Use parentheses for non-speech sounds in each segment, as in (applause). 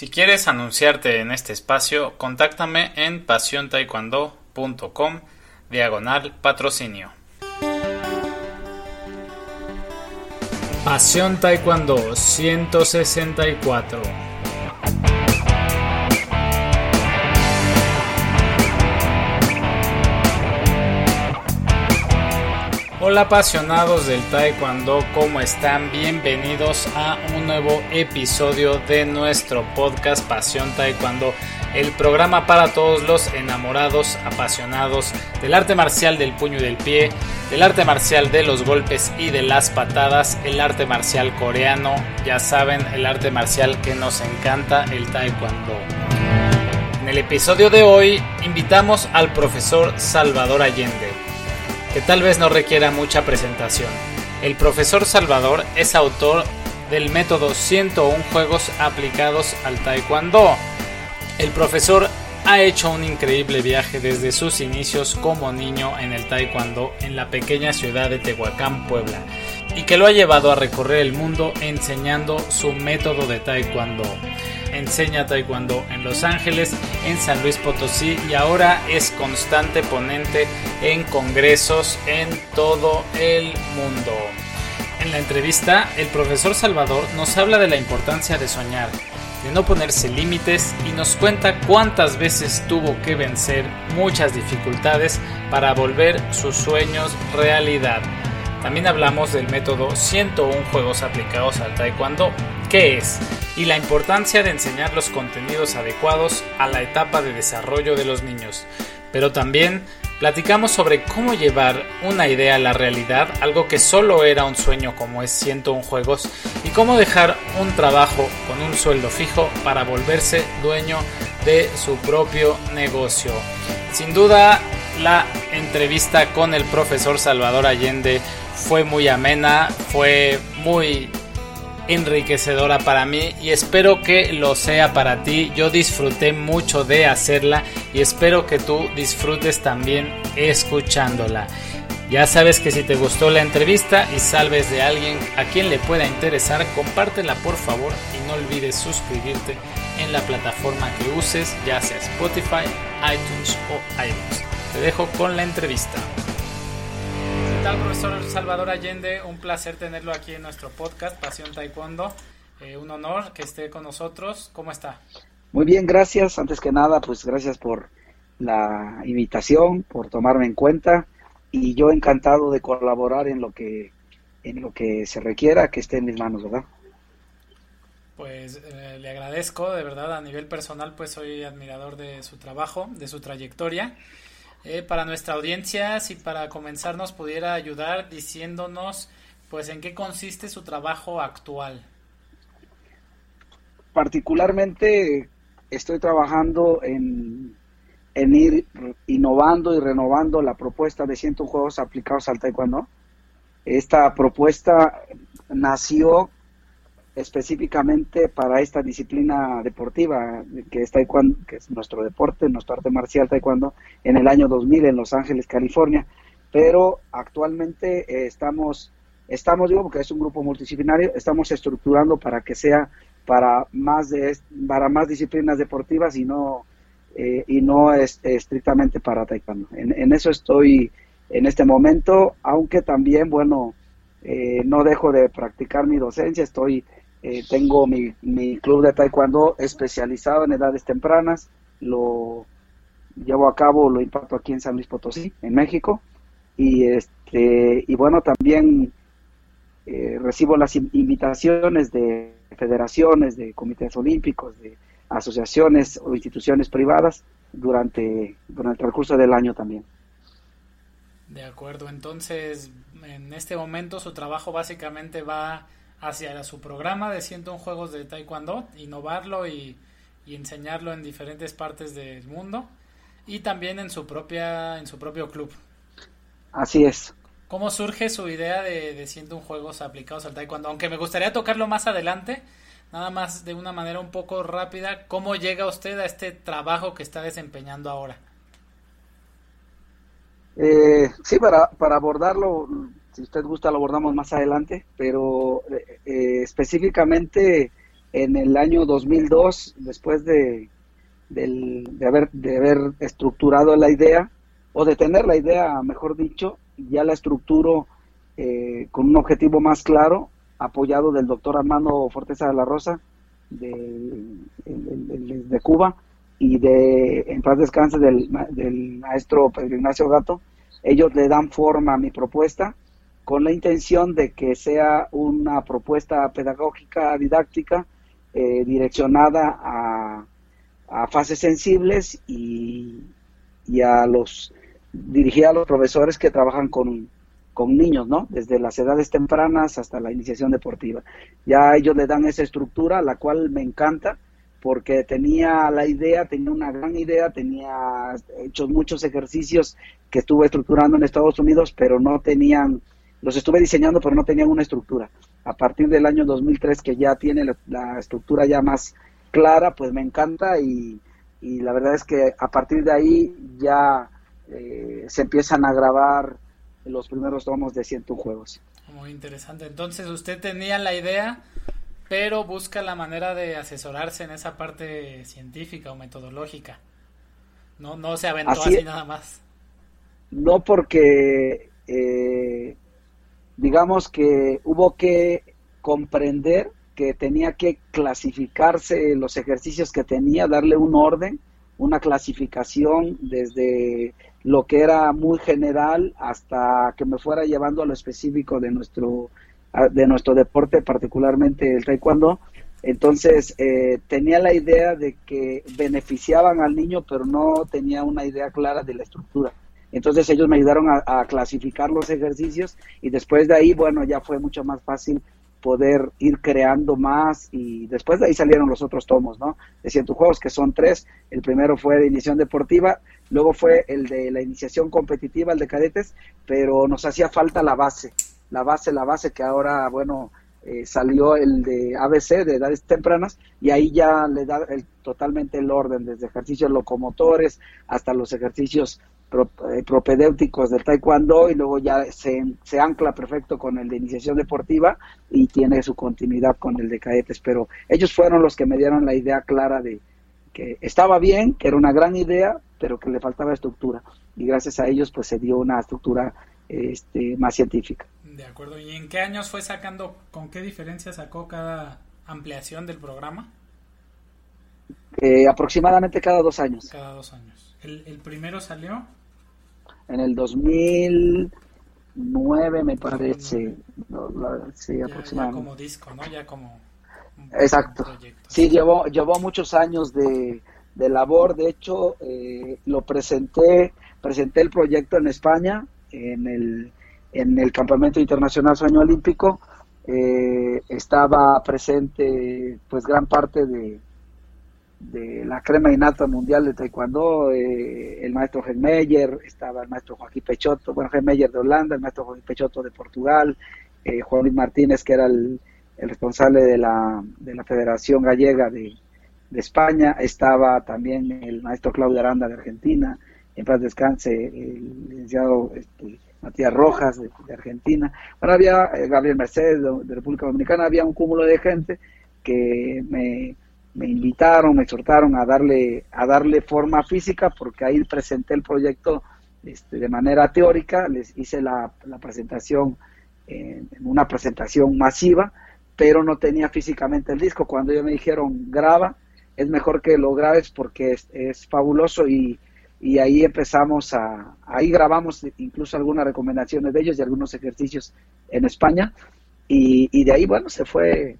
Si quieres anunciarte en este espacio, contáctame en pasiontaekwondo.com diagonal patrocinio. Pasión Taekwondo 164 Hola apasionados del Taekwondo, ¿cómo están? Bienvenidos a un nuevo episodio de nuestro podcast Pasión Taekwondo, el programa para todos los enamorados, apasionados del arte marcial del puño y del pie, del arte marcial de los golpes y de las patadas, el arte marcial coreano, ya saben, el arte marcial que nos encanta, el Taekwondo. En el episodio de hoy invitamos al profesor Salvador Allende que tal vez no requiera mucha presentación. El profesor Salvador es autor del método 101 juegos aplicados al taekwondo. El profesor ha hecho un increíble viaje desde sus inicios como niño en el taekwondo en la pequeña ciudad de Tehuacán, Puebla, y que lo ha llevado a recorrer el mundo enseñando su método de taekwondo enseña taekwondo en Los Ángeles, en San Luis Potosí y ahora es constante ponente en congresos en todo el mundo. En la entrevista, el profesor Salvador nos habla de la importancia de soñar, de no ponerse límites y nos cuenta cuántas veces tuvo que vencer muchas dificultades para volver sus sueños realidad. También hablamos del método 101 juegos aplicados al taekwondo, qué es y la importancia de enseñar los contenidos adecuados a la etapa de desarrollo de los niños. Pero también platicamos sobre cómo llevar una idea a la realidad, algo que solo era un sueño como es 101 juegos, y cómo dejar un trabajo con un sueldo fijo para volverse dueño de su propio negocio. Sin duda, la entrevista con el profesor Salvador Allende fue muy amena, fue muy enriquecedora para mí y espero que lo sea para ti. Yo disfruté mucho de hacerla y espero que tú disfrutes también escuchándola. Ya sabes que si te gustó la entrevista y salves de alguien a quien le pueda interesar, compártela por favor y no olvides suscribirte en la plataforma que uses, ya sea Spotify, iTunes o iVoox. Te dejo con la entrevista. ¿Qué tal, profesor Salvador Allende? Un placer tenerlo aquí en nuestro podcast, Pasión Taekwondo. Eh, un honor que esté con nosotros. ¿Cómo está? Muy bien, gracias. Antes que nada, pues gracias por la invitación, por tomarme en cuenta y yo encantado de colaborar en lo que en lo que se requiera que esté en mis manos, ¿verdad? Pues eh, le agradezco, de verdad, a nivel personal, pues soy admirador de su trabajo, de su trayectoria eh, para nuestra audiencia, si para comenzar nos pudiera ayudar diciéndonos, pues, en qué consiste su trabajo actual. Particularmente estoy trabajando en, en ir innovando y renovando la propuesta de 100 juegos aplicados al taekwondo. Esta propuesta nació específicamente para esta disciplina deportiva que es taekwondo, que es nuestro deporte, nuestro arte marcial taekwondo, en el año 2000 en Los Ángeles, California. Pero actualmente eh, estamos, estamos, digo, porque es un grupo multidisciplinario, estamos estructurando para que sea para más de para más disciplinas deportivas y no eh, y no es estrictamente para taekwondo. En, eso estoy en este momento, aunque también, bueno, eh, no dejo de practicar mi docencia, estoy eh, tengo mi, mi, club de taekwondo especializado en edades tempranas, lo llevo a cabo, lo imparto aquí en San Luis Potosí, en México, y este y bueno también eh, recibo las invitaciones de federaciones, de comités olímpicos, de asociaciones o instituciones privadas durante, durante el transcurso del año también. De acuerdo, entonces en este momento su trabajo básicamente va hacia su programa de 101 juegos de Taekwondo, innovarlo y, enseñarlo en diferentes partes del mundo y también en su propia en su propio club. Así es. ¿Cómo surge su idea de, de 101 juegos aplicados al Taekwondo? Aunque me gustaría tocarlo más adelante, nada más de una manera un poco rápida, ¿cómo llega usted a este trabajo que está desempeñando ahora? Eh, sí, para, para abordarlo si usted gusta lo abordamos más adelante, pero eh, eh, específicamente en el año 2002, después de, de, haber, de haber estructurado la idea, o de tener la idea, mejor dicho, ya la estructuro eh, con un objetivo más claro, apoyado del doctor Armando Forteza de la Rosa, de, de, Cuba, y de, en paz descanse, del, del maestro Pedro Ignacio Gato. Ellos le dan forma a mi propuesta con la intención de que sea una propuesta pedagógica, didáctica, eh, direccionada a, fases sensibles y, a los dirigida a los profesores que trabajan con, con niños, ¿no? Desde las edades tempranas hasta la iniciación deportiva. Ya ellos le dan esa estructura, la cual me encanta, porque tenía la idea, tenía una gran idea, tenía hecho muchos ejercicios que estuve estructurando en Estados Unidos, pero no tenían los estuve diseñando, pero no tenían una estructura. A partir del año 2003, que ya tiene la, estructura ya más clara, pues me encanta y, la verdad es que a partir de ahí ya eh, se empiezan a grabar los primeros tomos de 101 juegos. Muy interesante. Entonces usted tenía la idea, pero busca la manera de asesorarse en esa parte científica o metodológica. No, no se aventó así, nada más. No porque eh, digamos que hubo que comprender que tenía que clasificarse los ejercicios que tenía, darle un orden, una clasificación desde lo que era muy general hasta que me fuera llevando a lo específico de nuestro de nuestro deporte, particularmente el taekwondo. Entonces eh, tenía la idea de que beneficiaban al niño, pero no tenía una idea clara de la estructura. Entonces ellos me ayudaron a, clasificar los ejercicios y después de ahí, bueno, ya fue mucho más fácil poder ir creando más y después de ahí salieron los otros tomos, ¿no? De ciento juegos, que son tres. El primero fue de iniciación deportiva, luego fue el de la iniciación competitiva, el de cadetes, pero nos hacía falta la base, la base, la base que ahora, bueno, eh, salió el de ABC, de edades tempranas, y ahí ya le da el, totalmente el orden, desde ejercicios locomotores hasta los ejercicios propedéuticos del taekwondo y luego ya se, se, ancla perfecto con el de iniciación deportiva y tiene su continuidad con el de cadetes. Pero ellos fueron los que me dieron la idea clara de que estaba bien, que era una gran idea, pero que le faltaba estructura. Y gracias a ellos pues se dio una estructura este, más científica. De acuerdo. ¿Y en qué años fue sacando, con qué diferencia sacó cada ampliación del programa? Eh, aproximadamente cada dos años. Cada dos años. ¿El, el primero salió? En el 2009 me parece, sí, aproximadamente. como disco, ¿no? Ya como... Exacto. sí, llevó, llevó muchos años de, de labor, de hecho eh, lo presenté, presenté el proyecto en España, en el, en el Campamento Internacional Sueño Olímpico, eh, estaba presente pues gran parte de, de la crema innata mundial de taekwondo, eh, el maestro Meyer, estaba el maestro Joaquín Pechotto, bueno, Meyer de Holanda, el maestro Joaquín Pechotto de Portugal, eh, Juan Luis Martínez, que era el, responsable de la, de la Federación Gallega de, España, estaba también el maestro Claudio Aranda de Argentina, en paz descanse el licenciado este, Matías Rojas de, Argentina, bueno, había eh, Gabriel Mercedes de República Dominicana, había un cúmulo de gente que me me invitaron, me exhortaron a darle, a darle forma física, porque ahí presenté el proyecto este, de manera teórica, les hice la, presentación en, una presentación masiva, pero no tenía físicamente el disco. Cuando ellos me dijeron graba, es mejor que lo grabes porque es, fabuloso y, y, ahí empezamos a, ahí grabamos incluso algunas recomendaciones de ellos y algunos ejercicios en España y, y de ahí, bueno, se fue,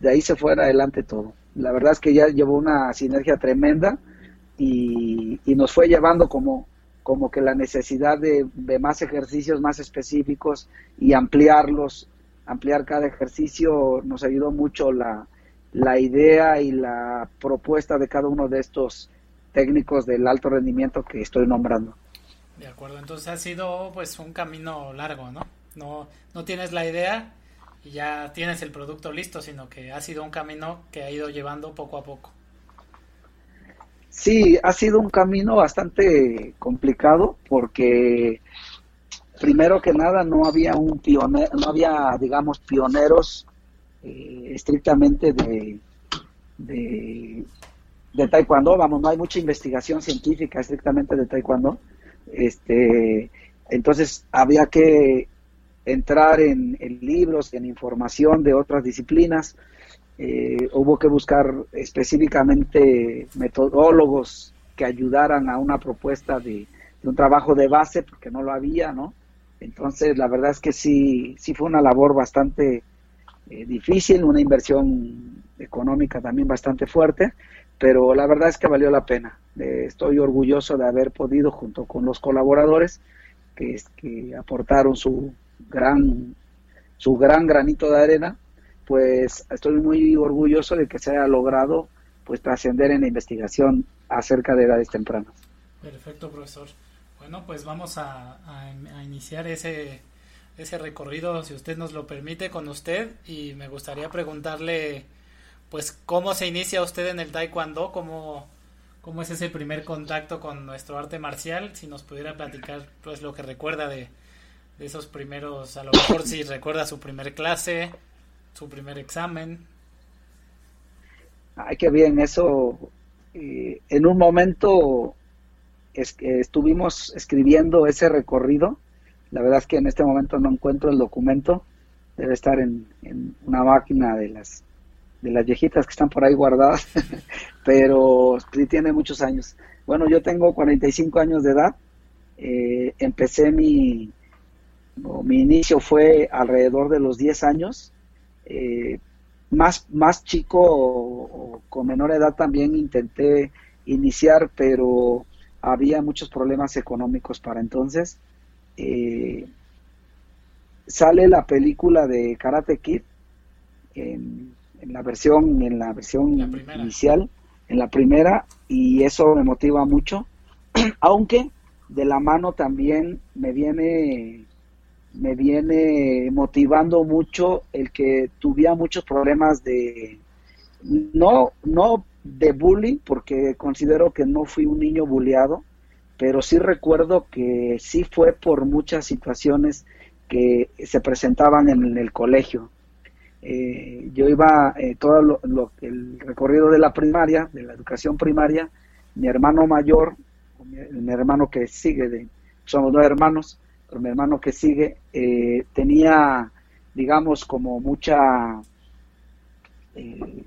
de ahí se fue adelante todo la verdad es que ya llevó una sinergia tremenda y, nos fue llevando como, como que la necesidad de, más ejercicios más específicos y ampliarlos, ampliar cada ejercicio, nos ayudó mucho la, la idea y la propuesta de cada uno de estos técnicos del alto rendimiento que estoy nombrando. De acuerdo, entonces ha sido pues un camino largo, ¿no? No, no tienes la idea, ya tienes el producto listo, sino que ha sido un camino que ha ido llevando poco a poco. Sí, ha sido un camino bastante complicado porque primero que nada no había un pionero, no había digamos pioneros eh, estrictamente de, de, de taekwondo, vamos, no hay mucha investigación científica estrictamente de taekwondo, este, entonces había que entrar en, libros, en información de otras disciplinas, eh, hubo que buscar específicamente metodólogos que ayudaran a una propuesta de, un trabajo de base, porque no lo había, ¿no? Entonces, la verdad es que sí, sí fue una labor bastante eh, difícil, una inversión económica también bastante fuerte, pero la verdad es que valió la pena. Eh, estoy orgulloso de haber podido, junto con los colaboradores, que, que aportaron su gran, su gran granito de arena, pues estoy muy orgulloso de que se haya logrado pues trascender en la investigación acerca de edades tempranas. Perfecto, profesor. Bueno, pues vamos a, iniciar ese, ese recorrido, si usted nos lo permite, con usted y me gustaría preguntarle, pues, ¿cómo se inicia usted en el taekwondo? ¿Cómo, cómo es ese primer contacto con nuestro arte marcial? Si nos pudiera platicar, pues, lo que recuerda de, de esos primeros, a lo mejor si recuerda su primer clase, su primer examen. Ay, qué bien, eso. Eh, en un momento estuvimos escribiendo ese recorrido. La verdad es que en este momento no encuentro el documento. Debe estar en, una máquina de las de las viejitas que están por ahí guardadas, (laughs) pero tiene muchos años. Bueno, yo tengo 45 años de edad. Eh, empecé mi, mi inicio fue alrededor de los 10 años eh, más, más chico o, con menor edad también intenté iniciar, pero había muchos problemas económicos para entonces. Eh, sale la película de Karate Kid en, la versión en la versión inicial en la primera y eso me motiva mucho. (clears throat) Aunque de la mano también me viene me viene motivando mucho el que tuviera muchos problemas de no no de bullying porque considero que no fui un niño bulleado pero sí recuerdo que sí fue por muchas situaciones que se presentaban en el colegio. Eh, yo iba eh, todo lo, el recorrido de la primaria de la educación primaria mi hermano mayor mi hermano que sigue de somos dos hermanos mi hermano que sigue, eh, tenía, digamos, como mucha, eh,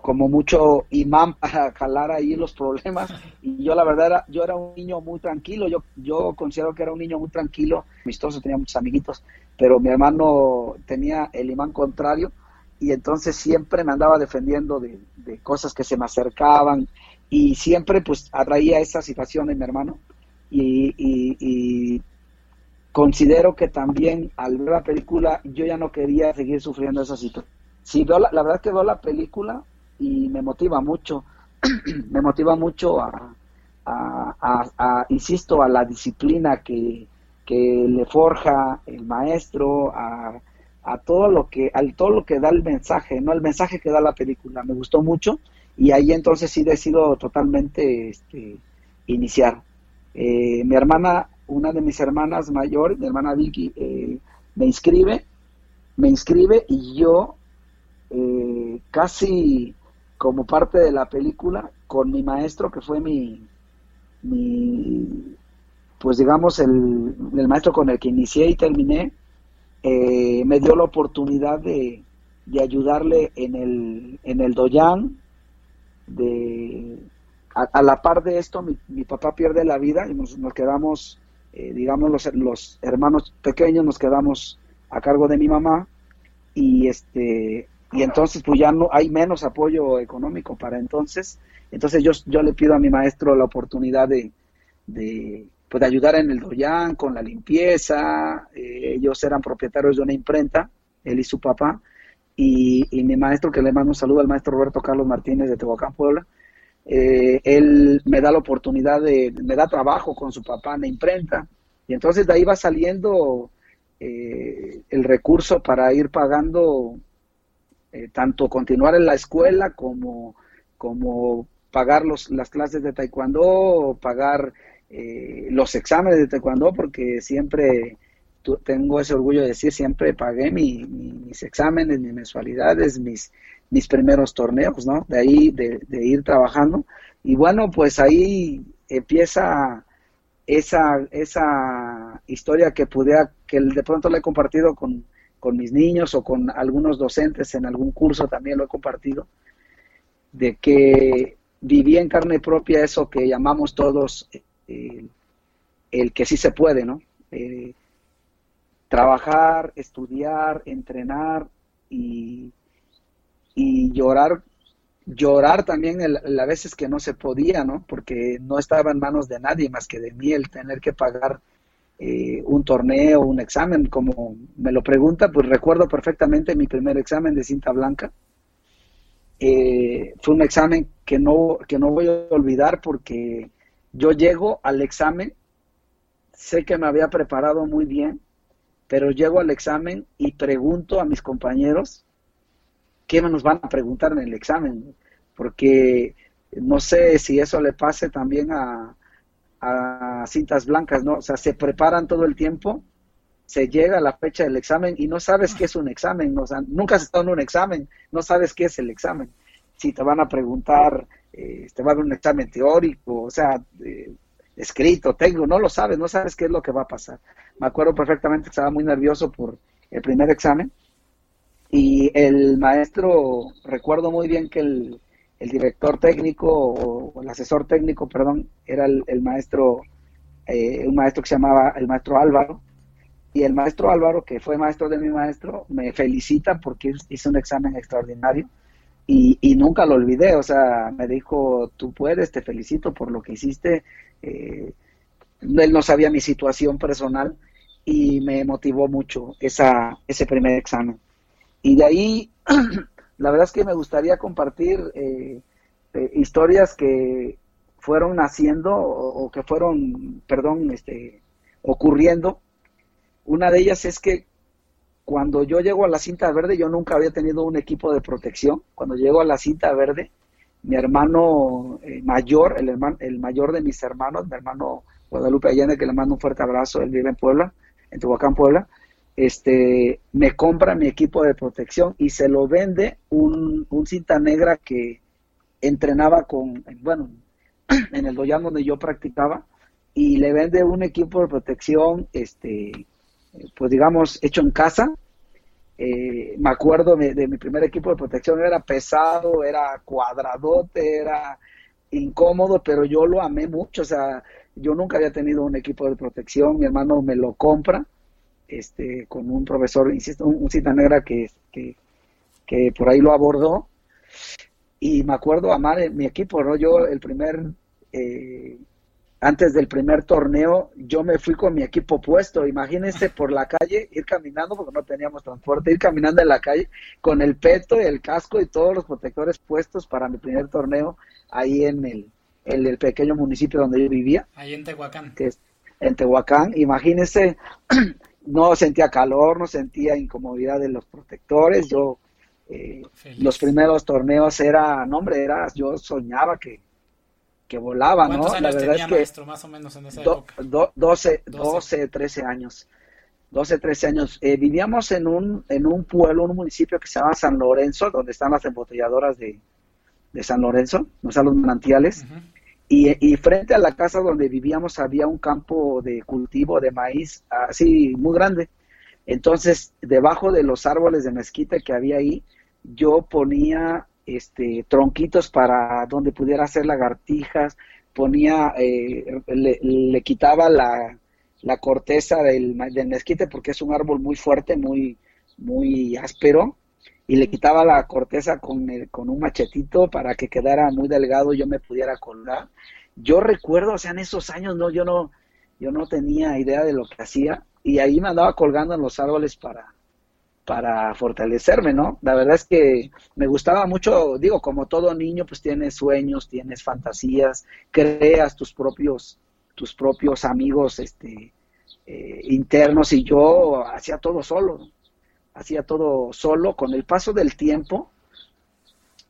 como mucho imán (laughs) para jalar ahí los problemas. Y yo la verdad era, yo era un niño muy tranquilo, yo, yo considero que era un niño muy tranquilo, amistoso, tenía muchos amiguitos, pero mi hermano tenía el imán contrario. Y entonces siempre me andaba defendiendo de, cosas que se me acercaban. Y siempre pues atraía esa situación en mi hermano. Y, y considero que también al ver la película yo ya no quería seguir sufriendo esa situación. Sí, veo la, verdad que veo la película y me motiva mucho, (clears throat) me motiva mucho a, insisto, a la disciplina que, le forja el maestro, a, a todo lo que, al todo lo que da el mensaje, no el mensaje que da la película, me gustó mucho y ahí entonces sí decido totalmente este, iniciar. Eh, mi hermana una de mis hermanas mayores, mi hermana Vicky, eh, me inscribe, me inscribe y yo eh, casi como parte de la película con mi maestro que fue mi, mi pues digamos el, el, maestro con el que inicié y terminé, eh, me dio la oportunidad de, de ayudarle en el, en el Doyan, de, a, la par de esto mi, papá pierde la vida y nos quedamos eh, digamos, los, los hermanos pequeños nos quedamos a cargo de mi mamá y este y entonces pues ya no hay menos apoyo económico para entonces. Entonces yo, yo le pido a mi maestro la oportunidad de, de, pues, ayudar en el doyan con la limpieza. Eh, ellos eran propietarios de una imprenta él y su papá. Y, y mi maestro que le mando un saludo al maestro Roberto Carlos Martínez de Tehuacán Puebla eh, él me da la oportunidad de, me da trabajo con su papá en la imprenta, y entonces de ahí va saliendo eh, el recurso para ir pagando eh, tanto continuar en la escuela como, como pagar los, las clases de taekwondo, pagar los exámenes de taekwondo, porque siempre tengo ese orgullo de decir, siempre pagué mis exámenes, mis mensualidades, mis, mis primeros torneos, ¿no? De ahí, de, ir trabajando. Y bueno, pues ahí empieza esa, esa historia que pude, que de pronto le he compartido con, con mis niños o con algunos docentes en algún curso también lo he compartido, de que viví en carne propia eso que llamamos todos eh, el que sí se puede, ¿no? Eh, trabajar, estudiar, entrenar y, y llorar, llorar también a veces que no se podía, ¿no? Porque no estaba en manos de nadie más que de mí el tener que pagar eh, un torneo, un examen, como me lo pregunta, pues recuerdo perfectamente mi primer examen de cinta blanca. Eh, fue un examen que no, que no voy a olvidar porque yo llego al examen, sé que me había preparado muy bien, pero llego al examen y pregunto a mis compañeros qué nos van a preguntar en el examen, porque no sé si eso le pase también a, a cintas blancas, ¿no? O sea, se preparan todo el tiempo, se llega a la fecha del examen y no sabes qué es un examen, o sea, nunca has estado en un examen, no sabes qué es el examen. Si te van a preguntar, eh, te va a dar un examen teórico, o sea, escrito, técnico, no lo sabes, no sabes qué es lo que va a pasar. Me acuerdo perfectamente que estaba muy nervioso por el primer examen y el maestro, recuerdo muy bien que el, director técnico o, el asesor técnico, perdón, era el, maestro, eh, un maestro que se llamaba el maestro Álvaro. Y el maestro Álvaro, que fue maestro de mi maestro, me felicita porque hice un examen extraordinario y, y nunca lo olvidé. O sea, me dijo, tú puedes, te felicito por lo que hiciste. Eh, él no sabía mi situación personal y me motivó mucho esa, ese primer examen. Y de ahí (clears throat) la verdad es que me gustaría compartir eh, eh, historias que fueron naciendo o, que fueron, perdón, este, ocurriendo. Una de ellas es que cuando yo llego a la cinta verde, yo nunca había tenido un equipo de protección. Cuando llego a la cinta verde, mi hermano eh, mayor, el, hermano, el mayor de mis hermanos, mi hermano Guadalupe Allende, que le mando un fuerte abrazo, él vive en Puebla, en Tehuacán, Puebla, este, me compra mi equipo de protección y se lo vende un, cinta negra que entrenaba con, bueno, (clears throat) en el doyán donde yo practicaba, y le vende un equipo de protección, este, pues digamos, hecho en casa. Eh, me acuerdo de, de, mi primer equipo de protección, era pesado, era cuadradote, era incómodo, pero yo lo amé mucho, o sea, yo nunca había tenido un equipo de protección, mi hermano me lo compra este, con un profesor, insisto, un, cita negra que, que, por ahí lo abordó. Y me acuerdo amar mi equipo, ¿no? Yo el primer, eh, antes del primer torneo, yo me fui con mi equipo puesto. Imagínense por la calle, ir caminando, porque no teníamos transporte, ir caminando en la calle con el peto y el casco y todos los protectores puestos para mi primer torneo ahí en el, en el pequeño municipio donde yo vivía. Ahí en Tehuacán. Que es en Tehuacán. Imagínense (clears throat) no sentía calor, no sentía incomodidad de los protectores. Yo, eh, los primeros torneos era, no hombre, era, yo soñaba que, que volaba, ¿no? la verdad es que maestro, más o menos en esa época? 12, 12, 13 años. 12, 13 años. Eh, vivíamos en un, en un pueblo, un municipio que se llama San Lorenzo, donde están las embotelladoras de, de San Lorenzo, no sea, los manantiales. Y, frente a la casa donde vivíamos había un campo de cultivo de maíz así muy grande. Entonces, debajo de los árboles de mezquita que había ahí, yo ponía este tronquitos para donde pudiera hacer lagartijas, ponía, eh, le, quitaba la, la corteza del, del, mezquite porque es un árbol muy fuerte, muy, muy áspero, y le quitaba la corteza con, con un machetito para que quedara muy delgado y yo me pudiera colgar. Yo recuerdo, o sea, en esos años no, yo no, yo no tenía idea de lo que hacía y ahí me andaba colgando en los árboles para, para fortalecerme, ¿no? La verdad es que me gustaba mucho, digo, como todo niño, pues tienes sueños, tienes fantasías, creas tus propios, tus propios amigos, este, eh, internos y yo hacía todo solo hacía todo solo. Con el paso del tiempo,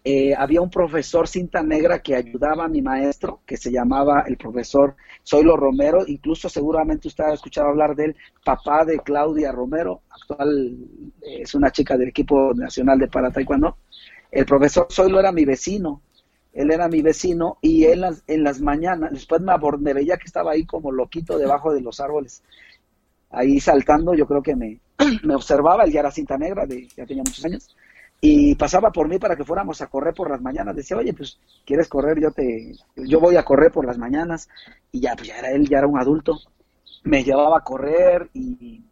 eh, había un profesor cinta negra que ayudaba a mi maestro, que se llamaba el profesor Zoilo Romero, incluso seguramente usted ha escuchado hablar del papá de Claudia Romero, actual eh, es una chica del equipo nacional de para taekwondo. El profesor Zoilo era mi vecino, él era mi vecino y él en las mañanas, después me, me veía que estaba ahí como loquito debajo de los árboles, ahí saltando, yo creo que me, me observaba, él ya era cinta negra, de, ya tenía muchos años, y pasaba por mí para que fuéramos a correr por las mañanas. Decía, oye, pues, ¿quieres correr? Yo te, yo voy a correr por las mañanas. Y ya, pues ya era él, ya era un adulto. Me llevaba a correr y,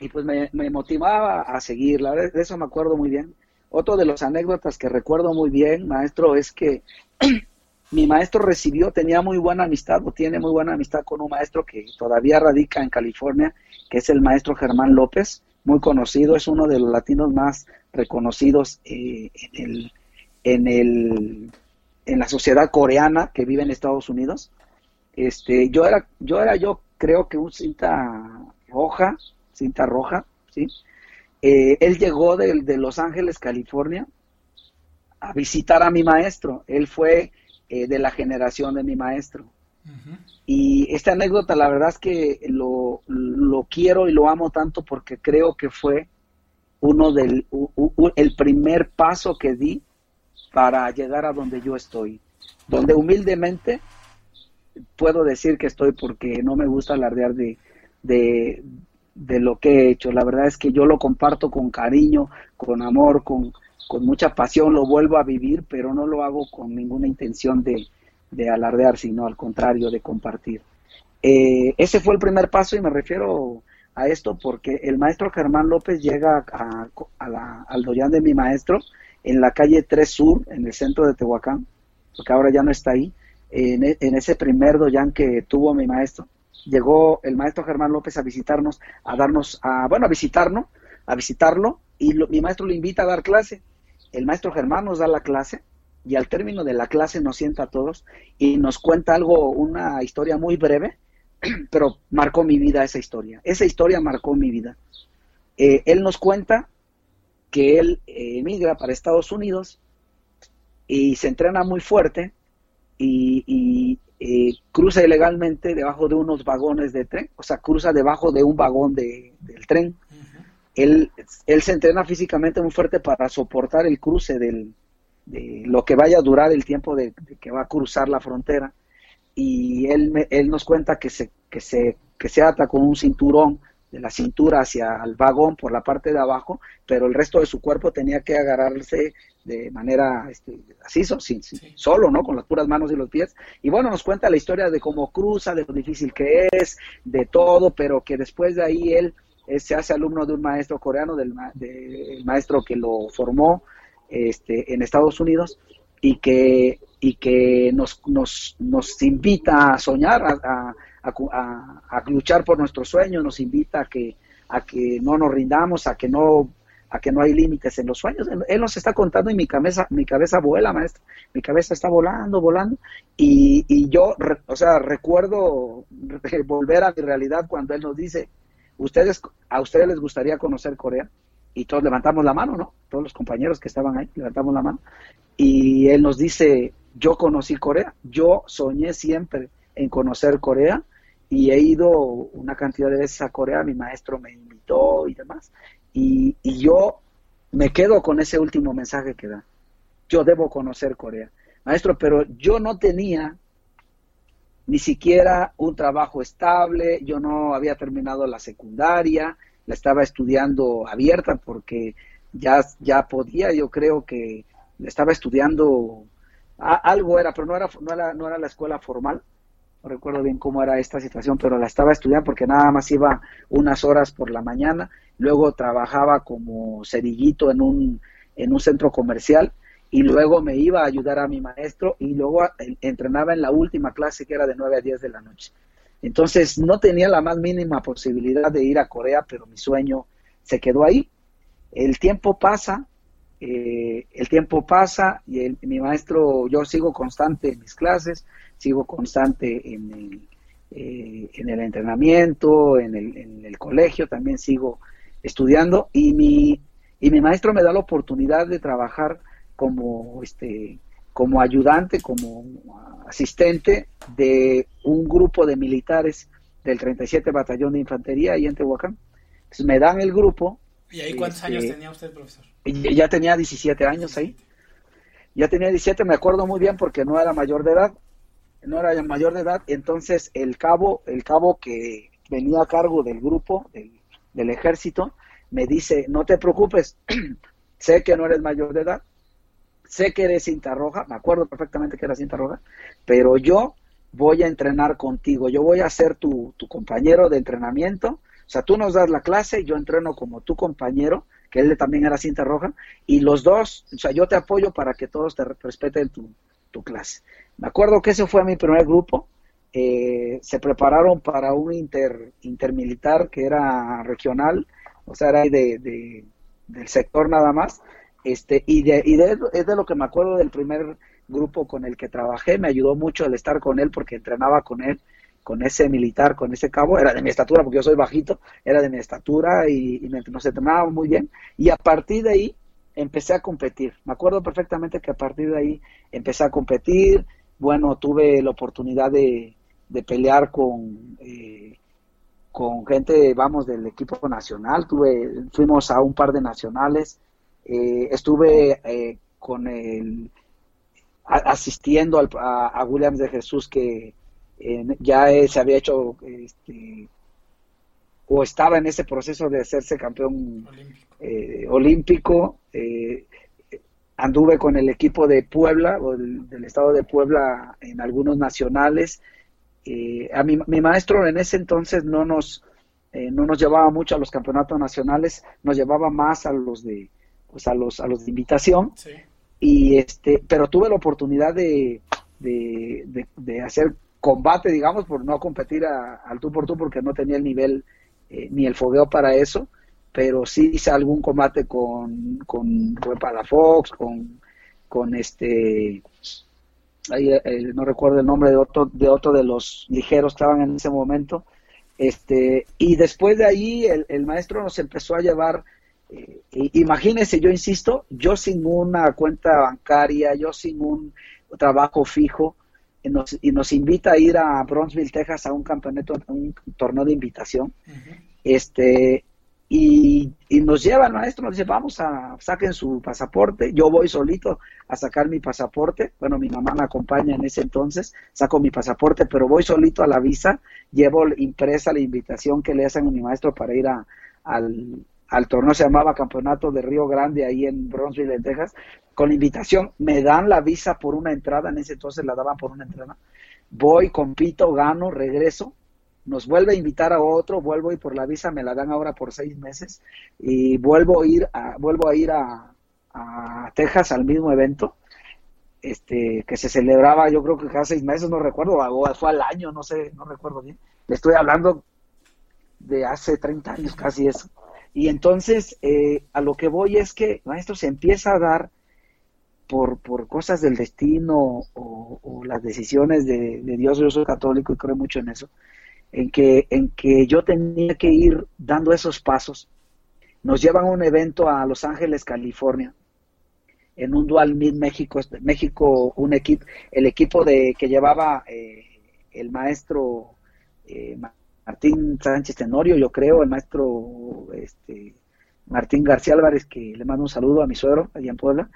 y pues me, me, motivaba a seguir. La verdad, de eso me acuerdo muy bien. Otro de las anécdotas que recuerdo muy bien, maestro, es que (clears throat) mi maestro recibió, tenía muy buena amistad, o tiene muy buena amistad con un maestro que todavía radica en California, que es el maestro Germán López, muy conocido, es uno de los latinos más reconocidos eh, en, el, en, el, en la sociedad coreana que vive en Estados Unidos. Este, yo era, yo era, yo creo que un cinta roja, cinta roja, ¿sí? Eh, él llegó de, de, Los Ángeles, California, a visitar a mi maestro. Él fue eh, de la generación de mi maestro. Y esta anécdota, la verdad es que lo, lo, quiero y lo amo tanto porque creo que fue uno del el primer paso que di para llegar a donde yo estoy, donde humildemente puedo decir que estoy porque no me gusta alardear de, de, de lo que he hecho. La verdad es que yo lo comparto con cariño, con amor, con, con mucha pasión, lo vuelvo a vivir, pero no lo hago con ninguna intención de, de alardear, sino al contrario, de compartir. Eh, ese fue el primer paso y me refiero a esto porque el maestro Germán López llega a, al doyán de mi maestro en la calle 3 Sur, en el centro de Tehuacán, porque ahora ya no está ahí, en, e, en ese primer doyán que tuvo mi maestro. Llegó el maestro Germán López a visitarnos, a darnos, a, bueno, a visitarnos, a visitarlo, y mi maestro lo invita a dar clase. El maestro Germán nos da la clase, y al término de la clase nos sienta a todos y nos cuenta algo, una historia muy breve, (clears throat) pero marcó mi vida esa historia. Esa historia marcó mi vida. Eh, él nos cuenta que él eh, emigra para Estados Unidos y se entrena muy fuerte y, eh, cruza ilegalmente debajo de unos vagones de tren, o sea, cruza debajo de un vagón de, del tren. Él, él se entrena físicamente muy fuerte para soportar el cruce del, de lo que vaya a durar el tiempo de, que va a cruzar la frontera. Y él, él nos cuenta que se, que, se, que se ata con un cinturón de la cintura hacia el vagón por la parte de abajo, pero el resto de su cuerpo tenía que agarrarse de manera este, así, sin, solo, ¿no? Con las puras manos y los pies. Y bueno, nos cuenta la historia de cómo cruza, de lo difícil que es, de todo, pero que después de ahí él, se hace alumno de un maestro coreano, del, maestro que lo formó, este, en Estados Unidos y que, y que nos, nos, nos invita a soñar, a, a, luchar por nuestros sueños, nos invita a que, a que no nos rindamos, a que no a que no hay límites en los sueños. Él nos está contando y mi cabeza, mi cabeza vuela, maestro. Mi cabeza está volando, volando. Y, y yo, o sea, recuerdo (laughs) volver a mi realidad cuando él nos dice, ustedes, a ustedes les gustaría conocer Corea y todos levantamos la mano, ¿no? Todos los compañeros que estaban ahí levantamos la mano. Y él nos dice, yo conocí Corea, yo soñé siempre en conocer Corea y he ido una cantidad de veces a Corea, mi maestro me invitó y demás. Y, y yo me quedo con ese último mensaje que da. Yo debo conocer Corea. Maestro, pero yo no tenía ni siquiera un trabajo estable, yo no había terminado la secundaria, la estaba estudiando abierta porque ya, ya podía, yo creo que estaba estudiando, algo era, pero no era, no era, no era la escuela formal, no recuerdo bien cómo era esta situación, pero la estaba estudiando porque nada más iba unas horas por la mañana, luego trabajaba como cerillito en un, en un centro comercial y luego me iba a ayudar a mi maestro y luego entrenaba en la última clase que era de 9 a 10 de la noche. Entonces no tenía la más mínima posibilidad de ir a Corea, pero mi sueño se quedó ahí. El tiempo pasa, eh, el tiempo pasa y mi maestro, yo sigo constante en mis clases, sigo constante en el, eh, en el entrenamiento, en el, en el, colegio, también sigo estudiando y mi, y mi maestro me da la oportunidad de trabajar como este como ayudante, como asistente de un grupo de militares del 37 Batallón de Infantería ahí en Tehuacán. Entonces me dan el grupo. ¿Y ahí cuántos años este, tenía usted, profesor? Ya tenía 17 años ahí. Ya tenía 17, me acuerdo muy bien porque no era mayor de edad, no era mayor de edad, entonces el cabo, el cabo que venía a cargo del grupo, del, ejército, me dice, no te preocupes, (clears throat) sé que no eres mayor de edad, sé que eres cinta roja, me acuerdo perfectamente que era cinta roja, pero yo voy a entrenar contigo, yo voy a ser tu, tu compañero de entrenamiento, o sea, tú nos das la clase, yo entreno como tu compañero, que él también era cinta roja, y los dos, o sea, yo te apoyo para que todos te respeten tu, tu clase. Me acuerdo que ese fue mi primer grupo, eh, se prepararon para un inter, intermilitar que era regional, o sea, era de, del sector nada más, este, y, de, y de, es de lo que me acuerdo del primer grupo con el que trabajé, me ayudó mucho el estar con él porque entrenaba con él, con ese militar, con ese cabo, era de mi estatura porque yo soy bajito, era de mi estatura y, nos entrenaba muy bien, y a partir de ahí empecé a competir, me acuerdo perfectamente que a partir de ahí empecé a competir, bueno, tuve la oportunidad de, de pelear con, eh, con gente, vamos, del equipo nacional. Tuve, fuimos a un par de nacionales. Eh, estuve eh, con el, asistiendo al, a, Williams de Jesús que ya se había hecho este, o estaba en ese proceso de hacerse campeón olímpico. anduve con el equipo de Puebla o del, estado de Puebla en algunos nacionales eh, a mi, mi, maestro en ese entonces no nos, eh, no nos llevaba mucho a los campeonatos nacionales, nos llevaba más a los de, pues a los, a los de invitación. Y este, pero tuve la oportunidad de, de, hacer combate, digamos, por no competir al tú por tú porque no tenía el nivel eh, ni el fogueo para eso, pero sí hice algún combate con, con Palafox, con, con este eh, no recuerdo el nombre de otro, de otro de los ligeros que estaban en ese momento. Este, y después de ahí el, maestro nos empezó a llevar, eh, imagínense, yo insisto, yo sin una cuenta bancaria, yo sin un trabajo fijo, y nos, y nos invita a ir a Bronzeville, Texas a un campeonato, un torneo de invitación. Este, y, nos lleva el maestro, nos dice, vamos a, saquen su pasaporte, yo voy solito a sacar mi pasaporte, bueno, mi mamá me acompaña en ese entonces, saco mi pasaporte, pero voy solito a la visa, llevo impresa la invitación que le hacen a mi maestro para ir a, al, al torneo, se llamaba Campeonato de Río Grande, ahí en Bronzeville, en Texas, con invitación, me dan la visa por una entrada, en ese entonces la daban por una entrada, voy, compito, gano, regreso, nos vuelve a invitar a otro, vuelvo y por la visa me la dan ahora por seis meses y vuelvo a ir a, vuelvo a ir a, Texas al mismo evento, este, que se celebraba yo creo que cada seis meses, no recuerdo, o fue al año, no sé, no recuerdo bien. Le estoy hablando de hace 30 años casi eso. Y entonces, eh, a lo que voy es que esto se empieza a dar por, por cosas del destino o, las decisiones de, Dios. Yo soy católico y creo mucho en eso en que, en que yo tenía que ir dando esos pasos. Nos llevan a un evento a Los Ángeles, California, en un Dual Meet México, México un equipo, el equipo de que llevaba eh, el maestro eh, Martín Sánchez Tenorio, yo creo, el maestro este, Martín García Álvarez, que le mando un saludo a mi suegro allá en Puebla.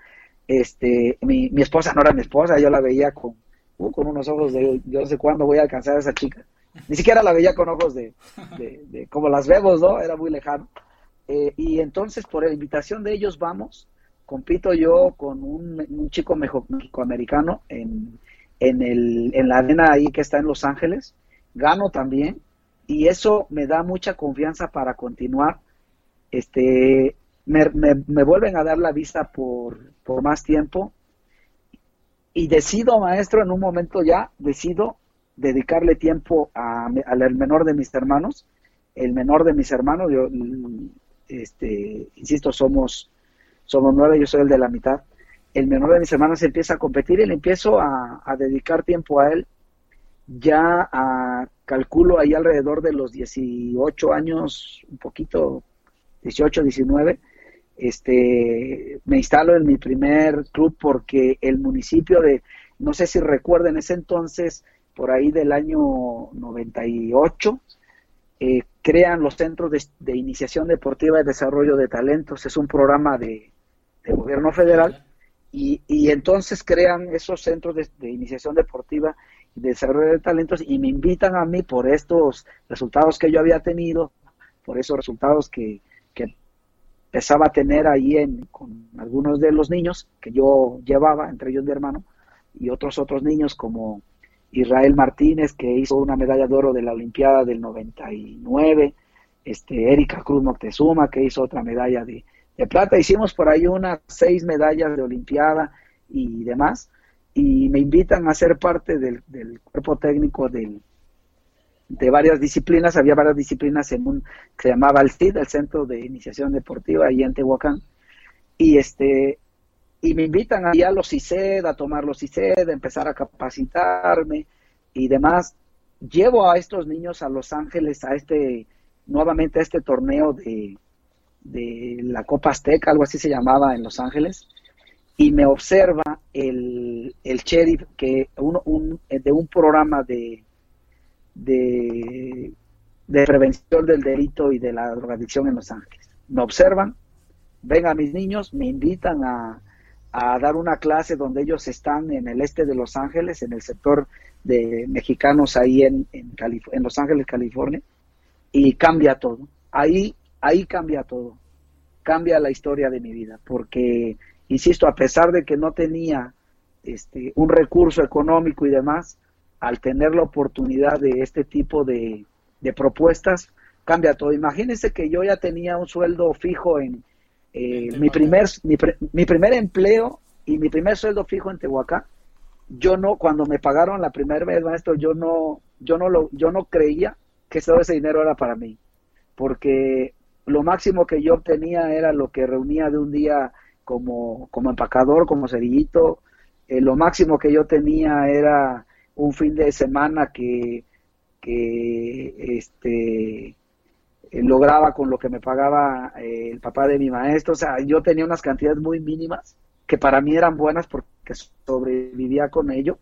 Este, mi, mi esposa no era mi esposa, yo la veía con, uh, con unos ojos de yo no sé cuándo voy a alcanzar a esa chica. Ni siquiera la veía con ojos de, como las vemos, ¿no? Era muy lejano. Eh, y entonces, por la invitación de ellos, vamos. Compito yo con un, chico mexicoamericano en, en, el, en la arena ahí que está en Los Ángeles. Gano también. Y eso me da mucha confianza para continuar. Este, me, me, vuelven a dar la vista por, por más tiempo. Y decido, maestro, en un momento ya, decido dedicarle tiempo a, al menor de mis hermanos. El menor de mis hermanos, yo, este, insisto, somos, somos nueve, yo soy el de la mitad. El menor de mis hermanos empieza a competir y le empiezo a, dedicar tiempo a él. Ya a, calculo ahí alrededor de los 18 años, un poquito, 18, 19, este, me instalo en mi primer club porque el municipio de, no sé si recuerden, ese entonces por ahí del año 98, eh, crean los Centros de, Iniciación Deportiva y Desarrollo de Talentos. Es un programa de, gobierno federal Y, y entonces crean esos centros de, de iniciación deportiva desarrollo de talentos y me invitan a mí por estos resultados que yo había tenido, por esos resultados que, que empezaba a tener ahí en, con algunos de los niños que yo llevaba, entre ellos mi hermano, y otros otros niños como Israel Martínez, que hizo una medalla de oro de la Olimpiada del 99, este, Erika Cruz Moctezuma, que hizo otra medalla de, de plata. Hicimos por ahí unas seis medallas de Olimpiada y demás, y me invitan a ser parte del, del cuerpo técnico del, de varias disciplinas, había varias disciplinas en un que se llamaba el CID, el Centro de Iniciación Deportiva, ahí en Tehuacán, y este y me invitan allá a los ICED, a tomar los ICED, a empezar a capacitarme y demás. Llevo a estos niños a Los Ángeles, a este, nuevamente a este torneo de, de la Copa Azteca, algo así se llamaba en Los Ángeles, y me observa el, el sheriff que un, de un programa de, de, de prevención del delito y de la drogadicción en Los Ángeles. Me observan, ven a mis niños, me invitan a, a dar una clase donde ellos están en el este de Los Ángeles, en el sector de mexicanos ahí en, en, en Los Ángeles, California, y cambia todo. Ahí, ahí cambia todo. Cambia la historia de mi vida, porque, insisto, a pesar de que no tenía este, un recurso económico y demás, al tener la oportunidad de este tipo de, de propuestas, cambia todo. Imagínense que yo ya tenía un sueldo fijo en, eh, mi, primer, mi, mi, primer empleo y mi primer sueldo fijo en Tehuacán, yo no, cuando me pagaron la primera vez, maestro, yo no, yo no lo, yo no creía que todo ese dinero era para mí, porque lo máximo que yo obtenía era lo que reunía de un día como, como empacador, como cerillito, eh, lo máximo que yo tenía era un fin de semana que, que este eh, lograba con lo que me pagaba eh, el papá de mi maestro. O sea, yo tenía unas cantidades muy mínimas que para mí eran buenas porque sobrevivía con ello.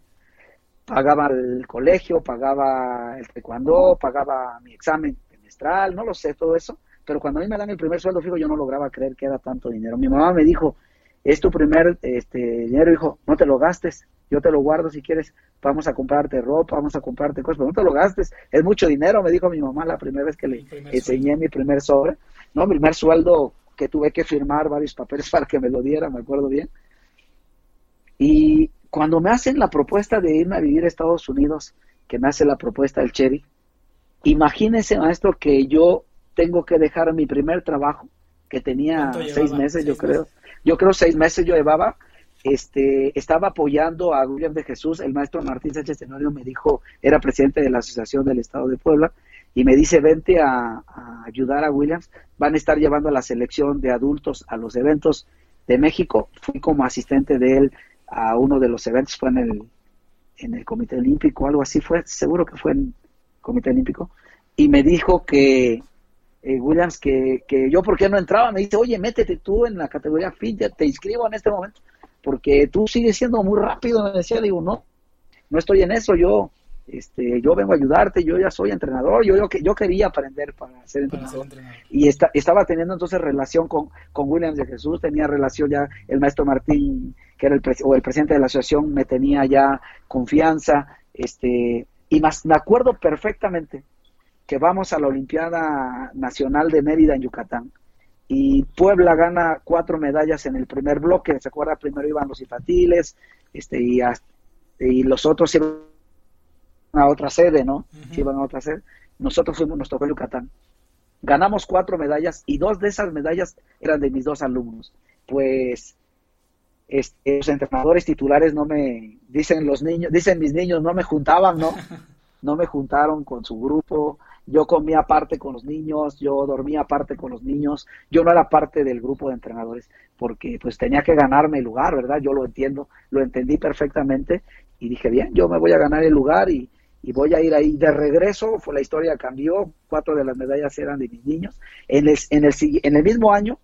Pagaba el colegio, pagaba el taekwondo, pagaba mi examen trimestral, no lo sé, todo eso. Pero cuando a mí me dan el primer sueldo fijo, yo no lograba creer que era tanto dinero. Mi mamá me dijo, es tu primer este, dinero, hijo, no te lo gastes, yo te lo guardo si quieres, vamos a comprarte ropa, vamos a comprarte cosas, pero no te lo gastes, es mucho dinero, me dijo mi mamá la primera vez que le enseñé mi primer sobre, no, mi primer sueldo que tuve que firmar varios papeles (laughs) para que me lo diera, me acuerdo bien. Y cuando me hacen la propuesta de irme a vivir a Estados Unidos, que me hace la propuesta del Cherry, imagínese, maestro, que yo tengo que dejar mi primer trabajo, que tenía seis meses, yo creo. Yo creo seis meses yo llevaba. Este, estaba apoyando a William de Jesús, el maestro Martín Sánchez Tenorio me dijo, era presidente de la Asociación del Estado de Puebla, y me dice, vente a, a, ayudar a Williams, van a estar llevando a la selección de adultos a los eventos de México, fui como asistente de él a uno de los eventos, fue en el, en el Comité Olímpico, algo así fue, seguro que fue en el Comité Olímpico, y me dijo que eh, Williams que, que yo por qué no entraba, me dice, oye, métete tú en la categoría fin, te inscribo en este momento porque tú sigues siendo muy rápido, me decía, digo, no, no estoy en eso, yo, este, yo vengo a ayudarte, yo ya soy entrenador, yo, yo, yo quería aprender para ser entrenador. Y está, estaba teniendo entonces relación con, con Williams de Jesús, tenía relación ya el maestro Martín, que era el, o el presidente de la asociación, me tenía ya confianza, este, y más, me acuerdo perfectamente que vamos a la Olimpiada Nacional de Mérida en Yucatán y Puebla gana cuatro medallas en el primer bloque, ¿se acuerda? Primero iban los infantiles, este, y, y los otros iban a otra sede, ¿no? Iban a otra sede. Nosotros fuimos, nos tocó Yucatán. Ganamos cuatro medallas y dos de esas medallas eran de mis dos alumnos. Pues este, los entrenadores titulares no me, dicen los niños, dicen mis niños, no me juntaban, ¿no? (laughs) No me juntaron con su grupo, yo comía aparte con los niños, yo dormía aparte con los niños, yo no era parte del grupo de entrenadores porque pues tenía que ganarme el lugar, ¿verdad? Yo lo entiendo, lo entendí perfectamente y dije, bien, yo me voy a ganar el lugar y, y voy a ir ahí. De regreso, fue, la historia cambió, cuatro de las medallas eran de mis niños. En el, en el, en el mismo año,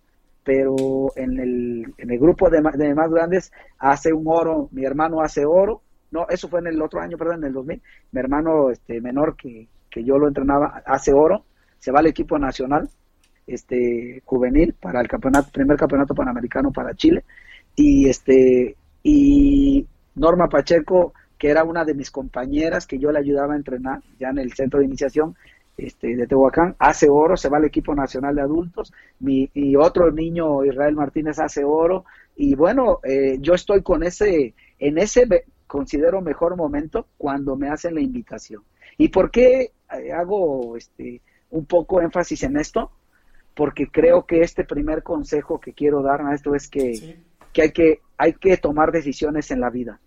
pero en el, en el grupo de, de más grandes hace un oro, mi hermano hace oro, no, eso fue en el otro año, perdón, en el 2000, mi hermano este menor que que yo lo entrenaba, hace oro, se va al equipo nacional este juvenil para el campeonato, primer campeonato panamericano para Chile y este y Norma Pacheco que era una de mis compañeras que yo le ayudaba a entrenar ya en el centro de iniciación este, de Tehuacán, hace oro, se va al equipo nacional de adultos, mi, y otro niño, Israel Martínez, hace oro, y bueno, eh, yo estoy con ese, en ese considero mejor momento cuando me hacen la invitación. ¿Y por qué hago este, un poco énfasis en esto? Porque creo que este primer consejo que quiero dar, a esto es que, que, hay que hay que tomar decisiones en la vida.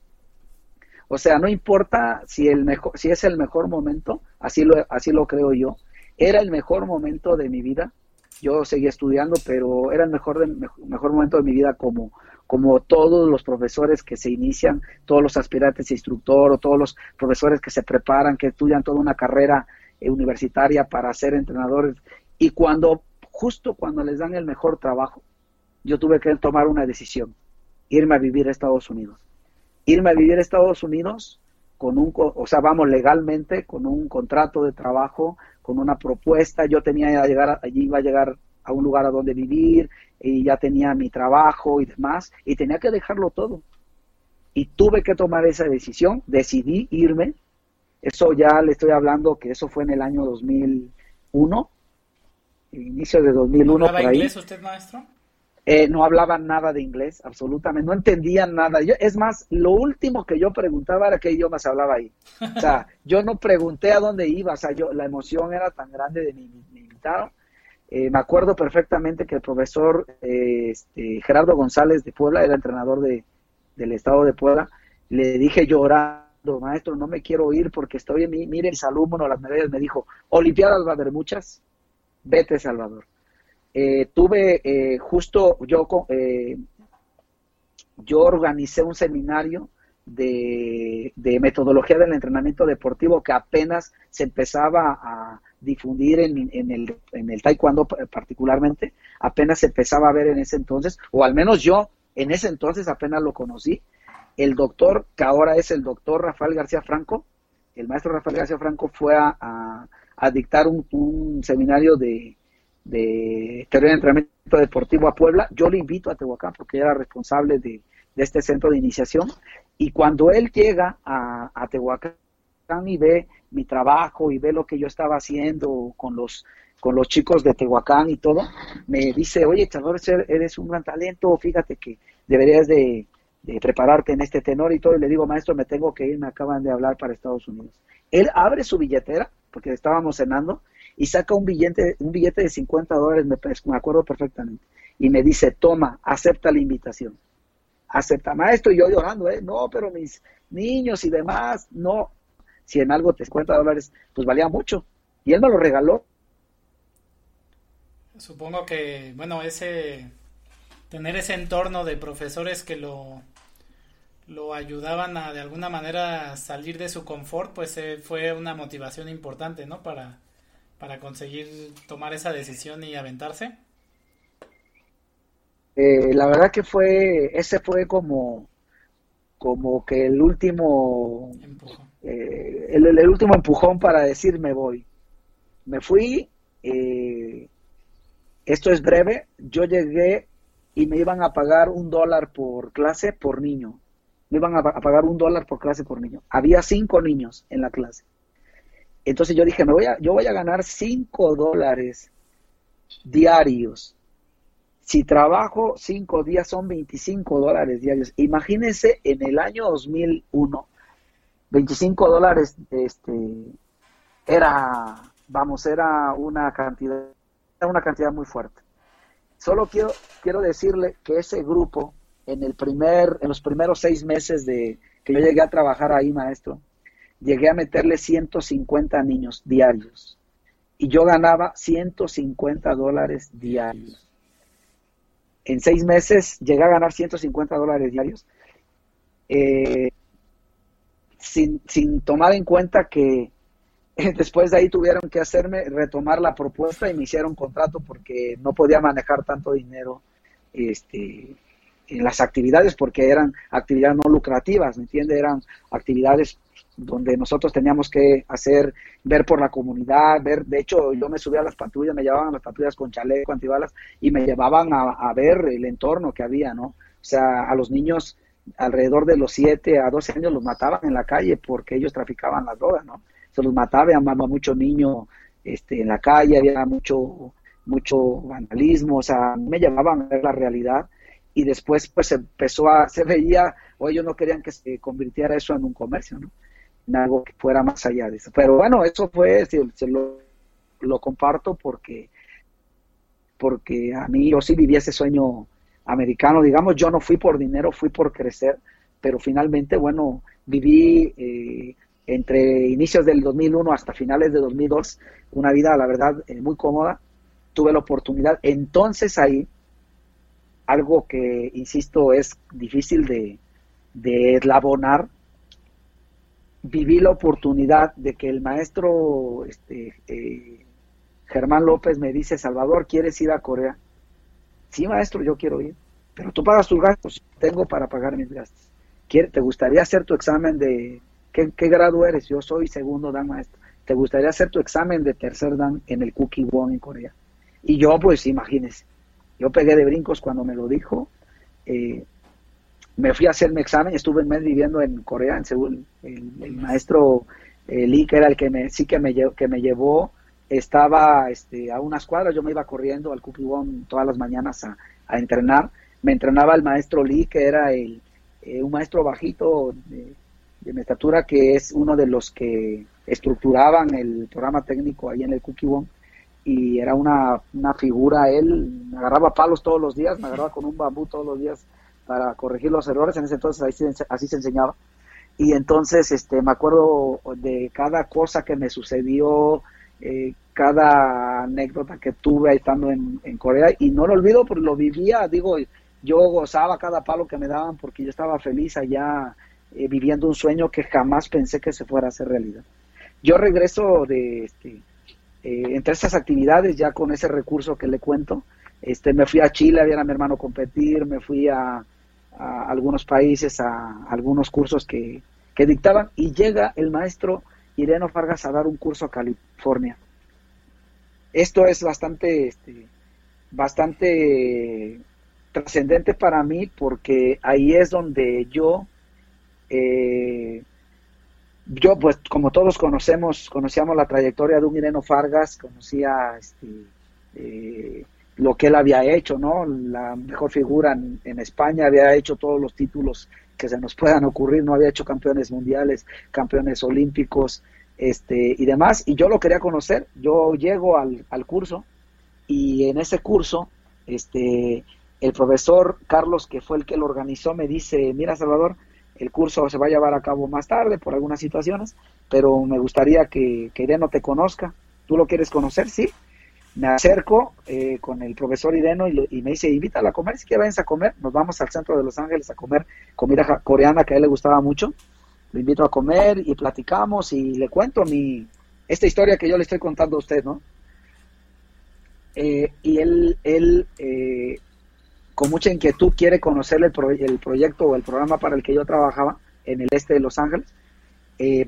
O sea, no importa si, el mejor, si es el mejor momento, así lo, así lo creo yo. Era el mejor momento de mi vida. Yo seguía estudiando, pero era el mejor, mejor momento de mi vida como, como todos los profesores que se inician, todos los aspirantes a instructor o todos los profesores que se preparan, que estudian toda una carrera eh, universitaria para ser entrenadores. Y cuando, justo cuando les dan el mejor trabajo, yo tuve que tomar una decisión, irme a vivir a Estados Unidos irme a vivir a Estados Unidos con un, o sea, vamos legalmente, con un contrato de trabajo, con una propuesta, yo tenía que llegar, allí iba a llegar a un lugar a donde vivir, y ya tenía mi trabajo y demás, y tenía que dejarlo todo. Y tuve que tomar esa decisión, decidí irme, eso ya le estoy hablando que eso fue en el año 2001, inicio de 2001. por ahí. inglés usted, maestro? Eh, no hablaban nada de inglés, absolutamente, no entendían nada. Yo, es más, lo último que yo preguntaba era qué idiomas hablaba ahí. O sea, (laughs) yo no pregunté a dónde iba, o sea, yo, la emoción era tan grande de mi, mi invitado. Eh, me acuerdo perfectamente que el profesor eh, este, Gerardo González de Puebla, era entrenador de, del estado de Puebla, le dije llorando, maestro, no me quiero ir porque estoy en mi, mire, mis alumnos, las medallas, me dijo, Olimpiadas va a haber muchas, vete Salvador. Eh, tuve eh, justo yo yo organicé un seminario de, metodología del entrenamiento deportivo que apenas se empezaba a difundir en, el, en el taekwondo particularmente, apenas se empezaba a ver en ese entonces, o al menos yo en ese entonces apenas lo conocí. El doctor, que ahora es el doctor Rafael García Franco, el maestro Rafael García Franco fue a, dictar un seminario de, de teoría de entrenamiento deportivo a Puebla, yo le invito a Tehuacán porque era responsable de, este centro de iniciación y cuando él llega a, a, Tehuacán y ve mi trabajo y ve lo que yo estaba haciendo con los con los chicos de Tehuacán y todo, me dice, oye, Chador, eres un gran talento, fíjate que deberías de, de, prepararte en este tenor y todo, y le digo, maestro, me tengo que ir, me acaban de hablar para Estados Unidos. Él abre su billetera, porque estábamos cenando, y saca un billete, un billete de 50 dólares, me, me acuerdo perfectamente, y me dice, toma, acepta la invitación. Acepta, maestro, y yo llorando, ¿eh? No, pero mis niños y demás, no. Si en algo te 50 dólares, pues valía mucho. Y él me lo regaló. Supongo que, bueno, ese, tener ese entorno de profesores que lo, lo ayudaban a de alguna manera salir de su confort, pues eh, fue una motivación importante, ¿no? Para, para conseguir tomar esa decisión y aventarse? Eh, la verdad que fue, ese fue como, como que el último, eh, el, último empujón para decir me voy. Me fui, eh, esto es breve, yo llegué y me iban a pagar un dólar por clase por niño. Me iban a pagar un dólar por clase por niño. Había cinco niños en la clase. Entonces yo dije, me voy a, yo voy a ganar 5 dólares diarios. Si trabajo 5 días son 25 dólares diarios. Imagínense en el año 2001, 25 dólares este, era, vamos, era una cantidad, era una cantidad muy fuerte. Solo quiero, quiero decirle que ese grupo, en, el primer, en los primeros seis meses de que yo llegué a trabajar ahí, maestro, llegué a meterle 150 niños diarios y yo ganaba 150 dólares diarios. En seis meses llegué a ganar 150 dólares diarios, eh, sin, sin tomar en cuenta que (laughs) después de ahí tuvieron que hacerme retomar la propuesta y me hicieron contrato porque no podía manejar tanto dinero este, en las actividades porque eran actividades no lucrativas, ¿me entiende? Eran actividades donde nosotros teníamos que hacer, ver por la comunidad, ver, de hecho yo me subía a las patrullas, me llevaban a las patrullas con chaleco, antibalas y me llevaban a, ver el entorno que había, ¿no? O sea, a los niños alrededor de los 7 a 12 años los mataban en la calle porque ellos traficaban las drogas, ¿no? Se los mataba, había mucho niño este, en la calle, había mucho, mucho vandalismo, o sea, me llamaban a ver la realidad y después pues empezó a, se veía, o ellos no querían que se convirtiera eso en un comercio, ¿no? En algo que fuera más allá de eso. Pero bueno, eso fue, se, lo, lo comparto porque, porque a mí yo sí viví ese sueño americano, digamos, yo no fui por dinero, fui por crecer, pero finalmente, bueno, viví eh, entre inicios del 2001 hasta finales de 2002 una vida, la verdad, eh, muy cómoda. Tuve la oportunidad, entonces ahí, algo que, insisto, es difícil de, de eslabonar, viví la oportunidad de que el maestro este, eh, Germán López me dice, Salvador, ¿quieres ir a Corea? Sí, maestro, yo quiero ir, pero tú pagas tus gastos, tengo para pagar mis gastos. ¿Te gustaría hacer tu examen de qué, grado eres? Yo soy segundo dan maestro. ¿Te gustaría hacer tu examen de tercer dan en el Cookie Won en Corea? Y yo, pues, imagínese, yo pegué de brincos cuando me lo dijo. Eh, me fui a hacer mi examen, estuve un mes viviendo en Corea, en Seúl. El, maestro eh, Lee, que era el que me, sí que me, que me llevó, estaba este, a unas cuadras, yo me iba corriendo al Won todas las mañanas a, entrenar. Me entrenaba el maestro Lee, que era el, eh, un maestro bajito de, mi estatura, que es uno de los que estructuraban el programa técnico ahí en el Won Y era una, una figura, él me agarraba palos todos los días, me agarraba con un bambú todos los días para corregir los errores. En ese entonces así se enseñaba. Y entonces este, me acuerdo de cada cosa que me sucedió, eh, cada anécdota que tuve estando en, Corea y no lo olvido porque lo vivía, digo, yo gozaba cada palo que me daban porque yo estaba feliz allá eh, viviendo un sueño que jamás pensé que se fuera a hacer realidad. Yo regreso de, este, eh, entre estas actividades, ya con ese recurso que le cuento, este, me fui a Chile a ver a mi hermano competir, me fui a, algunos países, a, algunos cursos que, que dictaban y llega el maestro Ireno Fargas a dar un curso a California. Esto es bastante, este, bastante trascendente para mí porque ahí es donde yo, eh, yo pues como todos conocemos, conocíamos la trayectoria de un Ireno Fargas, conocía este, eh, lo que él había hecho, ¿no? La mejor figura en, en, España, había hecho todos los títulos que se nos puedan ocurrir, no había hecho campeones mundiales, campeones olímpicos, este, y demás, y yo lo quería conocer, yo llego al, al curso, y en ese curso, este, el profesor Carlos, que fue el que lo organizó, me dice, mira Salvador, el curso se va a llevar a cabo más tarde por algunas situaciones, pero me gustaría que, que Ireno te conozca. ¿Tú lo quieres conocer? Sí me acerco eh, con el profesor Ireno y, me dice, invítala a comer, si quieres a comer, nos vamos al centro de Los Ángeles a comer comida coreana que a él le gustaba mucho, lo invito a comer y platicamos y le cuento mi, esta historia que yo le estoy contando a usted, ¿no? Eh, y él, él eh, con mucha inquietud quiere conocer el, el proyecto o el programa para el que yo trabajaba en el este de Los Ángeles.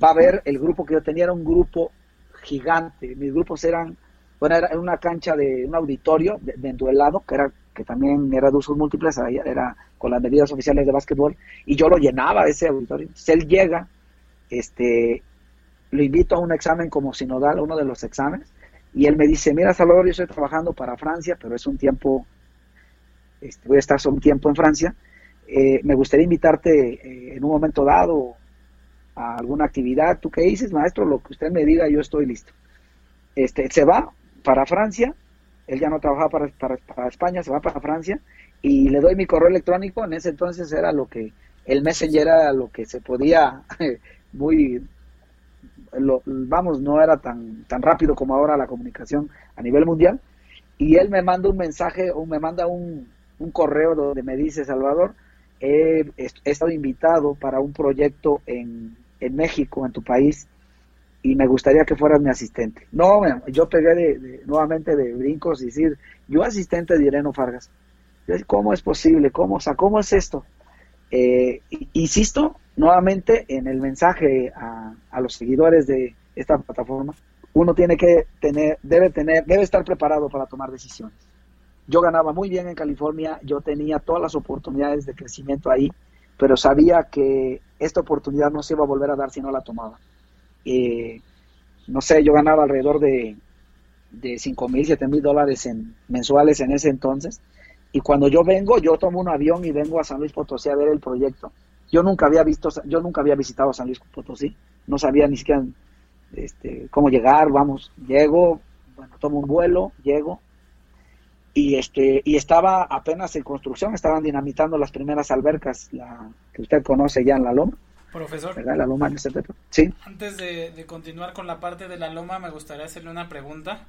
va a ver el grupo que yo tenía, era un grupo gigante, mis grupos eran bueno, era una cancha de un auditorio dentro del lado, que era que también era de usos múltiples, era con las medidas oficiales de básquetbol, y yo lo llenaba ese auditorio. Entonces él llega, este, lo invito a un examen como sinodal, uno de los exámenes, y él me dice, mira Salvador, yo estoy trabajando para Francia, pero es un tiempo, este, voy a estar un tiempo en Francia, eh, me gustaría invitarte eh, en un momento dado a alguna actividad, ¿tú qué dices, maestro? Lo que usted me diga, yo estoy listo. Este, se va, para Francia, él ya no trabajaba para, para, España, se va para Francia y le doy mi correo electrónico, en ese entonces era lo que, el Messenger era lo que se podía (laughs) muy, vamos, no era tan, tan rápido como ahora la comunicación a nivel mundial y él me manda un mensaje o me manda un, un correo donde me dice, Salvador, he, estado invitado para un proyecto en, en México, en tu país, y me gustaría que fueras mi asistente. No, yo pegué de, nuevamente de brincos y decir, yo asistente de Ireno Fargas. ¿Cómo es posible? ¿Cómo, o ¿cómo es esto? Eh, insisto nuevamente en el mensaje a, a, los seguidores de esta plataforma. Uno tiene que tener, debe tener, debe estar preparado para tomar decisiones. yo ganaba muy bien en California, yo tenía todas las oportunidades de crecimiento ahí, pero sabía que esta oportunidad no se iba a volver a dar si no la tomaba. Eh, no sé, yo ganaba alrededor de, de 5 mil, 7 mil dólares en, mensuales en ese entonces. Y cuando yo vengo, yo tomo un avión y vengo a San Luis Potosí a ver el proyecto. Yo nunca había visto, yo nunca había visitado San Luis Potosí, no sabía ni siquiera este, cómo llegar, vamos, llego, bueno, tomo un vuelo, llego, y este y estaba apenas en construcción, estaban dinamitando las primeras albercas, la que usted conoce ya en la Loma. Profesor, La Loma Sí. Antes de, continuar con la parte de la Loma, me gustaría hacerle una pregunta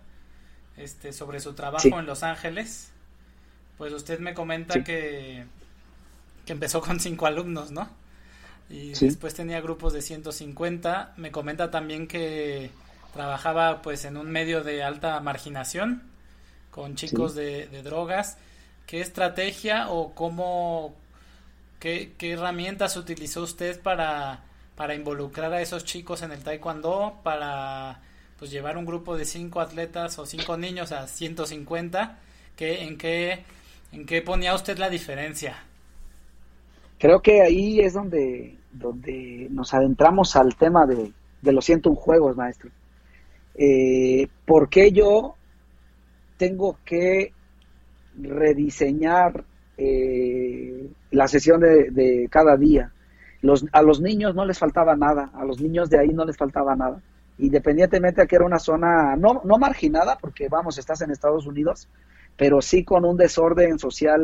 este, sobre su trabajo en Los Ángeles. Pues usted me comenta que, que empezó con cinco alumnos, ¿no? Y después tenía grupos de 150. Me comenta también que trabajaba pues en un medio de alta marginación con chicos de, drogas. ¿Qué estrategia o cómo, qué, herramientas utilizó usted para, para involucrar a esos chicos en el taekwondo, para pues llevar un grupo de cinco atletas o cinco niños a 150? ¿Qué, en, qué, ¿En qué ponía usted la diferencia? Creo que ahí es donde, donde nos adentramos al tema de, de los 101 juegos, maestro. Eh, ¿Por qué yo tengo que rediseñar eh, la sesión de, cada día. Los, a los niños no les faltaba nada, a los niños de ahí no les faltaba nada. Independientemente de que era una zona no, no marginada, porque vamos, estás en Estados Unidos, pero sí con un desorden social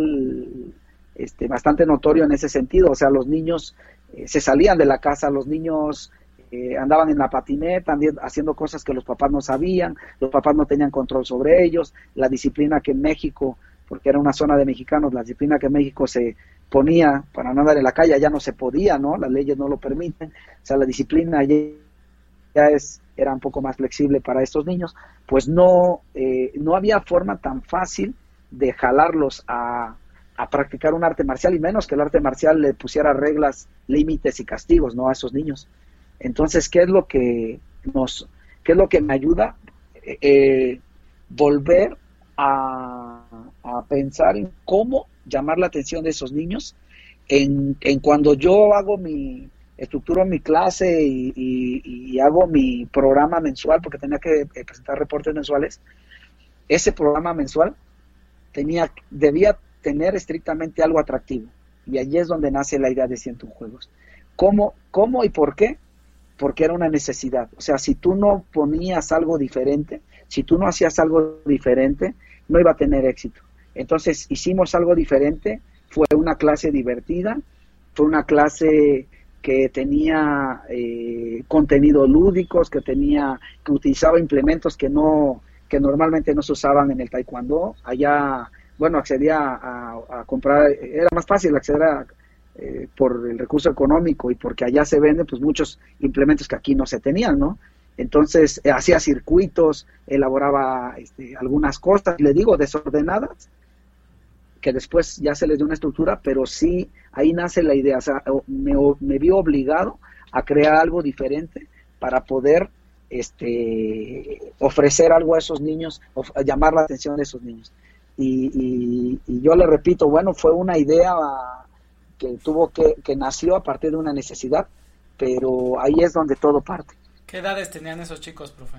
este, bastante notorio en ese sentido. O sea, los niños eh, se salían de la casa, los niños eh, andaban en la patineta, haciendo cosas que los papás no sabían, los papás no tenían control sobre ellos, la disciplina que en México, porque era una zona de mexicanos, la disciplina que en México se ponía para no andar en la calle ya no se podía, ¿no? Las leyes no lo permiten, o sea, la disciplina ya es era un poco más flexible para estos niños, pues no, eh, no había forma tan fácil de jalarlos a, a practicar un arte marcial y menos que el arte marcial le pusiera reglas, límites y castigos, ¿no? A esos niños. Entonces, ¿qué es lo que nos, qué es lo que me ayuda? Eh, eh, volver a, pensar en cómo llamar la atención de esos niños. En, en cuando yo hago mi, estructuro mi clase y, hago mi programa mensual, porque tenía que eh, presentar reportes mensuales, ese programa mensual tenía, debía tener estrictamente algo atractivo. Y allí es donde nace la idea de 101 juegos. ¿Cómo, ¿Cómo y por qué? porque era una necesidad. O sea, si tú no ponías algo diferente, si tú no hacías algo diferente, no iba a tener éxito. Entonces hicimos algo diferente, fue una clase divertida, fue una clase que tenía eh, contenidos lúdicos, que tenía, que utilizaba implementos que no, que normalmente no se usaban en el taekwondo. Allá, bueno, accedía a, a comprar, era más fácil acceder a, eh, por el recurso económico y porque allá se venden pues muchos implementos que aquí no se tenían, ¿no? Entonces eh, hacía circuitos, elaboraba este, algunas cosas, le digo, desordenadas, que después ya se les dio una estructura, pero sí ahí nace la idea, o sea, me, me vio obligado a crear algo diferente para poder este, ofrecer algo a esos niños, llamar la atención de esos niños. Y, y, yo le repito, bueno, fue una idea que tuvo que, que nació a partir de una necesidad, pero ahí es donde todo parte. ¿Qué edades tenían esos chicos, profe?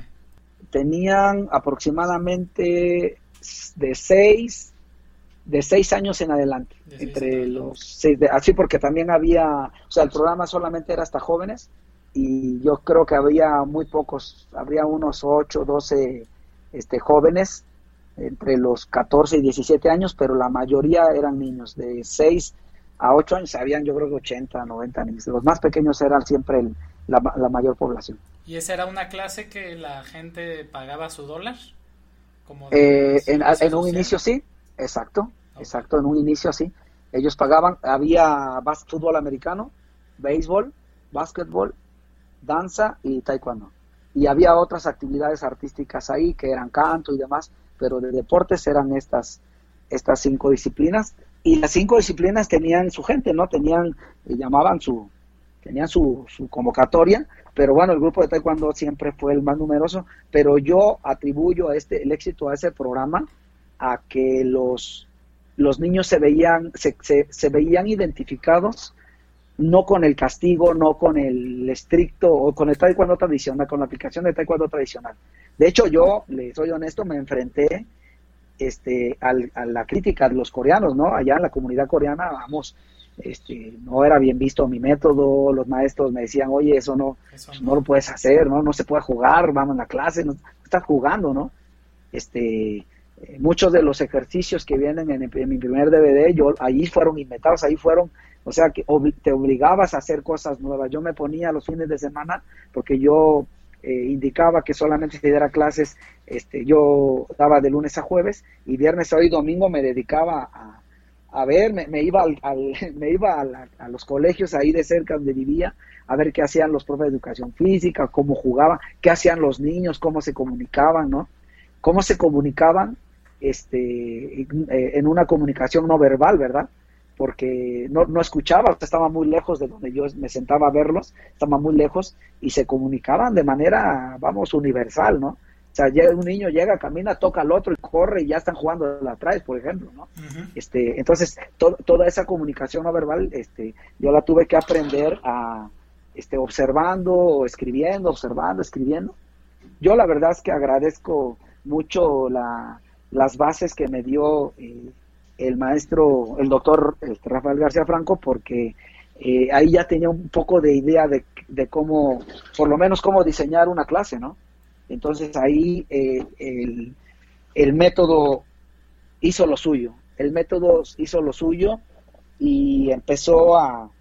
Tenían aproximadamente de seis, de seis años en adelante, entre los seis, así porque también había, o sea, el programa solamente era hasta jóvenes y yo creo que había muy pocos, habría unos ocho, doce este, jóvenes entre los 14 y 17 años, pero la mayoría eran niños de seis a ocho años habían yo creo que 80, 90 niños. Los más pequeños eran siempre la, mayor población. ¿Y esa era una clase que la gente pagaba su dólar? Como eh, en, un inicio sí, exacto, exacto, en un inicio sí. Ellos pagaban, había fútbol americano, béisbol, básquetbol, danza y taekwondo. Y había otras actividades artísticas ahí que eran canto y demás, pero de deportes eran estas, estas cinco disciplinas y las cinco disciplinas tenían su gente, ¿no? Tenían, eh, llamaban su, tenían su, su convocatoria, pero bueno, el grupo de taekwondo siempre fue el más numeroso, pero yo atribuyo a este, el éxito a ese programa a que los, los niños se veían, se, se, veían identificados no con el castigo, no con el estricto o con el taekwondo tradicional, con la aplicación del taekwondo tradicional. De hecho, yo, le soy honesto, me enfrenté este, al, a la crítica de los coreanos, ¿no? Allá en la comunidad coreana, vamos, este, no era bien visto mi método, los maestros me decían, oye, eso no, no. lo puedes hacer, ¿no? No se puede jugar, vamos a la clase, no estás jugando, ¿no? Este, eh, muchos de los ejercicios que vienen en, mi primer DVD, yo, ahí fueron inventados, ahí fueron, o sea, que te obligabas a hacer cosas nuevas. Yo me ponía los fines de semana porque yo eh, indicaba que solamente se diera clases, este, yo daba de lunes a jueves y viernes, hoy domingo me dedicaba a, a ver, me, iba, al, (laughs) me iba a, los colegios ahí de cerca donde vivía, a ver qué hacían los profes de educación física, cómo jugaban, qué hacían los niños, cómo se comunicaban, ¿no? Cómo se comunicaban este, en una comunicación no verbal, ¿verdad? Porque no, no escuchaba, estaba muy lejos de donde yo me sentaba a verlos, estaba muy lejos y se comunicaban de manera, vamos, universal, ¿no? O sea, un niño, llega, camina, toca al otro y corre y ya están jugando atrás, por ejemplo, ¿no? este, entonces, toda esa comunicación no verbal, este, yo la tuve que aprender a, este, observando, escribiendo, observando, escribiendo. Yo la verdad es que agradezco mucho la, las bases que me dio eh, el maestro, el doctor este, Rafael García Franco, porque eh, ahí ya tenía un poco de idea de, de cómo, por lo menos cómo diseñar una clase, ¿no? Entonces ahí eh, el, método hizo lo suyo, el método hizo lo suyo y empezó a,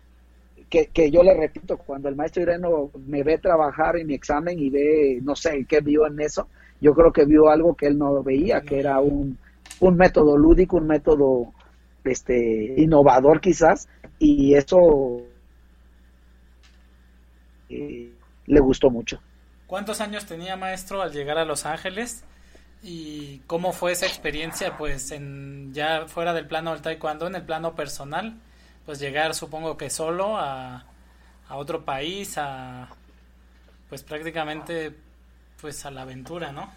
que, yo le repito, cuando el maestro Ireno me ve trabajar en mi examen y ve, no sé, qué vio en eso, yo creo que vio algo que él no veía, que era un, un método lúdico, un método este innovador quizás, y eso eh, le gustó mucho. ¿Cuántos años tenía maestro al llegar a Los Ángeles? ¿Y cómo fue esa experiencia, pues, en ya fuera del plano del taekwondo, en el plano personal? Pues llegar, supongo que solo, a, a otro país, a, pues prácticamente, pues a la aventura, ¿no?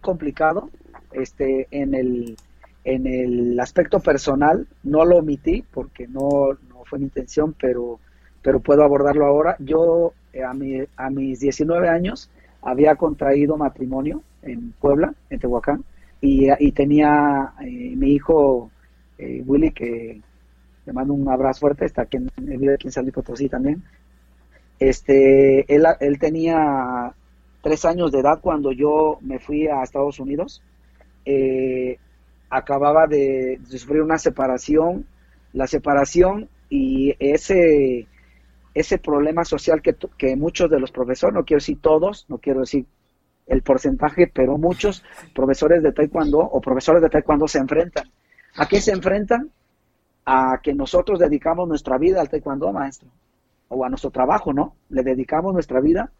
Complicado, este, en el, en el aspecto personal, no lo omití porque no, no fue mi intención, pero, pero puedo abordarlo ahora. Yo eh, a, mi, a mis 19 años había contraído matrimonio en Puebla, en Tehuacán, y, y tenía eh, mi hijo eh, Willy, que le mando un abrazo fuerte, está aquí en, vive aquí en San Potosí también. Este, él, él tenía tres años de edad cuando yo me fui a Estados Unidos. acababa de, sufrir una separación, la separación y ese ese problema social que, que muchos de los profesores, no quiero decir todos, no quiero decir el porcentaje, pero muchos profesores de taekwondo o profesores de taekwondo se enfrentan. ¿A qué se enfrentan? A que nosotros dedicamos nuestra vida al taekwondo, maestro, o a nuestro trabajo, ¿no? Le dedicamos nuestra vida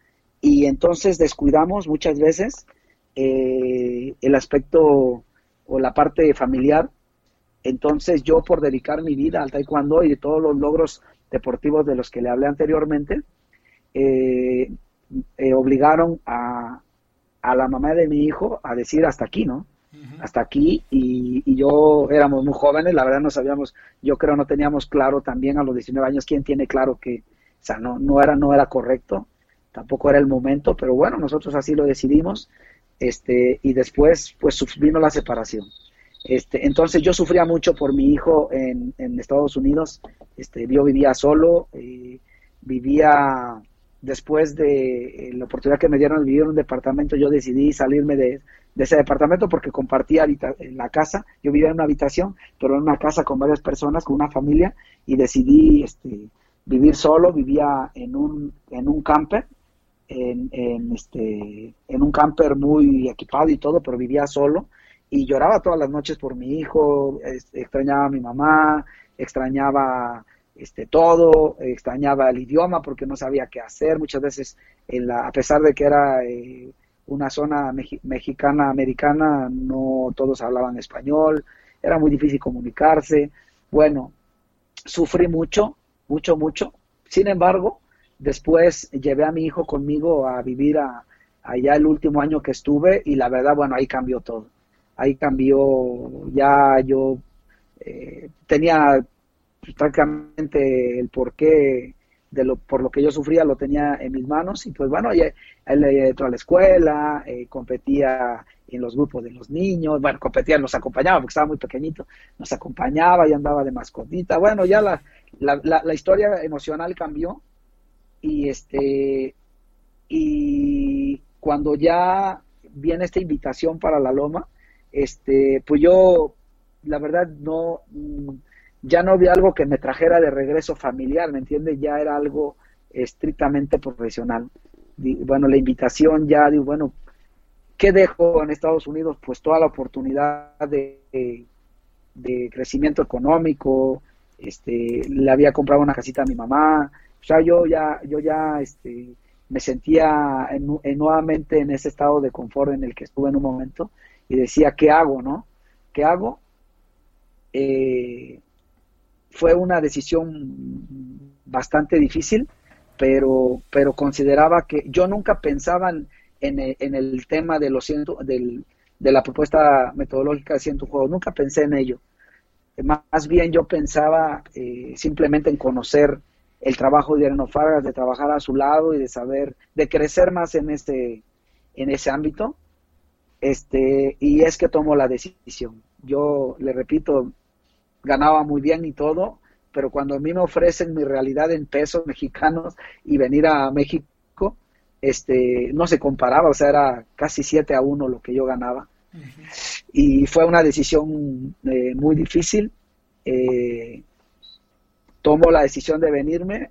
y entonces descuidamos muchas veces eh, el aspecto o la parte familiar. Entonces yo por dedicar mi vida al taekwondo y de todos los logros deportivos de los que le hablé anteriormente, eh, eh, obligaron a, a, la mamá de mi hijo a decir hasta aquí, ¿no? Hasta aquí, y, y, yo éramos muy jóvenes, la verdad no sabíamos, yo creo no teníamos claro también a los 19 años quién tiene claro que, o sea, no, no, era, no era correcto, tampoco era el momento, pero bueno, nosotros así lo decidimos, este, y después pues vino la separación. Este, entonces yo sufría mucho por mi hijo en, en Estados Unidos. Este, yo vivía solo, eh, vivía después de eh, la oportunidad que me dieron de vivir en un departamento, yo decidí salirme de, ese departamento porque compartía la casa. Yo vivía en una habitación, pero en una casa con varias personas, con una familia, y decidí este, vivir solo. Vivía en un, en un camper, en, en, este, en un camper muy equipado y todo, pero vivía solo y lloraba todas las noches por mi hijo, extrañaba a mi mamá, extrañaba este todo, extrañaba el idioma porque no sabía qué hacer. Muchas veces, en la, a pesar de que era eh, una zona mexicana, americana, no todos hablaban español, era muy difícil comunicarse. Bueno, sufrí mucho, mucho, mucho. Sin embargo, después llevé a mi hijo conmigo a vivir a, allá el último año que estuve y la verdad, bueno, ahí cambió todo. Ahí cambió, ya yo eh, tenía prácticamente el porqué de lo, por lo que yo sufría lo tenía en mis manos y pues bueno, él entró a la escuela, eh, competía en los grupos de los niños, bueno, competía, nos acompañaba porque estaba muy pequeñito, nos acompañaba y andaba de mascotita, bueno, ya la, la, la, historia emocional cambió y este y cuando ya viene esta invitación para la loma, este, pues yo la verdad no ya no vi algo que me trajera de regreso familiar, ¿me entiendes? Ya era algo estrictamente profesional. Bueno, la invitación ya, digo, bueno, ¿qué dejo en Estados Unidos? Pues toda la oportunidad de, de, crecimiento económico, este, le había comprado una casita a mi mamá, o sea, yo ya, yo ya, este, me sentía nuevamente en ese estado de confort en el que estuve en un momento y decía, ¿qué hago, no? ¿Qué hago? Eh, fue una decisión bastante difícil, pero, pero consideraba que yo nunca pensaba en, en el tema de los ciento, del, de la propuesta metodológica de ciento juegos, nunca pensé en ello. Más bien yo pensaba eh, simplemente en conocer el trabajo de Areno Fargas, de trabajar a su lado y de saber, de crecer más en este, en ese ámbito. Este, y es que tomo la decisión. Yo le repito, ganaba muy bien y todo, pero cuando a mí me ofrecen mi realidad en pesos (laughs) mexicanos y venir a México, este, no se comparaba, o sea, era casi 7 a 1 lo que yo ganaba. Y fue una decisión eh, muy difícil. Eh, tomo la decisión de venirme.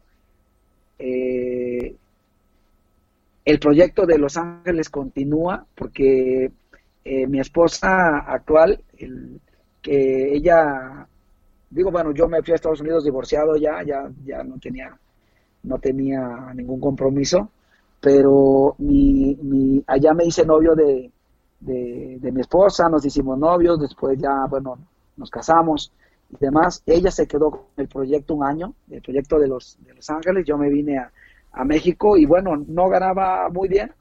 Eh, el proyecto de Los Ángeles continúa porque mi esposa actual, que ella digo, bueno, yo me fui a Estados Unidos divorciado ya, ya, ya no tenía, no tenía ningún compromiso, pero mi, mi, allá me hice novio de, de, mi esposa, nos hicimos novios, después ya, bueno, nos casamos y demás. Ella se quedó con el proyecto un año, el proyecto de Los, de los Ángeles, yo me vine a, a México y bueno, no ganaba muy bien,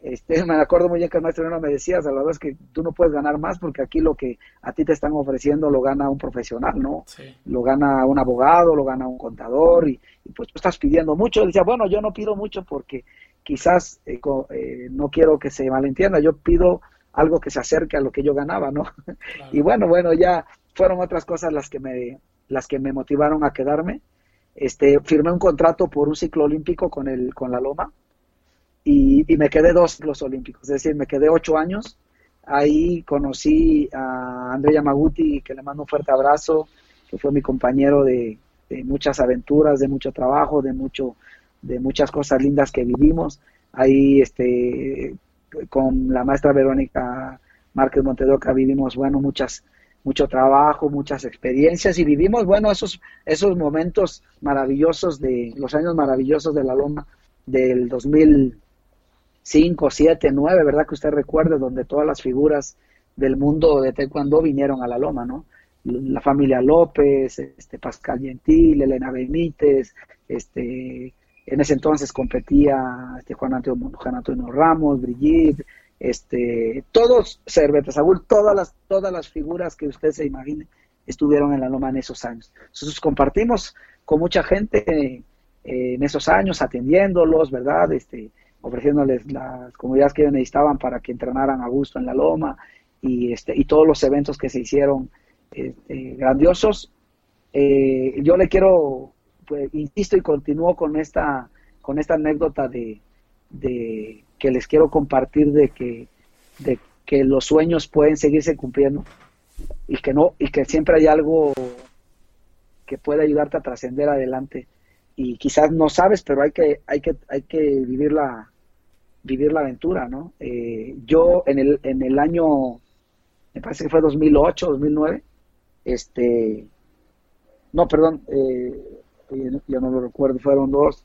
este, (laughs) me acuerdo muy bien que el maestro no me decía, verdad es que tú no puedes ganar más porque aquí lo que a ti te están ofreciendo lo gana un profesional, ¿no? Lo gana un abogado, lo gana un contador y, pues tú estás pidiendo mucho. Él decía, bueno, yo no pido mucho porque quizás eh, eh, no quiero que se malentienda, yo pido algo que se acerque a lo que yo ganaba, ¿no? (laughs) Y bueno, bueno, ya fueron otras cosas las que me las que me motivaron a quedarme. Este, firmé un contrato por un ciclo olímpico con el con la Loma y, me quedé dos los olímpicos, es decir, me quedé ocho años. Ahí conocí a Andrea Yamaguti, que le mando un fuerte abrazo, que fue mi compañero de, muchas aventuras, de mucho trabajo, de mucho, de muchas cosas lindas que vivimos. Ahí, este, con la maestra Verónica Márquez Montedoca vivimos, bueno, muchas, mucho trabajo, muchas experiencias y vivimos, bueno, esos, esos momentos maravillosos de, los años maravillosos de la Loma del 2000, 5, 7, 9, ¿verdad? Que usted recuerde, donde todas las figuras del mundo de Taekwondo vinieron a la loma, ¿no? La familia López, este Pascal Gentil, Elena Benítez, este, en ese entonces competía este Juan Antonio, Juan Antonio Ramos, Brigitte, este, todos, Cerveta todas las, todas las figuras que usted se imagine estuvieron en la loma en esos años. Compartimos con mucha gente eh, en esos años, atendiéndolos, ¿verdad? Este, ofreciéndoles las comunidades que ellos necesitaban para que entrenaran a gusto en la loma y, este, y todos los eventos que se hicieron este, grandiosos. Eh, yo le quiero, pues, insisto y continúo con esta, con esta anécdota de, de que les quiero compartir de que, de que los sueños pueden seguirse cumpliendo y que no y que siempre hay algo que puede ayudarte a trascender adelante y quizás no sabes, pero hay que, hay que, hay que vivir la, vivir la aventura, ¿no? Eh, yo en el, en el año, me parece que fue 2008, 2009, este, no, perdón, eh, ya no lo recuerdo, fueron dos,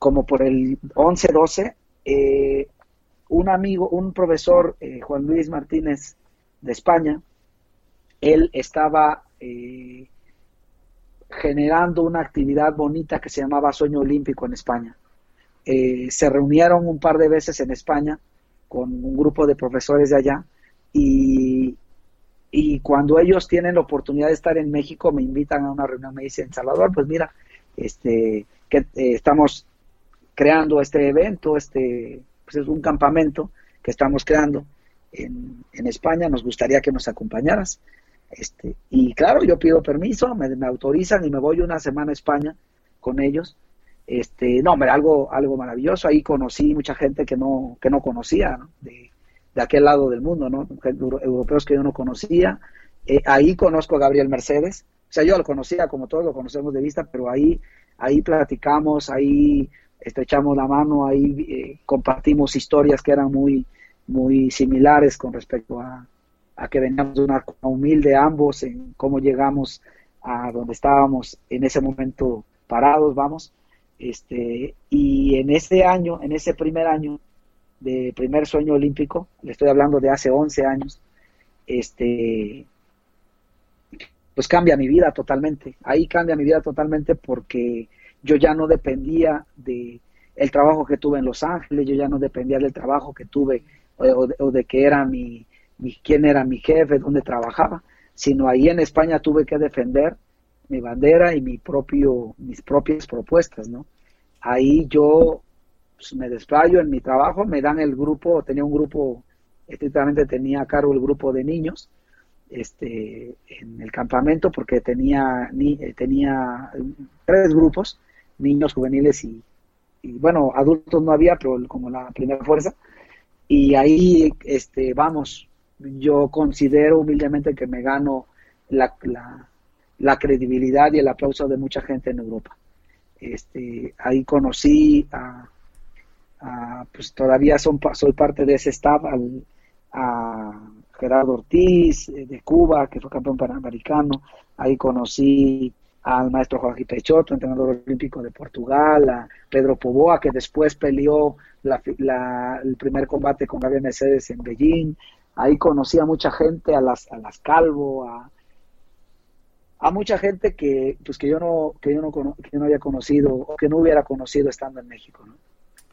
como por el 11, 12, eh, un amigo, un profesor, eh, Juan Luis Martínez de España, él estaba eh, generando una actividad bonita que se llamaba Sueño Olímpico en España. Eh, se reunieron un par de veces en España con un grupo de profesores de allá y, y cuando ellos tienen la oportunidad de estar en México, me invitan a una reunión, me dicen, Salvador, pues mira, este, que eh, estamos creando este evento, este, pues es un campamento que estamos creando en, en España, nos gustaría que nos acompañaras. Este, y claro, yo pido permiso, me, me, autorizan y me voy una semana a España con ellos. Este, no, hombre, algo, algo maravilloso. Ahí conocí mucha gente que no, que no conocía, ¿no? De, de aquel lado del mundo, ¿no? Europeos que yo no conocía. Eh, ahí conozco a Gabriel Mercedes. O sea, yo lo conocía como todos lo conocemos de vista, pero ahí, ahí platicamos, ahí estrechamos la mano, ahí eh, compartimos historias que eran muy, muy similares con respecto a, a que veníamos de una humilde ambos en cómo llegamos a donde estábamos en ese momento parados, vamos. Este, y en ese año, en ese primer año, de primer sueño olímpico, le estoy hablando de hace 11 años, este, pues cambia mi vida totalmente. Ahí cambia mi vida totalmente porque yo ya no dependía de el trabajo que tuve en Los Ángeles, yo ya no dependía del trabajo que tuve o de, o de que era mi, mi, quién era mi jefe, dónde trabajaba, sino ahí en España tuve que defender mi bandera y mi propio, mis propias propuestas, ¿no? Ahí yo pues, me desplayo en mi trabajo, me dan el grupo, tenía un grupo, estrictamente tenía a cargo el grupo de niños, este, en el campamento porque tenía, ni, tenía tres grupos, niños juveniles y, bueno, adultos no había, pero como la primera fuerza, y ahí, este, vamos, yo considero humildemente que me gano la, la, la credibilidad y el aplauso de mucha gente en Europa. Este, ahí conocí a, pues todavía son, soy parte de ese staff, al, a Gerardo Ortiz eh, de Cuba, que fue campeón panamericano, ahí conocí al maestro Joaquín Peixoto, entrenador olímpico de Portugal, a Pedro Poboa, que después peleó la, el primer combate con Gabriel Mercedes en Beijing, ahí conocí a mucha gente, a las, a las Calvo, a, a mucha gente que pues que yo no que yo no que yo no había conocido o que no hubiera conocido estando en México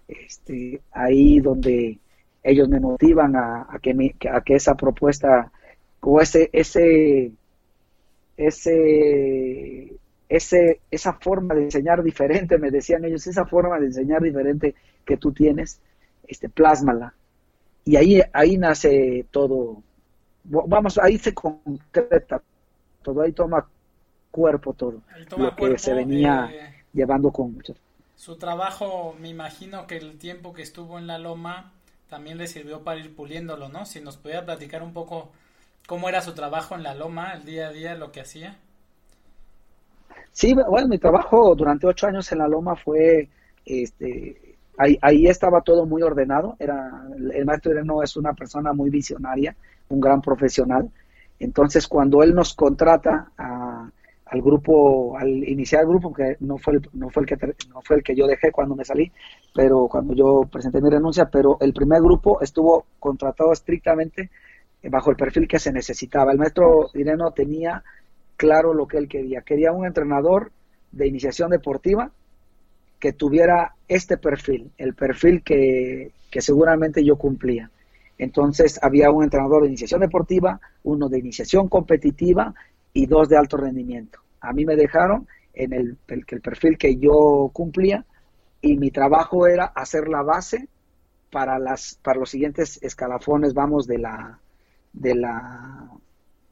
este, ahí donde ellos me motivan a, que, me, a que esa propuesta o ese, ese, ese, ese, esa forma de enseñar diferente, me decían ellos, esa forma de enseñar diferente que tú tienes, este, plásmala. Y ahí, ahí nace todo, vamos, ahí se concreta todo, ahí toma cuerpo todo, lo que se venía llevando con muchos su trabajo, me imagino que el tiempo que estuvo en la loma también le sirvió para ir puliéndolo, ¿no? Si nos podía platicar un poco cómo era su trabajo en la loma, el día a día, lo que hacía. Sí, bueno, mi trabajo durante ocho años en la loma fue, este, ahí, ahí estaba todo muy ordenado. Era el maestro Ireno es una persona muy visionaria, un gran profesional. Entonces, cuando él nos contrata a, al grupo, al iniciar el grupo, que no fue el, no fue el que no fue el que yo dejé cuando me salí, pero cuando yo presenté mi renuncia, pero el primer grupo estuvo contratado estrictamente bajo el perfil que se necesitaba. El maestro Ireno tenía claro lo que él quería. Quería un entrenador de iniciación deportiva que tuviera este perfil, el perfil que, que seguramente yo cumplía. Entonces había un entrenador de iniciación deportiva, uno de iniciación competitiva y dos de alto rendimiento. A mí me dejaron en el, el, el perfil que yo cumplía y mi trabajo era hacer la base para las para los siguientes escalafones vamos de la de la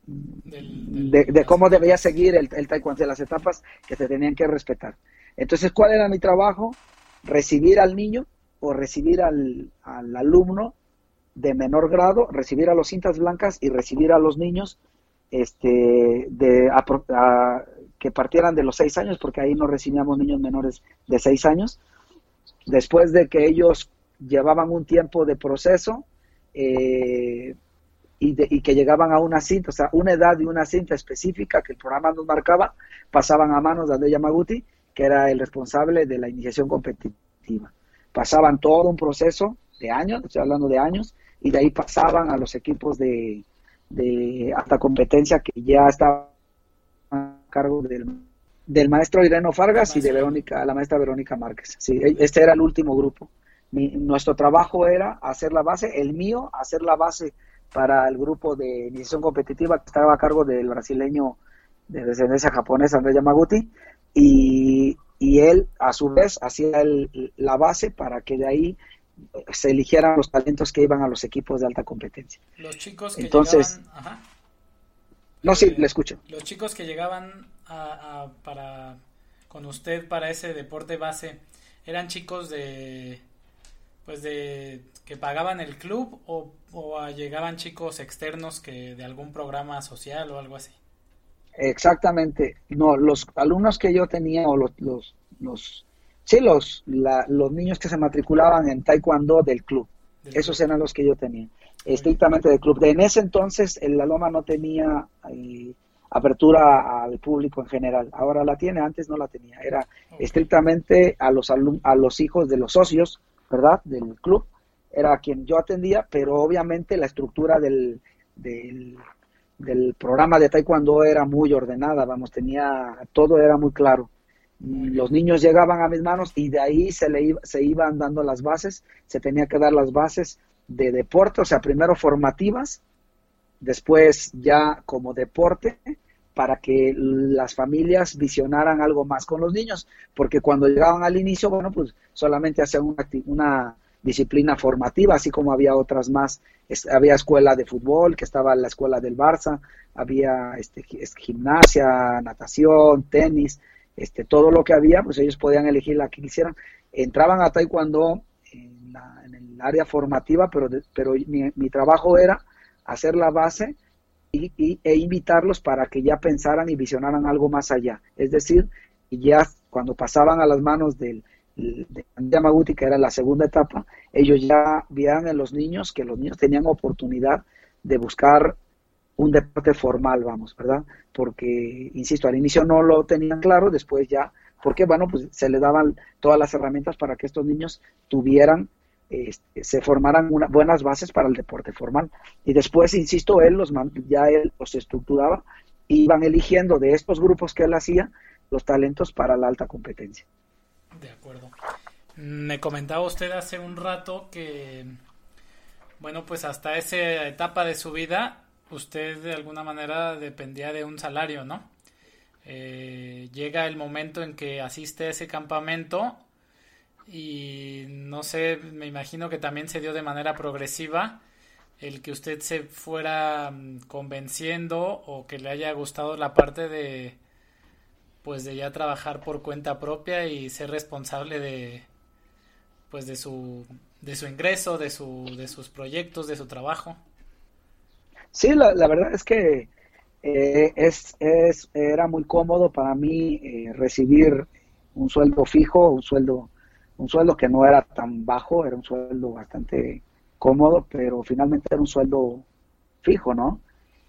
de, cómo debía seguir el, el taekwondo de las etapas que se tenían que respetar. Entonces cuál era mi trabajo recibir al niño o recibir al, al alumno de menor grado recibir a los cintas blancas y recibir a los niños este, de, que partieran de los seis años, porque ahí no recibíamos niños menores de seis años. Después de que ellos llevaban un tiempo de proceso eh, y, que llegaban a una cinta, o sea, una edad y una cinta específica que el programa nos marcaba, pasaban a manos de André Yamaguti, que era el responsable de la iniciación competitiva. Pasaban todo un proceso de años, estoy hablando de años, y de ahí pasaban a los equipos de, de hasta competencia que ya estaba a cargo del, del maestro Ireno Fargas y de Verónica, la maestra Verónica Márquez. Sí, este era el último grupo. nuestro trabajo era hacer la base, el mío, hacer la base para el grupo de iniciación competitiva que estaba a cargo del brasileño de descendencia japonesa Andrés Yamaguchi y, y él a su vez hacía la base para que de ahí se eligieran los talentos que iban a los equipos de alta competencia. Los chicos que Entonces, llegaban, no, sí, le escucho. Los chicos que llegaban a, para con usted para ese deporte base eran chicos de pues de que pagaban el club o, o llegaban chicos externos que de algún programa social o algo así. Exactamente. No, los alumnos que yo tenía o los, los, los sí, los, los niños que se matriculaban en Taekwondo del club. Esos eran los que yo tenía. Estrictamente del club. De, en ese entonces, el La Loma no tenía eh, apertura al público en general. Ahora la tiene, antes no la tenía. Era estrictamente a los, a los hijos de los socios, ¿verdad? Del club. Era quien yo atendía, pero obviamente la estructura del, del programa de taekwondo era muy ordenada, vamos, tenía, todo era muy claro. Los niños llegaban a mis manos y de ahí se, le se iban dando las bases, se tenía que dar las bases de deporte, o sea, primero formativas, después ya como deporte, para que las familias visionaran algo más con los niños, porque cuando llegaban al inicio, bueno, pues solamente hacían una, una disciplina formativa, así como había otras más. había escuela de fútbol, que estaba la escuela del Barça, había este, gimnasia, natación, tenis, este, todo lo que había, pues ellos podían elegir la que quisieran. Entraban a taekwondo en, en el área formativa, pero, pero mi, trabajo era hacer la base y, e invitarlos para que ya pensaran y visionaran algo más allá. Es decir, ya cuando pasaban a las manos del, de Yamaguchi, que era la segunda etapa, ellos ya vieron en los niños que los niños tenían oportunidad de buscar un deporte formal, vamos, ¿verdad? Porque, insisto, al inicio no lo tenían claro, después ya, porque, bueno, pues se les daban todas las herramientas para que estos niños tuvieran, este, se formaran buenas bases para el deporte formal. Y después, insisto, él los ya él los estructuraba, iban eligiendo de estos grupos que él hacía los talentos para la alta competencia. De acuerdo. Me comentaba usted hace un rato que, bueno, pues hasta esa etapa de su vida, usted de alguna manera dependía de un salario, ¿no? Eh, llega el momento en que asiste a ese campamento y no sé, me imagino que también se dio de manera progresiva el que usted se fuera mm, convenciendo o que le haya gustado la parte de pues de ya trabajar por cuenta propia y ser responsable de pues de su de su ingreso, de su de sus proyectos, de su trabajo. Sí, la, la verdad es que eh, es, es, era muy cómodo para mí eh, recibir un sueldo fijo, un sueldo un sueldo que no era tan bajo, era un sueldo bastante cómodo, pero finalmente era un sueldo fijo, ¿no?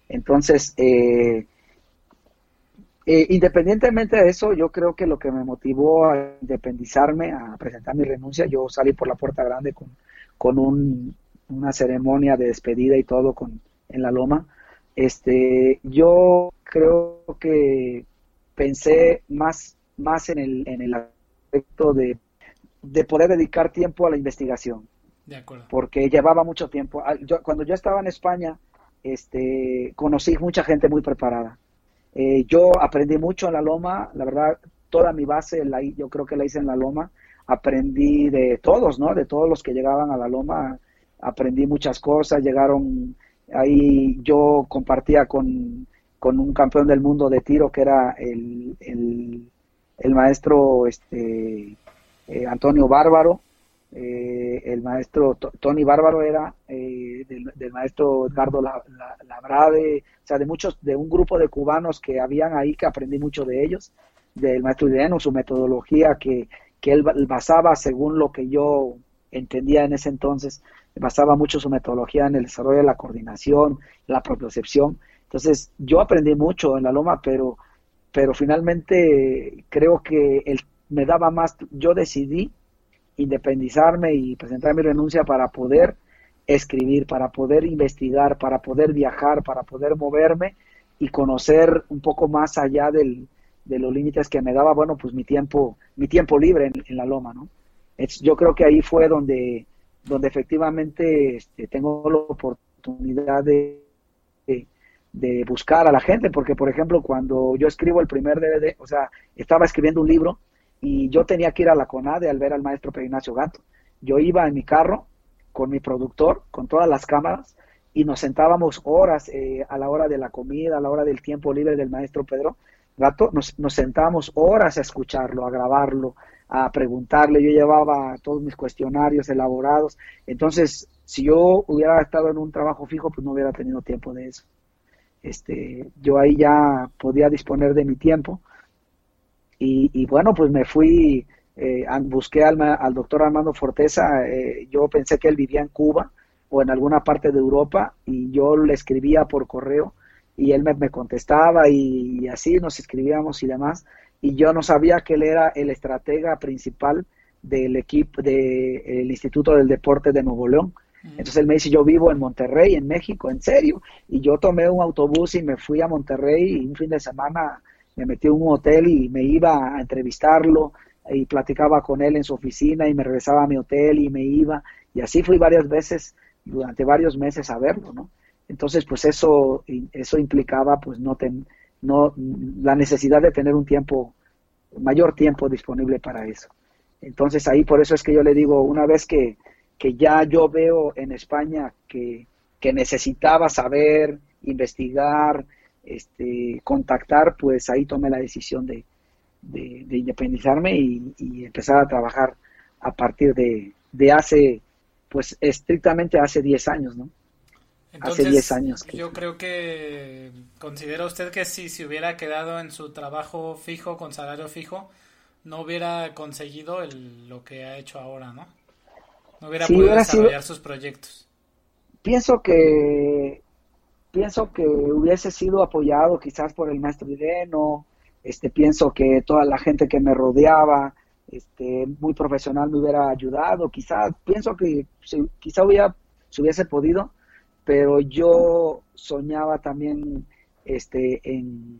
Entonces, eh, eh, independientemente de eso, yo creo que lo que me motivó a independizarme, a presentar mi renuncia, yo salí por la puerta grande con, con un, una ceremonia de despedida y todo con, en la loma. Este, yo creo que pensé más, más en el, en el aspecto de, de poder dedicar tiempo a la investigación. De acuerdo. Porque llevaba mucho tiempo. Ah, yo, cuando yo estaba en España, este, conocí mucha gente muy preparada eh, yo aprendí mucho en la loma, la verdad, toda mi base la, yo creo que la hice en la loma. Aprendí de todos, ¿no? De todos los que llegaban a la loma, aprendí muchas cosas. Llegaron ahí, yo compartía con, un campeón del mundo de tiro que era el, el, maestro este, eh, Antonio Bárbaro. Eh, el maestro Tony Bárbaro era eh, del, maestro Edgardo Labrade, o sea, de muchos, de un grupo de cubanos que habían ahí que aprendí mucho de ellos, del maestro Ireno, su metodología que, que él basaba según lo que yo entendía en ese entonces, basaba mucho su metodología en el desarrollo de la coordinación, la propiocepción. Entonces, yo aprendí mucho en la Loma, pero, pero finalmente creo que él me daba más, yo decidí independizarme y presentar mi renuncia para poder escribir, para poder investigar, para poder viajar, para poder moverme y conocer un poco más allá del, de los límites que me daba, bueno, pues mi tiempo, mi tiempo libre en, la loma, ¿no? Es, yo creo que ahí fue donde, donde efectivamente este, tengo la oportunidad oportunidad de, de, buscar a la gente, porque por ejemplo cuando yo escribo el primer DVD, o sea, estaba escribiendo un libro y yo tenía que ir a la CONADE al ver al maestro Pedro Ignacio Gato. Yo iba en mi carro con mi productor, con todas las cámaras, y nos sentábamos horas eh, a la hora de la comida, a la hora del tiempo libre del maestro Pedro Gato, nos, nos sentábamos horas a escucharlo, a grabarlo, a preguntarle. Yo llevaba todos mis cuestionarios elaborados. Entonces, si yo hubiera estado en un trabajo fijo, pues no hubiera tenido tiempo de eso. Este, yo ahí ya podía disponer de mi tiempo. Y, bueno, pues me fui, eh, busqué al, al, doctor Armando Forteza. Eh, yo pensé que él vivía en Cuba o en alguna parte de Europa y yo le escribía por correo y él me, contestaba y, así nos escribíamos y demás y yo no sabía que él era el estratega principal del equipo del Instituto del Deporte de Nuevo León. Entonces él me dice, yo vivo en Monterrey, en México, en serio. Y yo tomé un autobús y me fui a Monterrey y un fin de semana me metí en un hotel y me iba a entrevistarlo y platicaba con él en su oficina y me regresaba a mi hotel y me iba. Y así fui varias veces durante varios meses a verlo, ¿no? Entonces, pues eso, eso implicaba pues no, ten, no la necesidad de tener un tiempo, mayor tiempo disponible para eso. Entonces ahí por eso es que yo le digo, una vez que, que ya yo veo en España que, que necesitaba saber, investigar, este, contactar, pues ahí tomé la decisión de, de, independizarme y, y, empezar a trabajar a partir de, de hace, pues estrictamente hace 10 años, ¿no? hace 10 años. Yo creo que considera usted que si se hubiera quedado en su trabajo fijo, con salario fijo, no hubiera conseguido lo que ha hecho ahora, ¿no? No hubiera podido desarrollar sus proyectos. Pienso que pienso que hubiese sido apoyado quizás por el maestro Ireno, este pienso que toda la gente que me rodeaba, este muy profesional me hubiera ayudado, quizás pienso que quizá hubiera se hubiese podido, pero yo soñaba también este, en,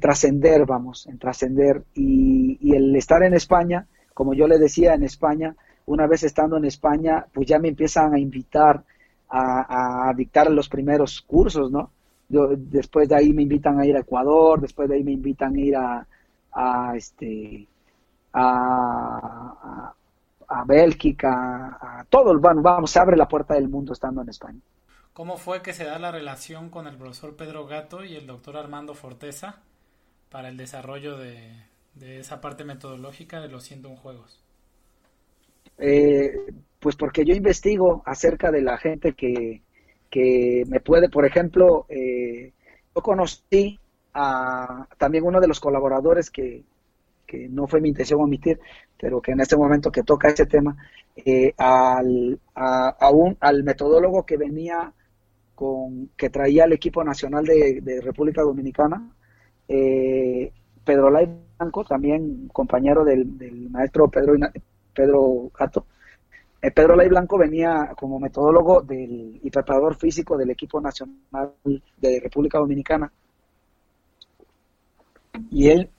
trascender, vamos, en trascender. Y, el estar en España, como yo le decía, en España, una vez estando en España, pues ya me empiezan a invitar a, dictar los primeros cursos, ¿no? Después de ahí me invitan a ir a Ecuador, después de ahí me invitan a ir a, este, a, a, Bélgica, a todo, bueno, vamos, se abre la puerta del mundo estando en España. ¿Cómo fue que se da la relación con el profesor Pedro Gato y el doctor Armando Forteza para el desarrollo de, esa parte metodológica de los 101 juegos? Eh, pues porque yo investigo acerca de la gente que, me puede, por ejemplo, eh, yo conocí a también uno de los colaboradores que, no fue mi intención omitir, pero que en este momento que toca ese tema, eh, al, a, un, al metodólogo que venía con, que traía el equipo nacional de, República Dominicana, eh, Pedro Lai Blanco, también compañero del, maestro Pedro, Pedro Gato. Eh, Pedro Lai Blanco venía como metodólogo del, y preparador físico del equipo nacional de República Dominicana. Y él,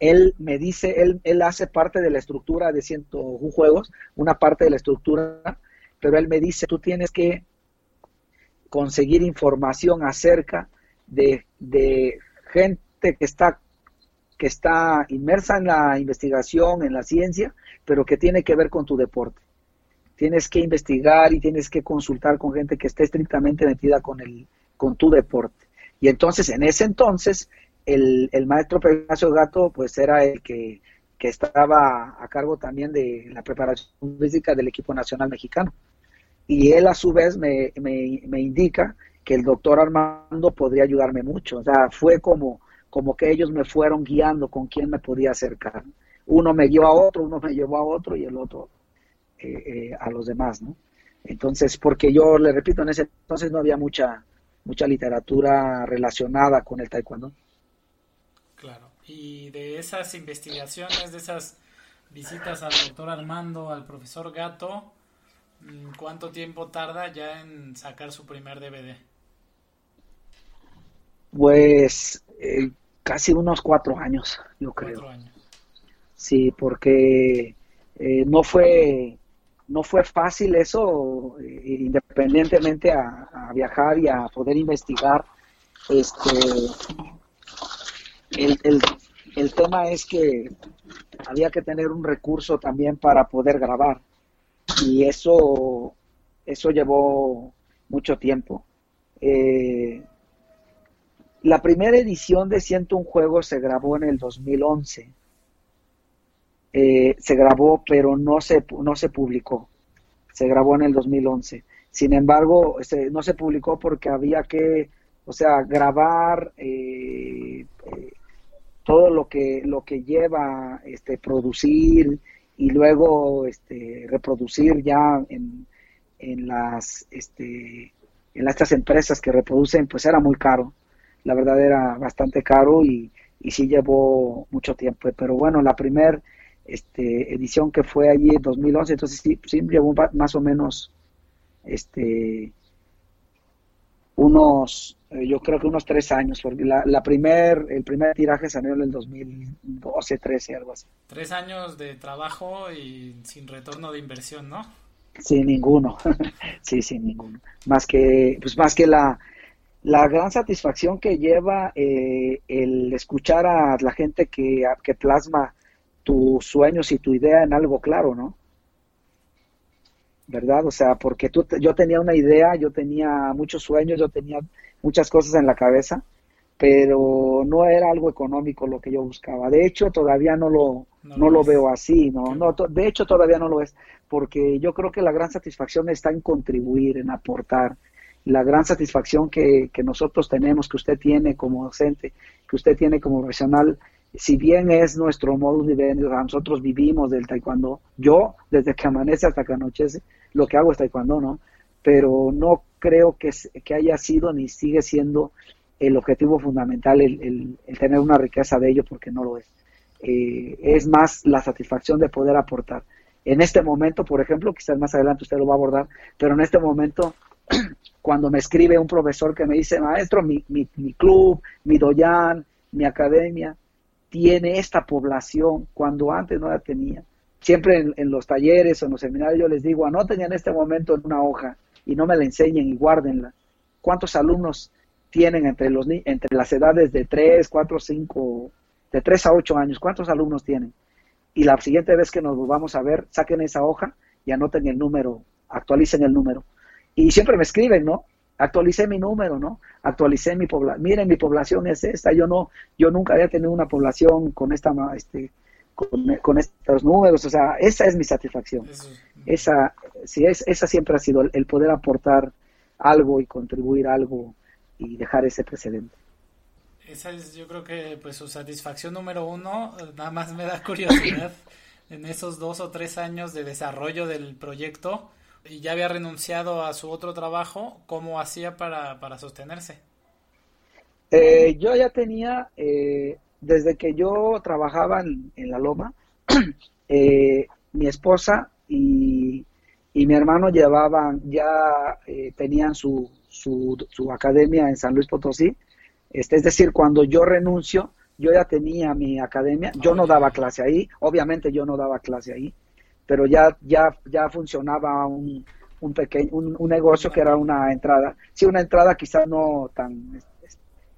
él me dice, él, él hace parte de la estructura de 101 juegos, una parte de la estructura, pero él me dice, tú tienes que conseguir información acerca de, gente que está, que está inmersa en la investigación, en la ciencia, pero que tiene que ver con tu deporte. Tienes que investigar y tienes que consultar con gente que esté estrictamente metida con, el, con tu deporte. Y entonces, en ese entonces, el, el maestro Pegaso Gato, pues era el que, que estaba a cargo también de la preparación física del equipo nacional mexicano y él a su vez me, me, indica que el doctor Armando podría ayudarme mucho. O sea, fue como, como que ellos me fueron guiando con quién me podía acercar. Uno me guió a otro, uno me llevó a otro y el otro eh, eh, a los demás, ¿no? Entonces, porque yo le repito, en ese entonces no había mucha, mucha literatura relacionada con el taekwondo. Claro, y de esas investigaciones, de esas visitas al doctor Armando, al profesor Gato, Mm, ¿Cuánto tiempo tarda ya en sacar su primer DVD? Pues eh, casi unos cuatro años, yo creo. Años. Sí, porque eh, no fue no fue fácil eso, eh, independientemente a, viajar y a poder investigar. Este, el, el, tema es que había que tener un recurso también para poder grabar y eso, eso llevó mucho tiempo. Eh, la primera edición de 101 Juegos se grabó en el 2011 eh, se grabó, pero no se, no se publicó. Se grabó en el 2011. Sin embargo, no se publicó porque había que, o sea, grabar eh, eh, todo lo que, lo que lleva este, producir y luego este, reproducir ya en, en las este, en estas empresas que reproducen, pues era muy caro. La verdad era bastante caro y, y sí llevó mucho tiempo. Pero bueno, la primera este, edición que fue allí en 2011, entonces sí, sí llevó más o menos este, unos, eh, yo creo que unos tres años, porque la, la primer, el primer tiraje salió en el 2012, 13, algo así. Tres años de trabajo y sin retorno de inversión, ¿no? Sin ninguno, (laughs) sí, sin ninguno. Más que, pues más que la, la gran satisfacción que lleva eh, el escuchar a la gente que, que plasma tus sueños y tu idea en algo claro, ¿no? ¿Verdad? O sea, porque tú, yo tenía una idea, yo tenía muchos sueños, yo tenía muchas cosas en la cabeza, pero no era algo económico lo que yo buscaba. De hecho, todavía no lo, no, lo, veo así, ¿no? no de hecho, todavía no lo es, porque yo creo que la gran satisfacción está en contribuir, en aportar. La gran satisfacción que, que nosotros tenemos, que usted tiene como docente, que usted tiene como profesional, si bien es nuestro modus vivendi, nosotros vivimos del taekwondo, yo desde que amanece hasta que anochece, lo que hago es taekwondo, ¿no? Pero no creo que, que haya sido ni sigue siendo el objetivo fundamental el, tener una riqueza de ello, porque no lo es. Eh, es más la satisfacción de poder aportar. En este momento, por ejemplo, quizás más adelante usted lo va a abordar, pero en este momento, (clears throat) cuando me escribe un profesor que me dice, maestro, mi, mi, mi club, mi doyan, mi academia, tiene esta población cuando antes no la tenía. Siempre en, los talleres o en los seminarios yo les digo, anoten en este momento en una hoja y no me la enseñen y guárdenla. ¿Cuántos alumnos tienen entre, los, entre las edades de 3, 4, 5, de 3 a 8 años? ¿Cuántos alumnos tienen? Y la siguiente vez que nos vamos a ver, saquen esa hoja y anoten el número, actualicen el número. Y siempre me escriben, ¿no? actualicé mi número, ¿no? Actualicé mi población. Miren, mi población es esta. Yo no, yo nunca había tenido una población con esta, este, con, estos números. O sea, esa es mi satisfacción. Esa, sí, es, esa siempre ha sido el, poder aportar algo y contribuir algo y dejar ese precedente. Esa es, yo creo que, pues, su satisfacción número uno. Nada más me da curiosidad (coughs) en esos dos o tres años de desarrollo del proyecto y ya había renunciado a su otro trabajo, ¿cómo hacía para, sostenerse? Eh, yo ya tenía, eh, desde que yo trabajaba en, la Loma, (clears throat) eh, mi esposa y, mi hermano llevaban, ya tenían su, su, su, academia en San Luis Potosí. Este, es decir, cuando yo renuncio, yo ya tenía mi academia, yo no daba clase ahí, obviamente yo no daba clase ahí, pero ya, ya, ya funcionaba un, un pequeño, un, negocio que era una entrada, sí, una entrada quizás no tan,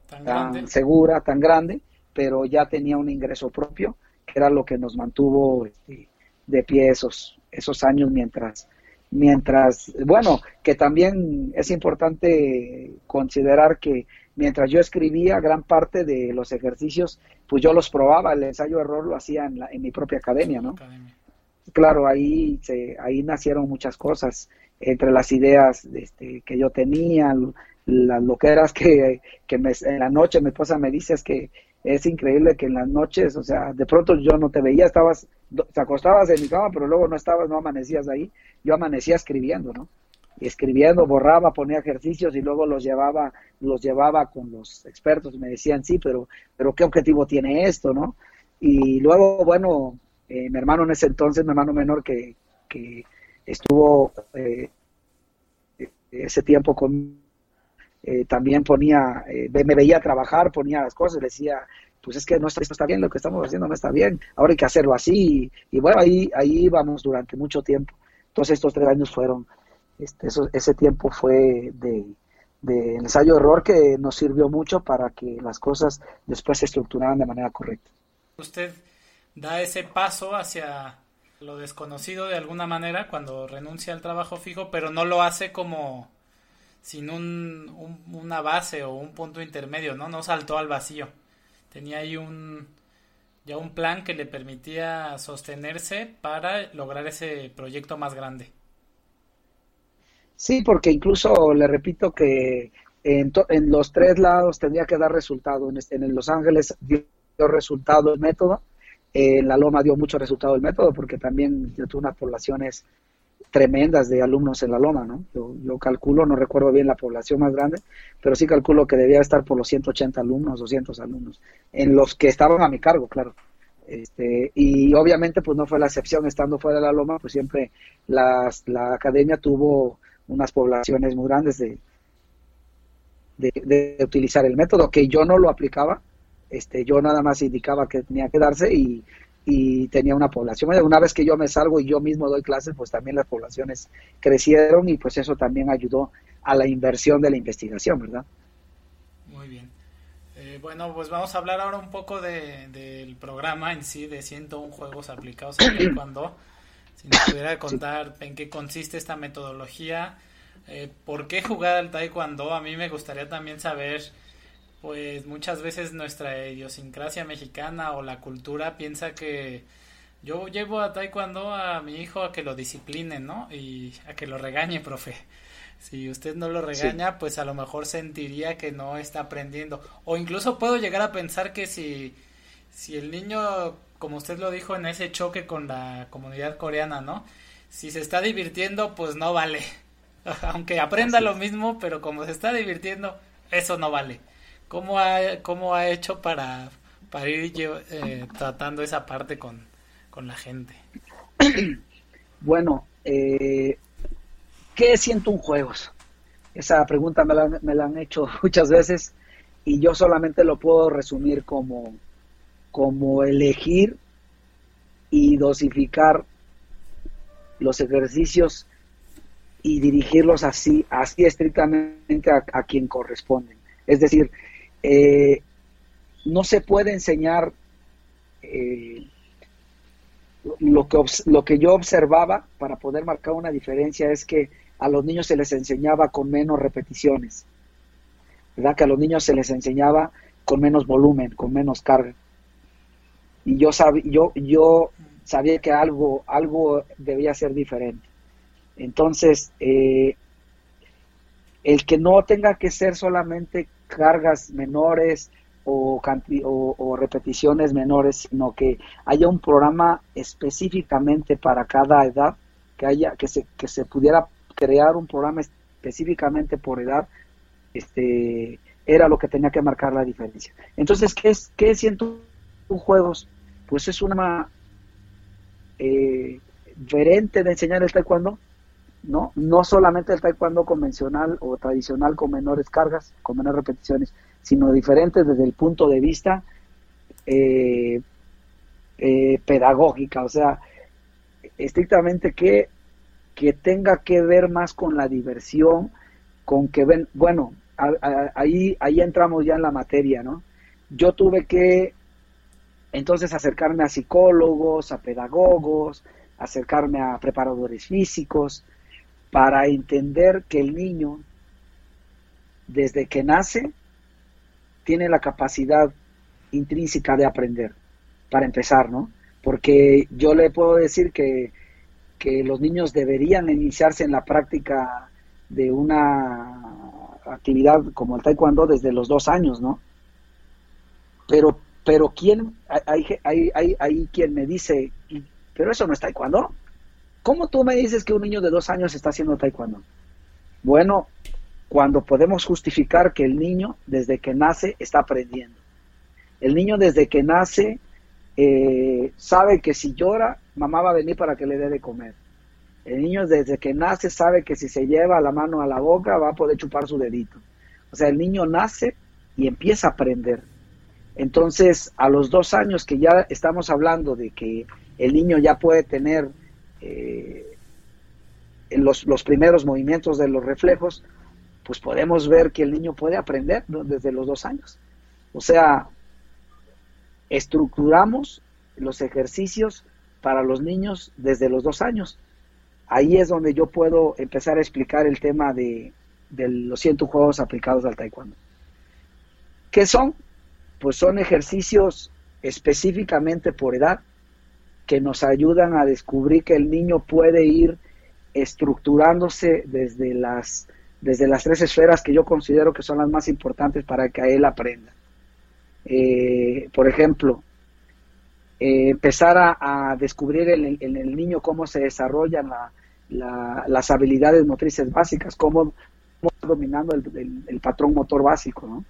tan, segura, tan grande, pero ya tenía un ingreso propio, que era lo que nos mantuvo este, de pie esos, esos años mientras, mientras, bueno, que también es importante considerar que mientras yo escribía gran parte de los ejercicios, pues yo los probaba, el ensayo error lo hacía en, la, en mi propia academia, ¿no? Claro, ahí, se, ahí nacieron muchas cosas, entre las ideas este, que yo tenía, las loqueras que, que me, en la noche mi esposa me dice es que es increíble que en las noches, o sea, de pronto yo no te veía, estabas, te acostabas en mi cama, pero luego no estabas, no amanecías ahí, yo amanecía escribiendo, ¿no? escribiendo, borraba, ponía ejercicios y luego los llevaba, los llevaba con los expertos me decían, sí, pero, pero ¿qué objetivo tiene esto, no? Y luego, bueno, eh, mi hermano en ese entonces, mi hermano menor que, estuvo eh, ese tiempo con eh, también ponía, me veía trabajar, ponía las cosas, decía, pues es que no está, esto está bien, lo que estamos haciendo no está bien, ahora hay que hacerlo así, y, bueno, ahí, ahí íbamos durante mucho tiempo. Entonces estos tres años fueron, este, ese tiempo fue de, de ensayo-error que nos sirvió mucho para que las cosas después se estructuraran de manera correcta. Usted da ese paso hacia lo desconocido de alguna manera cuando renuncia al trabajo fijo, pero no lo hace como sin un, una base o un punto intermedio, ¿no? No saltó al vacío. Tenía ahí un ya un plan que le permitía sostenerse para lograr ese proyecto más grande. Sí, porque incluso le repito que en, en los tres lados tendría que dar resultado. En, en Los Ángeles dio resultado el método, en La Loma dio mucho resultado el método porque también tuvo unas poblaciones tremendas de alumnos en La Loma, ¿no? Yo, yo, calculo, no recuerdo bien la población más grande, pero sí calculo que debía estar por los 180 alumnos, 200 alumnos, en los que estaban a mi cargo, claro. Este, y obviamente pues no fue la excepción, estando fuera de La Loma, pues siempre las, la academia tuvo unas poblaciones muy grandes de, de, de utilizar el método, que yo no lo aplicaba, este, yo nada más indicaba que tenía que darse y, tenía una población. Una vez que yo me salgo y yo mismo doy clases, pues también las poblaciones crecieron y pues eso también ayudó a la inversión de la investigación, ¿verdad? Muy bien. Eh, bueno, pues vamos a hablar ahora un poco del programa en sí, de 101 juegos aplicados a Taekwondo. Si nos pudiera contar en qué consiste esta metodología, eh, por qué jugar al Taekwondo, a mí me gustaría también saber pues muchas veces nuestra idiosincrasia mexicana o la cultura piensa que yo llevo a taekwondo a mi hijo a que lo discipline, ¿no? Y a que lo regañe, (laughs) profe. Si usted no lo regaña, pues a lo mejor sentiría que no está aprendiendo. O incluso puedo llegar a pensar que si, si el niño, como usted lo dijo en ese choque con la comunidad coreana, ¿no? Si se está divirtiendo, pues no vale. (laughs) Aunque aprenda lo mismo, pero como se está divirtiendo, eso no vale. ¿Cómo ha, cómo ha hecho para, para ir eh, tratando esa parte con, la gente? (clears throat) Bueno, eh, ¿qué siento un juegos? Esa pregunta me la, me la han hecho (laughs) muchas veces y yo solamente lo puedo resumir como, como elegir y dosificar los ejercicios y dirigirlos así, así estrictamente a, a quien corresponden. Es decir, eh, no se puede enseñar eh, lo, que, lo que yo observaba para poder marcar una diferencia es que a los niños se les enseñaba con menos repeticiones, ¿verdad? Que a los niños se les enseñaba con menos volumen, con menos carga. Y yo, sab yo, yo sabía que algo, algo debía ser diferente. Entonces, eh, el que no tenga que ser solamente cargas menores o, o, repeticiones menores, sino que haya un programa específicamente para cada edad, que haya que se, que se pudiera crear un programa específicamente por edad, este era lo que tenía que marcar la diferencia. Entonces, ¿qué es qué siento juegos? Pues es una eh, diferente de enseñar el taekwondo, ¿no? No solamente el taekwondo convencional o tradicional con menores cargas, con menores repeticiones, sino diferentes desde el punto de vista eh, eh, pedagógica, o sea, estrictamente que, que tenga que ver más con la diversión, con que ven, bueno, ahí, ahí entramos ya en la materia, ¿no? Yo tuve que entonces acercarme a psicólogos, a pedagogos, acercarme a preparadores físicos, para entender que el niño, desde que nace, tiene la capacidad intrínseca de aprender, para empezar, ¿no? Porque yo le puedo decir que, que los niños deberían iniciarse en la práctica de una actividad como el taekwondo desde los dos años, ¿no? Pero, pero ¿quién? Hay, hay, hay, hay quien me dice, pero eso no es taekwondo. ¿Cómo tú me dices que un niño de dos años está haciendo taekwondo? Bueno, cuando podemos justificar que el niño desde que nace está aprendiendo. El niño desde que nace eh, sabe que si llora, mamá va a venir para que le dé de comer. El niño desde que nace sabe que si se lleva la mano a la boca va a poder chupar su dedito. O sea, el niño nace y empieza a aprender. Entonces, a los dos años que ya estamos hablando de que el niño ya puede tener eh, los, los primeros movimientos de los reflejos, pues podemos ver que el niño puede aprender desde los dos años. O sea, estructuramos los ejercicios para los niños desde los dos años. Ahí es donde yo puedo empezar a explicar el tema de, de los 100 juegos aplicados al taekwondo. ¿Qué son? Pues son ejercicios específicamente por edad que nos ayudan a descubrir que el niño puede ir estructurándose desde las, desde las tres esferas que yo considero que son las más importantes para que él aprenda. Eh, por ejemplo, eh, empezar a, descubrir en el, niño cómo se desarrollan las habilidades motrices básicas, cómo, va dominando el, patrón motor básico, ¿no?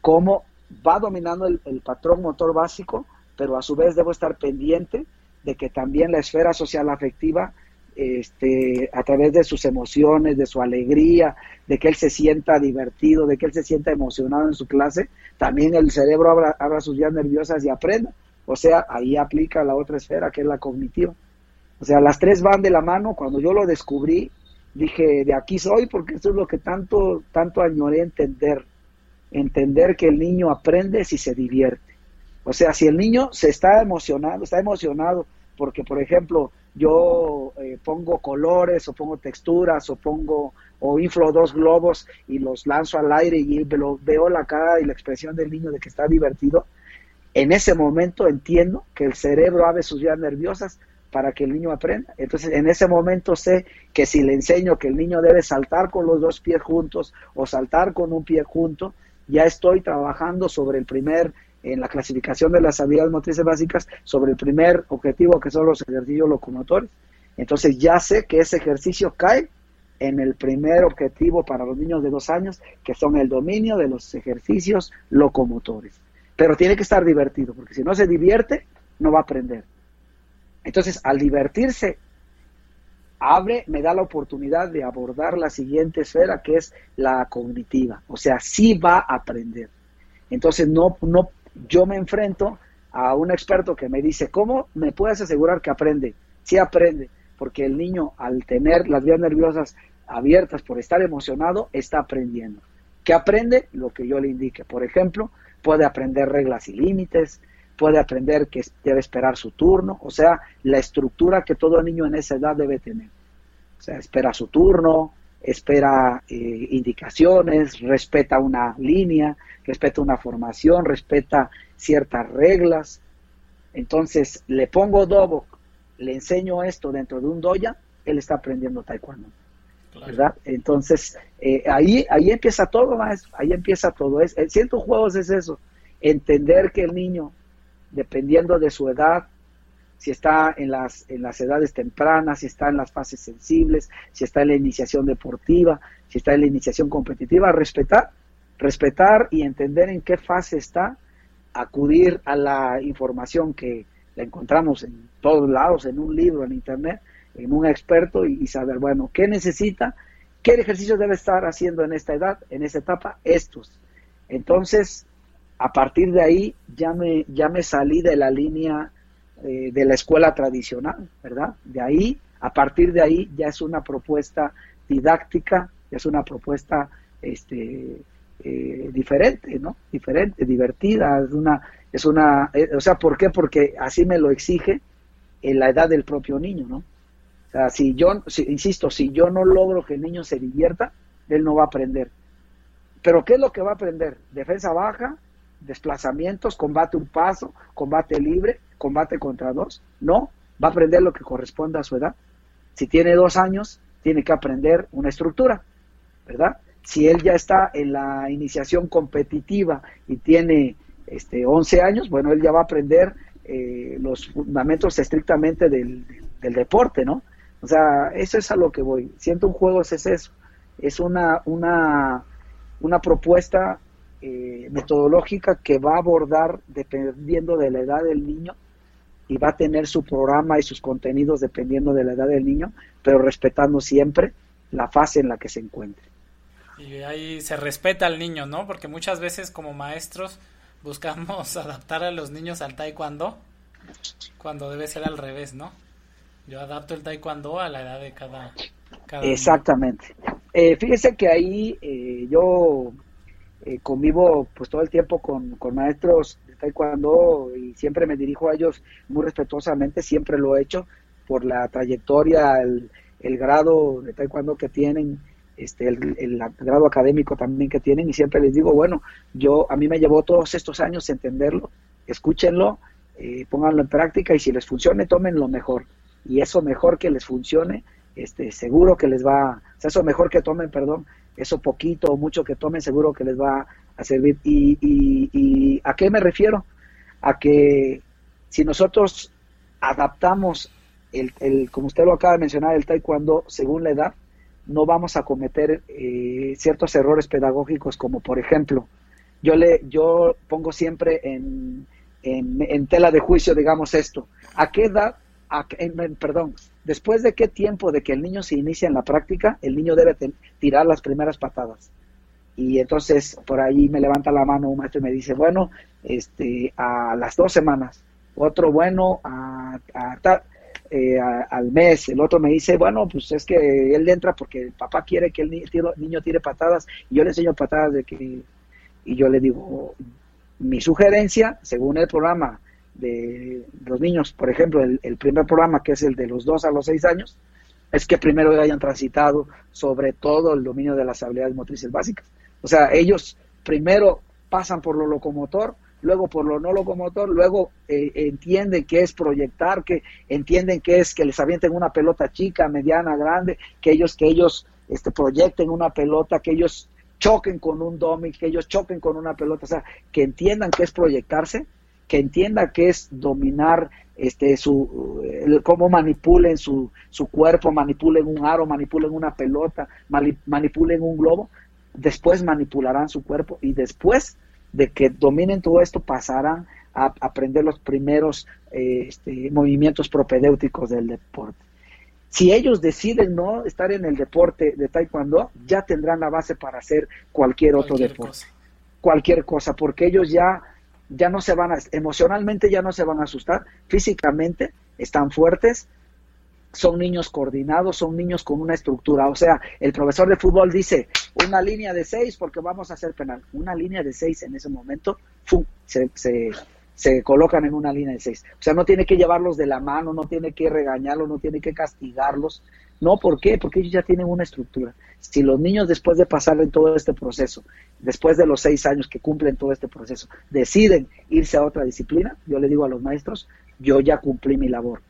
Cómo va dominando el, patrón motor básico, pero a su vez debo estar pendiente de que también la esfera social afectiva este, a través de sus emociones, de su alegría, de que él se sienta divertido, de que él se sienta emocionado en su clase, también el cerebro abra, sus vías nerviosas y aprenda. O sea, ahí aplica la otra esfera que es la cognitiva. O sea, las tres van de la mano. Cuando yo lo descubrí, dije, de aquí soy, porque esto es lo que tanto, tanto añoré entender. Entender que el niño aprende si se divierte. O sea, si el niño se está emocionado, está emocionado porque, por ejemplo, yo eh, pongo colores o pongo texturas o pongo o inflo dos globos y los lanzo al aire y veo la cara y la expresión del niño de que está divertido, en ese momento entiendo que el cerebro abre sus vías nerviosas para que el niño aprenda. Entonces, en ese momento sé que si le enseño que el niño debe saltar con los dos pies juntos o saltar con un pie junto, ya estoy trabajando sobre el primer en la clasificación de las habilidades motrices básicas sobre el primer objetivo que son los ejercicios locomotores. Entonces ya sé que ese ejercicio cae en el primer objetivo para los niños de dos años, que son el dominio de los ejercicios locomotores. Pero tiene que estar divertido, porque si no se divierte, no va a aprender. Entonces, al divertirse, abre, me da la oportunidad de abordar la siguiente esfera, que es la cognitiva. O sea, sí va a aprender. Entonces, no, no yo me enfrento a un experto que me dice, ¿cómo me puedes asegurar que aprende? Sí aprende, porque el niño al tener las vías nerviosas abiertas por estar emocionado, está aprendiendo. ¿Qué aprende? Lo que yo le indique. Por ejemplo, puede aprender reglas y límites, puede aprender que debe esperar su turno, o sea, la estructura que todo niño en esa edad debe tener. O sea, espera su turno, espera eh, indicaciones, respeta una línea, respeta una formación, respeta ciertas reglas. Entonces, le pongo dobo, le enseño esto dentro de un doya, él está aprendiendo taekwondo. ¿Verdad? Entonces, eh, ahí, ahí empieza todo, maestro, ahí empieza todo. Es, en ciento juegos es eso, entender que el niño, dependiendo de su edad, si está en las, en las edades tempranas, si está en las fases sensibles, si está en la iniciación deportiva, si está en la iniciación competitiva, respetar, respetar y entender en qué fase está, acudir a la información que la encontramos en todos lados, en un libro, en internet, en un experto y, saber, bueno, ¿qué necesita? ¿Qué ejercicios debe estar haciendo en esta edad, en esta etapa? Estos. Entonces, a partir de ahí ya me, ya me salí de la línea eh, de la escuela tradicional, ¿verdad? De ahí, a partir de ahí, ya es una propuesta didáctica, ya es una propuesta este, eh, diferente, ¿no? Diferente, divertida, es una, es una, eh, o sea, ¿por qué? Porque así me lo exige en la edad del propio niño, ¿no? O sea, si yo, insisto, si yo no logro que el niño se divierta, él no va a aprender. Pero ¿qué es lo que va a aprender? Defensa baja, desplazamientos, combate un paso, combate libre, combate contra dos. No, va a aprender lo que corresponde a su edad. Si tiene dos años, tiene que aprender una estructura, ¿verdad? Si él ya está en la iniciación competitiva y tiene este, 11 años, bueno, él ya va a aprender eh, los fundamentos estrictamente del, del, deporte, ¿no? O sea, eso es a lo que voy. Siento un juego es eso. Es una, una, una propuesta eh, metodológica que va a abordar dependiendo de la edad del niño y va a tener su programa y sus contenidos dependiendo de la edad del niño, pero respetando siempre la fase en la que se encuentre. Y ahí se respeta al niño, ¿no? Porque muchas veces como maestros buscamos (laughs) adaptar a los niños al taekwondo cuando debe ser al revés, ¿no? Yo adapto el taekwondo a la edad de cada Exactamente. Eh, fíjese que ahí eh, yo eh, convivo pues todo el tiempo con, con, maestros taekwondo y siempre me dirijo a ellos muy respetuosamente, siempre lo he hecho por la trayectoria, el, el grado de taekwondo que tienen, este, el, el, grado académico también que tienen y siempre les digo, bueno, yo a mí me llevó todos estos años entenderlo, escúchenlo, eh, pónganlo en práctica y si les funcione, tomen lo mejor. Y eso mejor que les funcione, este, seguro que les va, o sea, eso mejor que tomen, perdón, eso poquito o mucho que tomen, seguro que les va a servir. Y, y, a qué me refiero? A que si nosotros adaptamos el, el, como usted lo acaba de mencionar, el taekwondo según la edad, no vamos a cometer eh, ciertos errores pedagógicos como por ejemplo, yo le yo pongo siempre en, en, tela de juicio, digamos esto, ¿a qué edad, a, perdón, después de qué tiempo de que el niño se inicia en la práctica, el niño debe tirar las primeras patadas? Y entonces por ahí me levanta la mano un maestro y me dice, bueno, este, a las dos semanas, otro bueno a, a eh, al mes, el otro me dice, bueno, pues es que él entra porque el papá quiere que el niño tire patadas y yo le enseño patadas de que, y yo le digo, mi sugerencia, según el programa de los niños, por ejemplo, el, primer programa que es el de los 2 a los 6 años, es que primero hayan transitado sobre todo el dominio de las habilidades motrices básicas. O sea, ellos primero pasan por lo locomotor, luego por lo no locomotor, luego eh, entienden que es proyectar, que entienden que es que les avienten una pelota chica, mediana, grande, que ellos, que ellos este, proyecten una pelota, que ellos choquen con un domi, que ellos choquen con una pelota, o sea, que entiendan que es proyectarse, que entiendan que es dominar este su cómo manipulen su, su cuerpo, manipulen un aro, manipulen una pelota, manipulen un globo, después manipularán su cuerpo y después de que dominen todo esto pasarán a aprender los primeros eh, este, movimientos propedéuticos del deporte. Si ellos deciden no estar en el deporte de taekwondo, ya tendrán la base para hacer cualquier otro deporte. Cualquier cosa, porque ellos ya, ya no se van a, emocionalmente ya no se van a asustar, físicamente están fuertes, son niños coordinados, son niños con una estructura. O sea, el profesor de fútbol dice una línea de seis porque vamos a hacer penal. Una línea de seis en ese momento, Se, se, se, colocan en una línea de seis. O sea, no tiene que llevarlos de la mano, no tiene que regañarlos, no tiene que castigarlos. No, ¿por qué? Porque ellos ya tienen una estructura. Si los niños después de pasar en todo este proceso, después de los seis años que cumplen todo este proceso, deciden irse a otra disciplina, yo le digo a los maestros, yo ya cumplí mi labor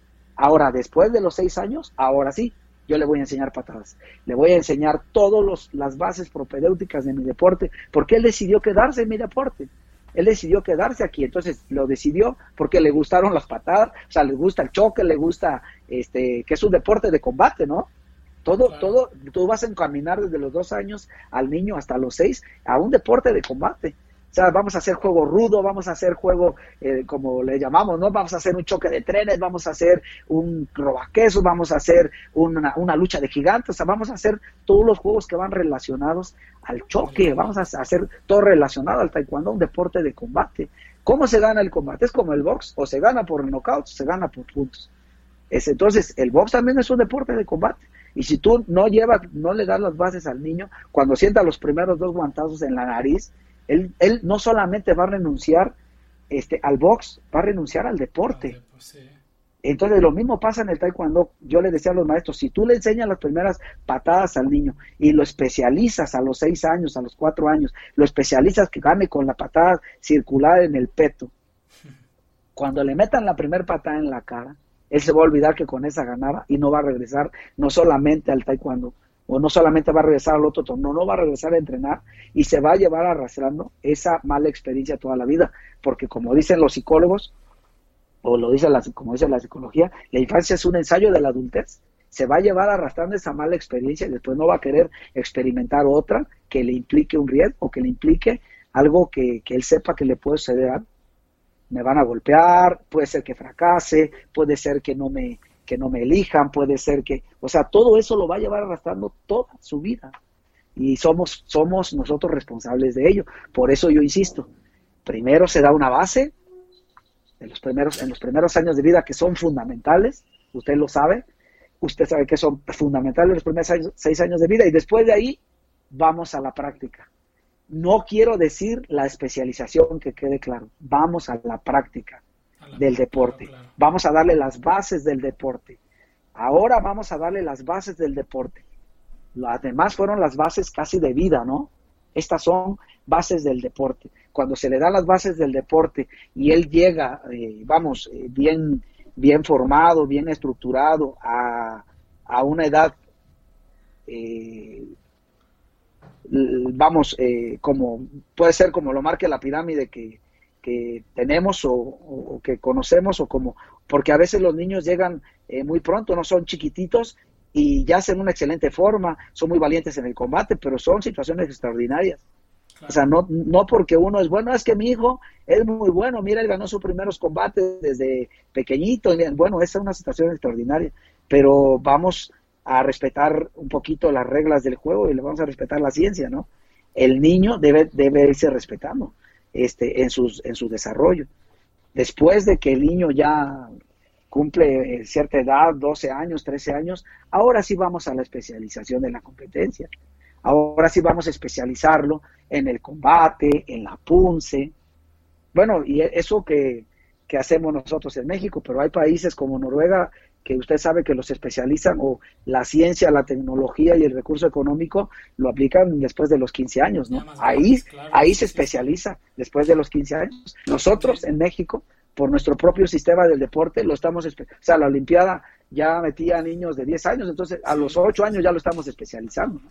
Ahora, después de los seis años, ahora sí, yo le voy a enseñar patadas. Le voy a enseñar todas las bases propedéuticas de mi deporte, porque él decidió quedarse en mi deporte. Él decidió quedarse aquí, entonces lo decidió porque le gustaron las patadas, o sea, le gusta el choque, le gusta, este, que es un deporte de combate, ¿no? Todo, todo, tú vas a encaminar desde los dos años al niño hasta los seis a un deporte de combate. O sea, vamos a hacer juego rudo, vamos a hacer juego, eh, como le llamamos, ¿no? Vamos a hacer un choque de trenes, vamos a hacer un robaqueso, vamos a hacer una, lucha de gigantes, o sea, vamos a hacer todos los juegos que van relacionados al choque, vamos a hacer todo relacionado al taekwondo, un deporte de combate. ¿Cómo se gana el combate? ¿Es como el box? ¿O se gana por knockout o se gana por puntos? Es, entonces, el box también es un deporte de combate. Y si tú no llevas, no le das las bases al niño, cuando sienta los primeros dos guantazos en la nariz, él, él no solamente va a renunciar este, al box, va a renunciar al deporte. Pues Entonces lo mismo pasa en el taekwondo. Yo le decía a los maestros, si tú le enseñas las primeras patadas al niño y lo especializas a los seis años, a los cuatro años, lo especializas que gane con la patada circular en el peto, cuando le metan la primera patada en la cara, él se va a olvidar que con esa ganaba y no va a regresar no solamente al taekwondo, o no solamente va a regresar al otro torneo, no va a regresar a entrenar y se va a llevar arrastrando esa mala experiencia toda la vida, porque como dicen los psicólogos, o lo dice la, como dice la psicología, la infancia es un ensayo de la adultez, se va a llevar arrastrando esa mala experiencia y después no va a querer experimentar otra que le implique un riesgo o que le implique algo que, que él sepa que le puede suceder. Me van a golpear, puede ser que fracase, puede ser que no me, que no me elijan, puede ser que, o sea, todo eso lo va a llevar arrastrando toda su vida. Y somos, somos nosotros responsables de ello. Por eso yo insisto, primero se da una base en los primeros, en los primeros años de vida que son fundamentales, usted lo sabe, usted sabe que son fundamentales los primeros seis años de vida y después de ahí vamos a la práctica. No quiero decir la especialización, que quede claro, vamos a la práctica del deporte, vamos a darle las bases del deporte. Ahora vamos a darle las bases del deporte. Las demás fueron las bases casi de vida, ¿no? Estas son bases del deporte. Cuando se le dan las bases del deporte y él llega, eh, vamos, eh, bien bien formado, bien estructurado, a, a una edad, eh, vamos, eh, como puede ser como lo marque la pirámide que, que tenemos o, que conocemos, o como, porque a veces los niños llegan eh, muy pronto, no son chiquititos y ya hacen una excelente forma, son muy valientes en el combate, pero son situaciones extraordinarias. O sea, no, no porque uno es bueno, es que mi hijo es muy bueno, mira, él ganó sus primeros combates desde pequeñito, bueno, esa es una situación extraordinaria, pero vamos a respetar un poquito las reglas del juego y le vamos a respetar la ciencia, ¿no? El niño debe, debe irse respetando este, en, sus, en su desarrollo. Después de que el niño ya cumple eh, cierta edad, 12 años, 13 años, ahora sí vamos a la especialización de la competencia. Ahora sí vamos a especializarlo en el combate, en la punce. Bueno, y eso que, hacemos nosotros en México, pero hay países como Noruega que usted sabe que los especializan o la ciencia, la tecnología y el recurso económico lo aplican después de los 15 años, ¿no? Ahí, ahí se especializa después de los 15 años. Nosotros en México, por nuestro propio sistema del deporte, lo estamos, o sea, la Olimpiada ya metía a niños de 10 años, entonces a los 8 años ya lo estamos especializando. ¿no?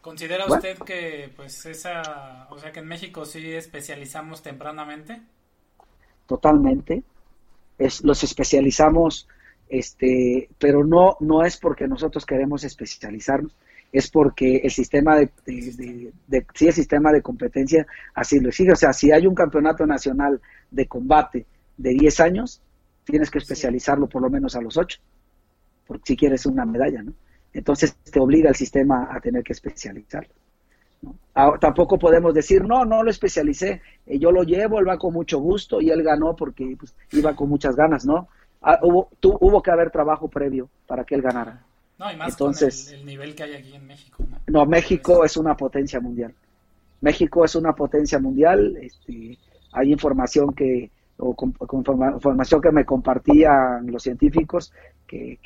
¿Considera usted que pues esa, o sea que en México sí especializamos tempranamente? Totalmente. Es, los especializamos, este, pero no, no es porque nosotros queremos especializarnos, es porque el sistema de, de, sí, el sistema de competencia así lo exige. O sea, si hay un campeonato nacional de combate de 10 años, tienes que especializarlo por lo menos a los 8, porque si quieres una medalla, ¿no? Entonces te obliga el sistema a tener que especializarlo. Tampoco podemos decir, no, no lo especialicé, eh, yo lo llevo, él va con mucho gusto y él ganó porque pues, iba con muchas ganas, ¿no? Ah, hubo, hubo que haber trabajo previo para que él ganara. No, y más Entonces, el, nivel que hay aquí en México. No, México es una potencia mundial. México es una potencia mundial. Este, hay información que, o con, información que me compartían los científicos que,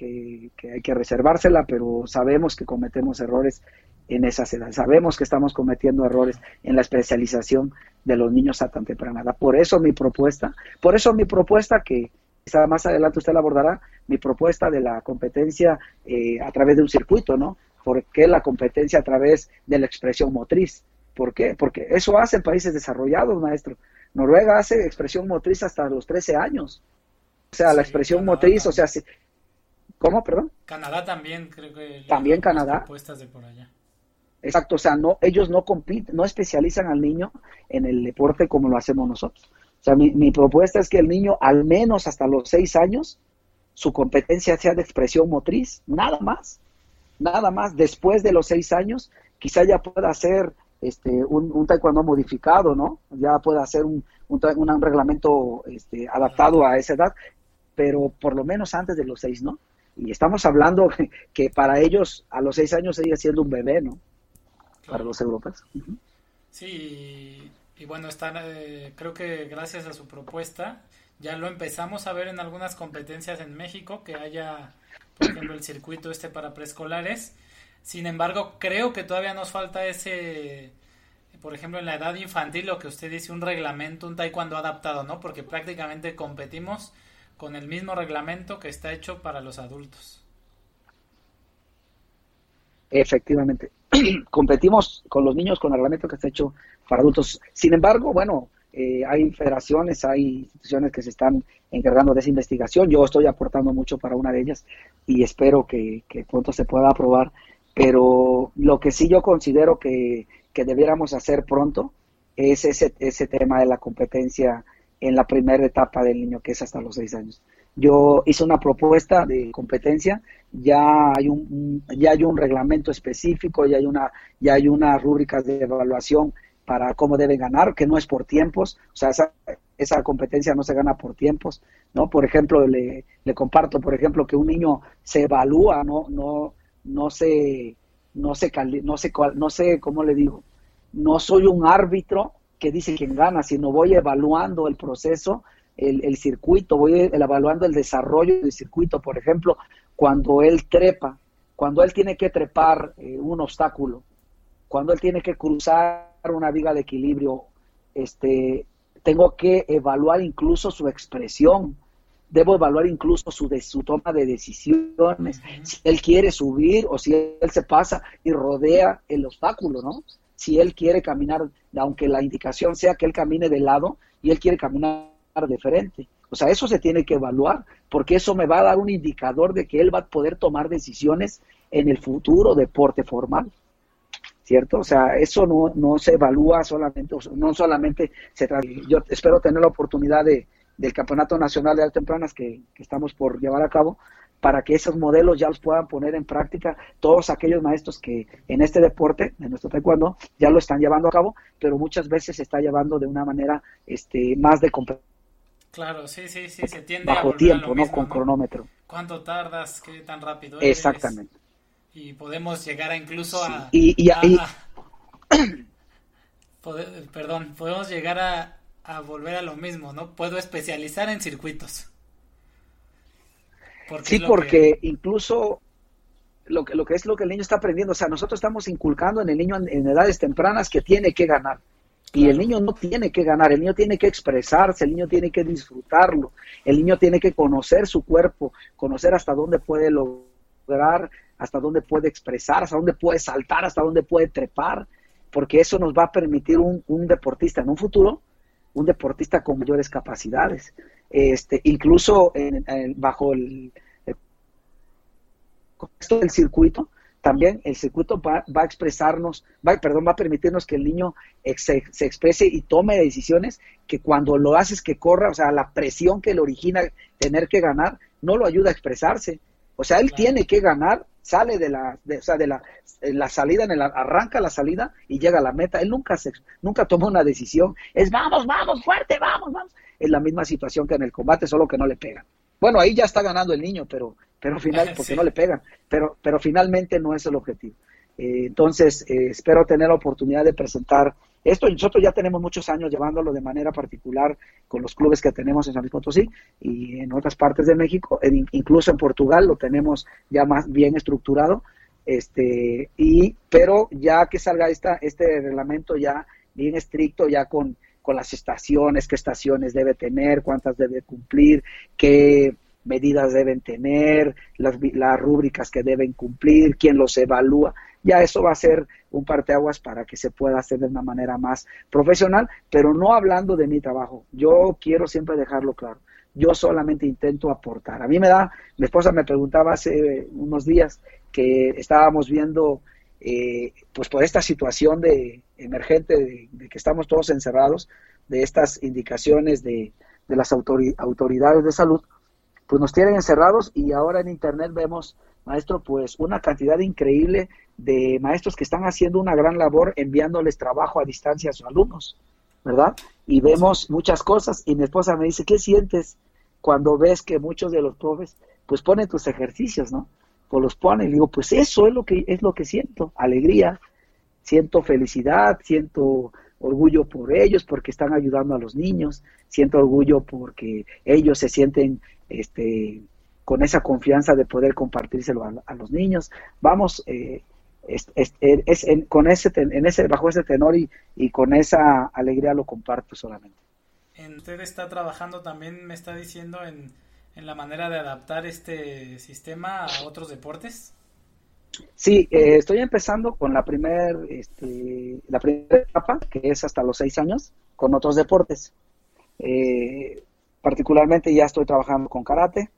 hay que reservársela, pero sabemos que cometemos errores en esas edades, sabemos que estamos cometiendo errores en la especialización de los niños a tan temprana edad. Por eso mi propuesta, por eso mi propuesta que más adelante usted la abordará, mi propuesta de la competencia eh, a través de un circuito, ¿no? ¿Por qué la competencia a través de la expresión motriz? ¿Por qué? Porque eso hacen países desarrollados, maestro. Noruega hace expresión motriz hasta los 13 años. O sea, la expresión motriz, o sea, ¿cómo, perdón? Canadá también, creo que. También Canadá. de por allá. Exacto, o sea, no, ellos no compiten, no especializan al niño en el deporte como lo hacemos nosotros. O sea, mi, mi propuesta es que el niño, al menos hasta los 6 años, su competencia sea de expresión motriz, nada más, nada más. Después de los 6 años, quizá ya pueda hacer este, un, taekwondo modificado, ¿no? Ya puede hacer un, un, reglamento este, adaptado a esa edad, pero por lo menos antes de los seis, ¿no? Y estamos hablando (laughs) que para ellos a los seis años sigue siendo un bebé, ¿no? Para los europeos. Sí, y bueno, están, eh, creo que gracias a su propuesta ya lo empezamos a ver en algunas competencias en México, que haya, por ejemplo, el circuito este para preescolares sin embargo, creo que todavía nos falta ese, por ejemplo, en la edad infantil, lo que usted dice, un reglamento, un taekwondo adaptado, ¿no? Porque prácticamente competimos con el mismo reglamento que está hecho para los adultos. Efectivamente, (clears throat) competimos con los niños con el reglamento que está hecho para adultos. Sin embargo, bueno, eh, hay federaciones, hay instituciones que se están encargando de esa investigación. Yo estoy aportando mucho para una de ellas y espero que, que pronto se pueda aprobar pero lo que sí yo considero que, debiéramos hacer pronto es ese, ese tema de la competencia en la primera etapa del niño, que es hasta los seis años. Yo hice una propuesta de competencia, ya hay un, ya hay un reglamento específico, ya hay una, ya hay unas rúbricas de evaluación para cómo deben ganar, que no es por tiempos, o sea, esa competencia no se gana por tiempos, ¿no? Por ejemplo, le, le comparto, por ejemplo, que un niño se evalúa, no, no, no se, no se, no sé, no sé cómo le digo, no soy un árbitro que dice quién gana, sino voy evaluando el proceso, el, el circuito, voy evaluando el desarrollo del circuito, por ejemplo, cuando él trepa, cuando él tiene que trepar eh, un obstáculo, cuando él tiene que cruzar una viga de equilibrio, este, tengo que evaluar incluso su expresión, debo evaluar incluso su, de, su toma de decisiones, si él quiere subir o si él se pasa y rodea el obstáculo, ¿no? Si él quiere caminar, aunque la indicación sea que él camine de lado y él quiere caminar de frente. O sea, eso se tiene que evaluar, porque eso me va a dar un indicador de que él va a poder tomar decisiones en el futuro deporte formal. ¿cierto? O sea, eso no, no se evalúa solamente, no solamente se Yo espero tener la oportunidad de, del Campeonato Nacional de Altas Tempranas que, estamos por llevar a cabo, para que esos modelos ya los puedan poner en práctica todos aquellos maestros que en este deporte, en nuestro taekwondo, ya lo están llevando a cabo, pero muchas veces se está llevando de una manera este, más de Claro, sí, sí, sí, se tiende bajo a tiempo, ¿no? Con cronómetro. ¿Cuánto tardas? ¿Qué tan rápido Exactamente y podemos llegar a incluso a, y, (clears throat) perdón podemos llegar a, a, volver a lo mismo no puedo especializar en circuitos sí porque incluso lo que, lo que es lo que el niño está aprendiendo o sea nosotros estamos inculcando en el niño en, edades tempranas que tiene que ganar y el niño no tiene que ganar, el niño tiene que expresarse, el niño tiene que disfrutarlo, el niño tiene que conocer su cuerpo, conocer hasta dónde puede lograr hasta dónde puede expresar, hasta dónde puede saltar, hasta dónde puede trepar, porque eso nos va a permitir un, deportista en un futuro, un deportista con mayores capacidades. Este, incluso bajo el, contexto del circuito, también el circuito va, a expresarnos, va, perdón, va a permitirnos que el niño se, se, exprese y tome decisiones que cuando lo haces que corra, o sea, la presión que le origina tener que ganar, no lo ayuda a expresarse. O sea, él tiene que ganar sale de la, de, o sea, de la, la salida, en el, arranca la salida y llega a la meta. Él nunca, se, nunca toma una decisión. Es vamos, vamos, fuerte, vamos, vamos. Es la misma situación que en el combate, solo que no le pegan. Bueno, ahí ya está ganando el niño, pero, pero final, porque no le pegan. Pero, pero finalmente no es el objetivo. Eh, entonces, eh, espero tener la oportunidad de presentar esto. Nosotros ya tenemos muchos años llevándolo de manera particular con los clubes que tenemos en San Luis Potosí y en otras partes de México, incluso en Portugal lo tenemos ya más bien estructurado. Este, y, pero ya que salga esta, este reglamento ya bien estricto, ya con, con las estaciones, qué estaciones debe tener, cuántas debe cumplir, qué medidas deben tener, las, las rúbricas que deben cumplir, quién los evalúa ya eso va a ser un parteaguas para que se pueda hacer de una manera más profesional, pero no hablando de mi trabajo. Yo quiero siempre dejarlo claro. Yo solamente intento aportar. A mí me da, mi esposa me preguntaba hace unos días que estábamos viendo, eh, pues por esta situación de emergente, de, que estamos todos encerrados, de estas indicaciones de, de las autoridades de salud, pues nos tienen encerrados y ahora en Internet vemos maestro, pues una cantidad increíble de maestros que están haciendo una gran labor enviándoles trabajo a distancia a sus alumnos, ¿verdad? Y vemos muchas cosas y mi esposa me dice, ¿qué sientes cuando ves que muchos de los profes pues ponen tus ejercicios, ¿no? Pues los ponen y digo, pues eso es lo que es lo que siento, alegría, siento felicidad, siento orgullo por ellos porque están ayudando a los niños, siento orgullo porque ellos se sienten este con esa confianza de poder compartírselo a, los niños. Vamos, eh, es, con ese, en ese, bajo ese tenor y, y, con esa alegría lo comparto solamente. Usted está trabajando también, me está diciendo, en, la manera de adaptar este sistema a otros deportes. Sí, eh, estoy empezando con la primer, este, la primera etapa, que es hasta los seis años, con otros deportes. Eh, particularmente ya estoy trabajando con karate,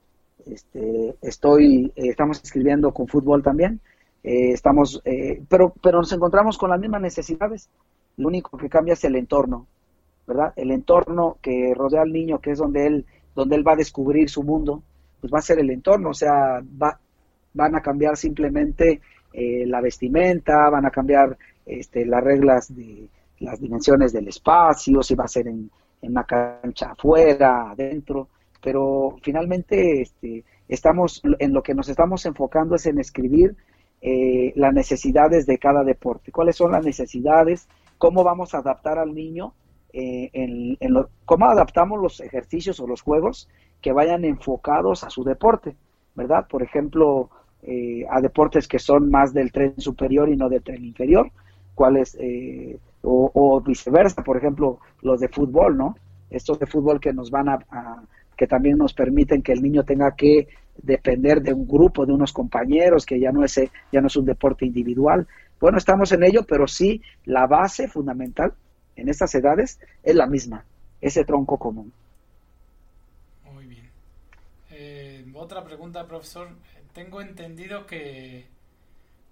este, estoy, eh, estamos escribiendo con fútbol también, eh, estamos, pero, pero nos encontramos con las mismas necesidades. Lo único que cambia es el entorno, ¿verdad? El entorno que rodea al niño, que es donde él, donde él va a descubrir su mundo, pues va a ser el entorno, o sea, va, van a cambiar simplemente la vestimenta, van a cambiar este, las reglas de las dimensiones del espacio, si va a ser en, en una cancha afuera, adentro, pero finalmente este, estamos, en lo que nos estamos enfocando es en escribir eh, las necesidades de cada deporte, cuáles son las necesidades, cómo vamos a adaptar al niño, eh, en, cómo adaptamos los ejercicios o los juegos que vayan enfocados a su deporte, ¿verdad? Por ejemplo, eh, a deportes que son más del tren superior y no del tren inferior, cuáles, eh, o, viceversa, por ejemplo, los de fútbol, ¿no? Estos de fútbol que nos van a, que también nos permiten que el niño tenga que depender de un grupo, de unos compañeros, que ya no es, ya no es un deporte individual. Bueno, estamos en ello, pero sí la base fundamental en estas edades es la misma, ese tronco común. Muy bien. Eh, otra pregunta, profesor. Tengo entendido que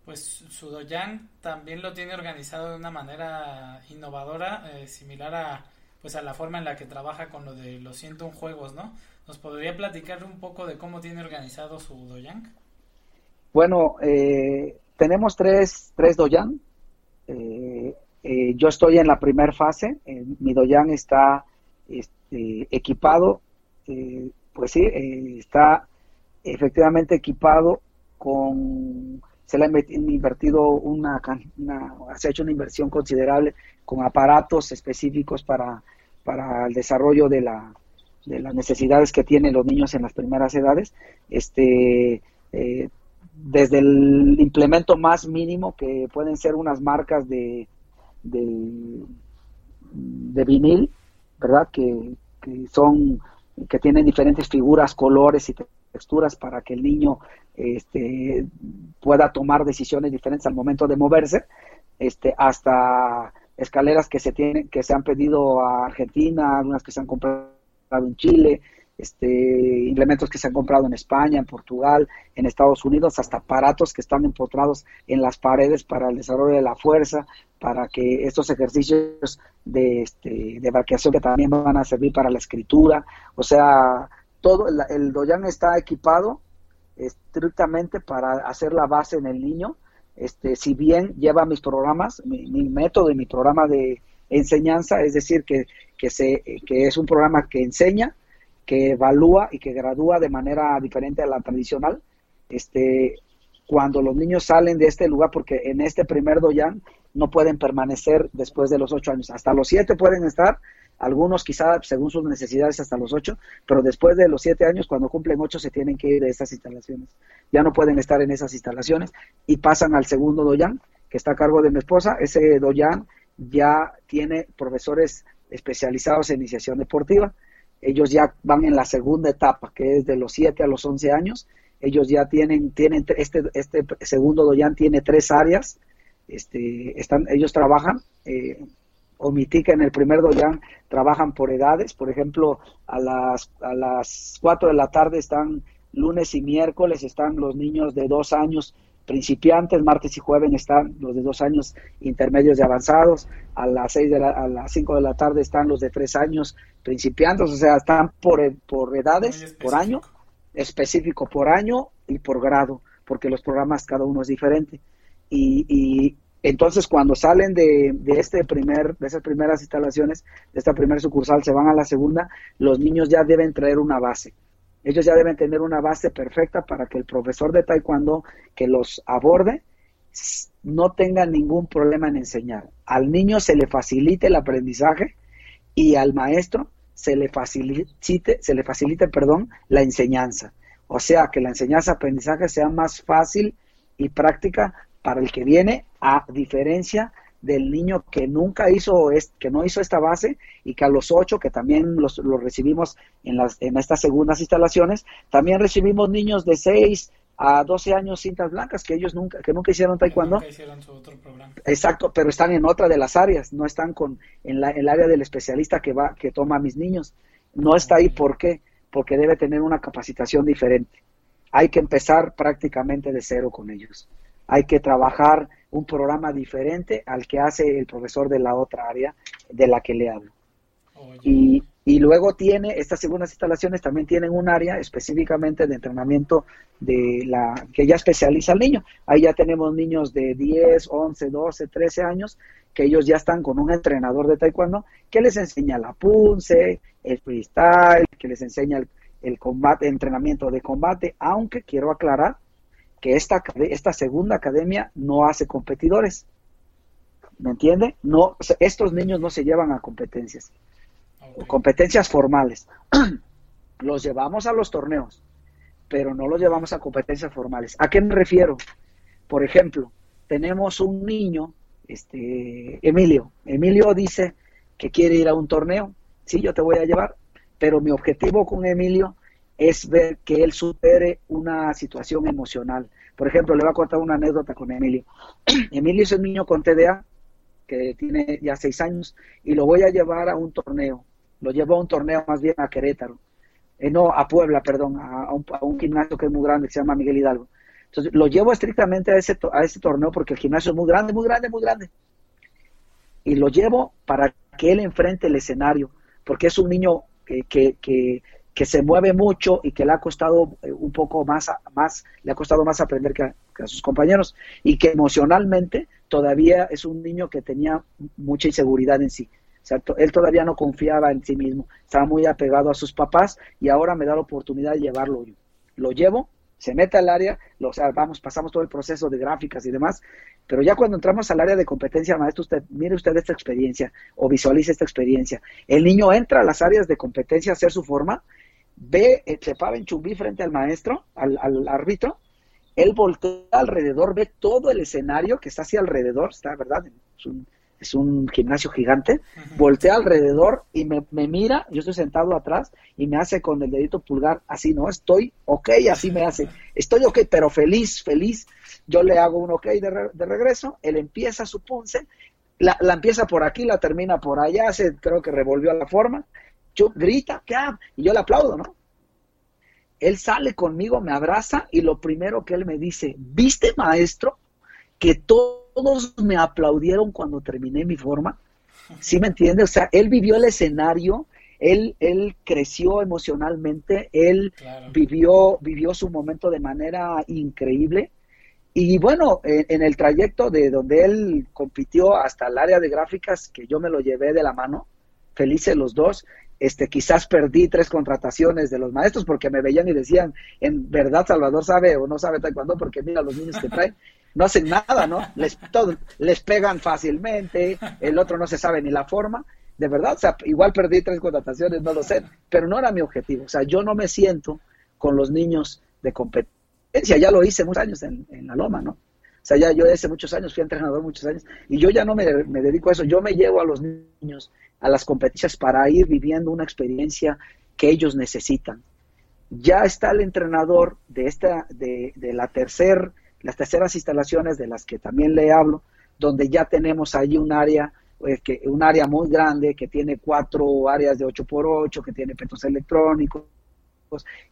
pues Sudoyan también lo tiene organizado de una manera innovadora, eh, similar a pues a la forma en la que trabaja con lo de los 101 juegos, ¿no? ¿Nos podría platicar un poco de cómo tiene organizado su Doyang? Bueno, eh, tenemos tres, tres Doyan. Eh, yo estoy en la primera fase. mi Doyan está este, equipado, pues sí, está efectivamente equipado con se le ha invertido una, se ha hecho una inversión considerable con aparatos específicos para, para el desarrollo de, la, de las necesidades que tienen los niños en las primeras edades. Este, eh, desde el implemento más mínimo, que pueden ser unas marcas de, de, vinil, ¿verdad? Que, que, son, que tienen diferentes figuras, colores y texturas para que el niño este, pueda tomar decisiones diferentes al momento de moverse, este, hasta escaleras que se tienen, que se han pedido a Argentina, algunas que se han comprado en Chile, este, implementos que se han comprado en España, en Portugal, en Estados Unidos, hasta aparatos que están empotrados en las paredes para el desarrollo de la fuerza, para que estos ejercicios de, este, de vaqueación que también van a servir para la escritura, o sea, todo el, el Doyan está equipado estrictamente para hacer la base en el niño. Este, si bien lleva mis programas, mi, método y mi programa de enseñanza, es decir, que, que, se, que es un programa que enseña, que evalúa y que gradúa de manera diferente a la tradicional. Este, cuando los niños salen de este lugar, porque en este primer doyan no pueden permanecer después de los ocho años, hasta los siete pueden estar, algunos quizá según sus necesidades hasta los ocho, pero después de los siete años, cuando cumplen ocho, se tienen que ir de estas instalaciones. Ya no pueden estar en esas instalaciones y pasan al segundo doyan, que está a cargo de mi esposa. Ese doyan ya tiene profesores especializados en iniciación deportiva. Ellos ya van en la segunda etapa, que es de los siete a los once años. Ellos ya tienen, tienen este, este segundo doyan tiene tres áreas. Este, están, ellos trabajan eh, omití que en el primer doyan trabajan por edades, por ejemplo, a las, a las 4 de la tarde están lunes y miércoles, están los niños de dos años principiantes, martes y jueves están los de dos años intermedios y avanzados, a las seis de la, a las 5 de la tarde están los de tres años principiantes, o sea, están por, por edades, por año, específico por año y por grado, porque los programas cada uno es diferente. Y, y, entonces, cuando salen de, de, este primer, de esas primeras instalaciones, de esta primera sucursal, se van a la segunda, los niños ya deben traer una base. Ellos ya deben tener una base perfecta para que el profesor de taekwondo que los aborde no tenga ningún problema en enseñar. Al niño se le facilite el aprendizaje y al maestro se le facilite, se le facilite, perdón, la enseñanza. O sea, que la enseñanza-aprendizaje sea más fácil y práctica para el que viene, a diferencia del niño que nunca hizo, que no hizo esta base y que a los ocho, que también los, recibimos en, las, en estas segundas instalaciones, también recibimos niños de 6 a 12 años cintas blancas que ellos nunca, que nunca hicieron taekwondo. Nunca hicieron su otro programa. Exacto, pero están en otra de las áreas, no están con, en la, el área del especialista que va, que toma a mis niños. No está ahí, ¿por qué? Porque debe tener una capacitación diferente. Hay que empezar prácticamente de cero con ellos hay que trabajar un programa diferente al que hace el profesor de la otra área de la que le hablo. Y, Y luego tiene, estas segundas instalaciones también tienen un área específicamente de entrenamiento de la que ya especializa al niño. Ahí ya tenemos niños de 10, 11, 12, 13 años que ellos ya están con un entrenador de taekwondo que les enseña la punce, el freestyle, que les enseña el, el combate, entrenamiento de combate, aunque quiero aclarar que esta, esta segunda academia no hace competidores. ¿Me entiende? No, estos niños no se llevan a competencias competencias formales. (clears throat) los llevamos a los torneos, pero no los llevamos a competencias formales. ¿A qué me refiero? Por ejemplo, tenemos un niño, este, Emilio. Emilio dice que quiere ir a un torneo. Sí, yo te voy a llevar, pero mi objetivo con Emilio es ver que él supere una situación emocional. Por ejemplo, le voy a contar una anécdota con Emilio. (clears throat) Emilio es un niño con TDA que tiene ya seis años y lo voy a llevar a un torneo lo llevó a un torneo más bien a Querétaro, eh, no, a Puebla, perdón, a, un, gimnasio que es muy grande, que se llama Miguel Hidalgo. Entonces, lo llevo estrictamente a ese, a ese torneo porque el gimnasio es muy grande, muy grande, muy grande. Y lo llevo para que él enfrente el escenario, porque es un niño que, se mueve mucho y que le ha costado eh, un poco más, más le ha costado más aprender que a, sus compañeros y que emocionalmente todavía es un niño que tenía mucha inseguridad en sí él todavía no confiaba en sí mismo, estaba muy apegado a sus papás y ahora me da la oportunidad de llevarlo yo. Lo llevo, se mete al área, lo, vamos, pasamos todo el proceso de gráficas y demás, pero ya cuando entramos al área de competencia, maestro, usted, mire usted esta experiencia o visualice esta experiencia. El niño entra a las áreas de competencia a hacer su forma, ve, eh, se para en chumbí frente al maestro, al, al árbitro, él voltea alrededor, ve todo el escenario que está hacia alrededor, está, ¿verdad? Es un, es un gimnasio gigante, voltea alrededor y me, mira, yo estoy sentado atrás y me hace con el dedito pulgar así, ¿no? Estoy ok, así me hace, estoy ok, pero feliz, feliz. Yo le hago un ok de, de regreso, él empieza su punce, la, la, empieza por aquí, la termina por allá, se, creo que revolvió a la forma, yo grita, ¿qué? Y yo le aplaudo, ¿no? Él sale conmigo, me abraza y lo primero que él me dice, ¿viste maestro? Que todo todos me aplaudieron cuando terminé mi forma. ¿Sí me entiende? O sea, él vivió el escenario, él, él creció emocionalmente, él vivió, vivió su momento de manera increíble. Y bueno, en, el trayecto de donde él compitió hasta el área de gráficas, que yo me lo llevé de la mano, felices los dos, este, quizás perdí tres contrataciones de los maestros porque me veían y decían, en verdad Salvador sabe o no sabe taekwondo porque mira los niños que trae (laughs) no hacen nada, ¿no? Les, todo, les pegan fácilmente, el otro no se sabe ni la forma. De verdad, o sea, igual perdí tres contrataciones, no lo sé, pero no era mi objetivo. O sea, yo no me siento con los niños de competencia. Ya lo hice muchos años en, la Loma, ¿no? O sea, ya yo hace muchos años fui entrenador muchos años y yo ya no me, me, dedico a eso. Yo me llevo a los niños a las competencias para ir viviendo una experiencia que ellos necesitan. Ya está el entrenador de esta, de, de la tercer las terceras instalaciones de las que también le hablo, donde ya tenemos allí un área, eh, que, un área muy grande que tiene cuatro áreas de 8x8, que tiene petos electrónicos,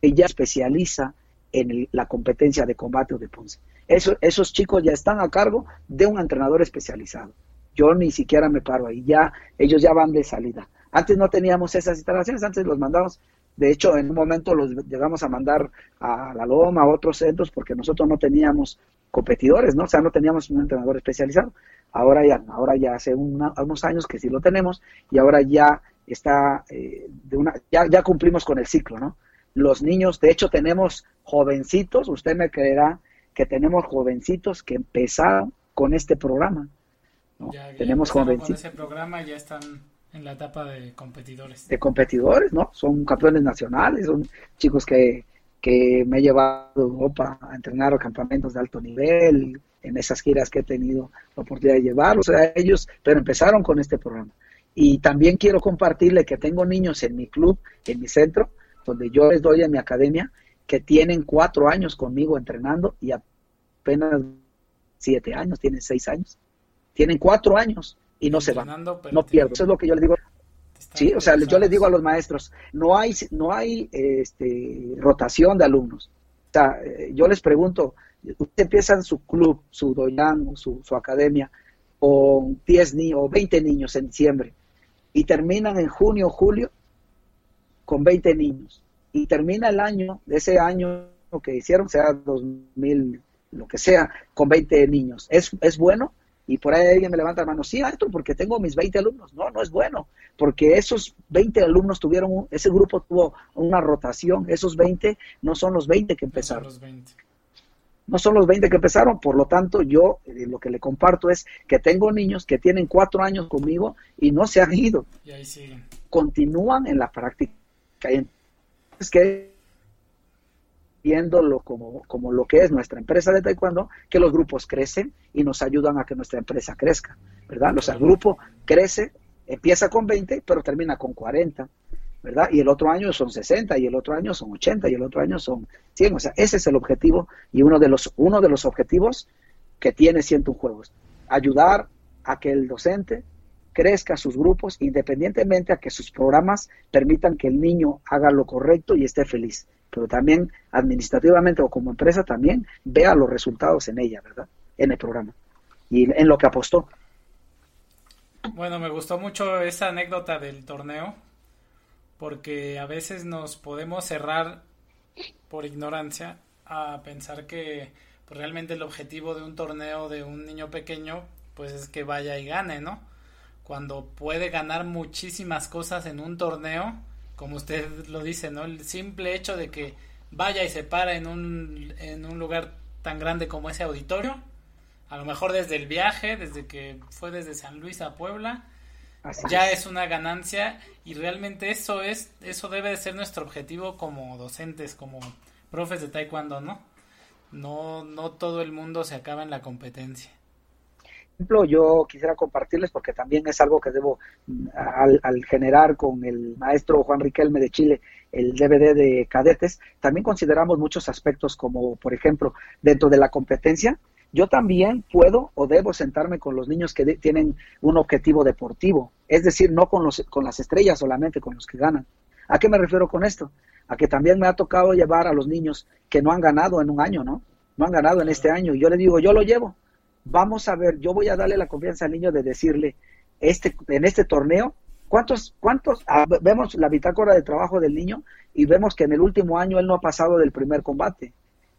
que ya especializa en la competencia de combate o de Ponce. Eso, esos chicos ya están a cargo de un entrenador especializado. Yo ni siquiera me paro ahí, ya ellos ya van de salida. Antes no teníamos esas instalaciones, antes los mandamos de hecho, en un momento los llegamos a mandar a la Loma, a otros centros, porque nosotros no teníamos competidores, ¿no? O sea, no teníamos un entrenador especializado. Ahora ya, ahora ya hace unos años que sí lo tenemos y ahora ya está, eh, de una, ya, ya cumplimos con el ciclo, ¿no? Los niños, de hecho, tenemos jovencitos, usted me creerá que tenemos jovencitos que empezaron con este programa. ¿no? tenemos jovencitos. Con ese programa ya están en la etapa de competidores. De competidores, ¿no? Son campeones nacionales, son chicos que, que me he llevado a Europa a entrenar a campamentos de alto nivel, en esas giras que he tenido la oportunidad de llevarlos a ellos, pero empezaron con este programa. Y también quiero compartirle que tengo niños en mi club, en mi centro, donde yo les doy en mi academia, que tienen cuatro años conmigo entrenando y apenas siete años, tienen seis años. Tienen cuatro años y no se va, no pierdo. Eso es lo que yo le digo. Sí, o sea, yo les digo a los maestros, no hay, no hay este, rotación de alumnos. O sea, eh, yo les pregunto, usted empieza en su club, su doyan, su, su academia, con 10 niños o 20 niños en diciembre y terminan en junio o julio, con 20 niños y termina el año, ese año que hicieron, sea 2000, lo que sea, con 20 niños. ¿Es, es bueno? Y por ahí alguien me levanta la mano, sí, alto, porque tengo mis 20 alumnos. No, no es bueno, porque esos 20 alumnos tuvieron, ese grupo tuvo una rotación, esos 20 no son los 20 que empezaron. No son los 20. No son los 20 que empezaron, por lo tanto yo eh, lo que le comparto es que tengo niños que tienen cuatro años conmigo y no se han ido. Y ahí siguen. Continúan en la práctica. Es que viéndolo como, como lo que es nuestra empresa de taekwondo, que los grupos crecen y nos ayudan a que nuestra empresa crezca, ¿verdad? O sea, el grupo crece, empieza con 20, pero termina con 40, ¿verdad? Y el otro año son 60, y el otro año son 80, y el otro año son 100. O sea, ese es el objetivo y uno de los, uno de los objetivos que tiene Ciento Juegos. Ayudar a que el docente crezca sus grupos independientemente a que sus programas permitan que el niño haga lo correcto y esté feliz pero también administrativamente o como empresa también vea los resultados en ella, ¿verdad? En el programa y en lo que apostó. Bueno, me gustó mucho esa anécdota del torneo porque a veces nos podemos cerrar por ignorancia a pensar que pues, realmente el objetivo de un torneo de un niño pequeño pues es que vaya y gane, ¿no? Cuando puede ganar muchísimas cosas en un torneo como usted lo dice, ¿no? El simple hecho de que vaya y se para en un, en un lugar tan grande como ese auditorio, a lo mejor desde el viaje, desde que fue desde San Luis a Puebla, ya es. una ganancia y realmente eso es, eso debe de ser nuestro objetivo como docentes, como profes de taekwondo, ¿no? No, no todo el mundo se acaba en la competencia ejemplo, yo quisiera compartirles porque también es algo que debo mm, al, generar con el maestro Juan Riquelme de Chile el DVD de cadetes, también consideramos muchos aspectos como, por ejemplo, dentro de la competencia, yo también puedo o debo sentarme con los niños que tienen un objetivo deportivo, es decir, no con, los, con las estrellas solamente, con los que ganan. ¿A qué me refiero con esto? A que también me ha tocado llevar a los niños que no han ganado en un año, ¿no? No han ganado en este año. Y yo le digo, yo lo llevo, vamos a ver, yo voy a darle la confianza al niño de decirle, este, en este torneo, ¿cuántos, cuántos, ah, vemos la bitácora de trabajo del niño y vemos que en el último año él no ha pasado del primer combate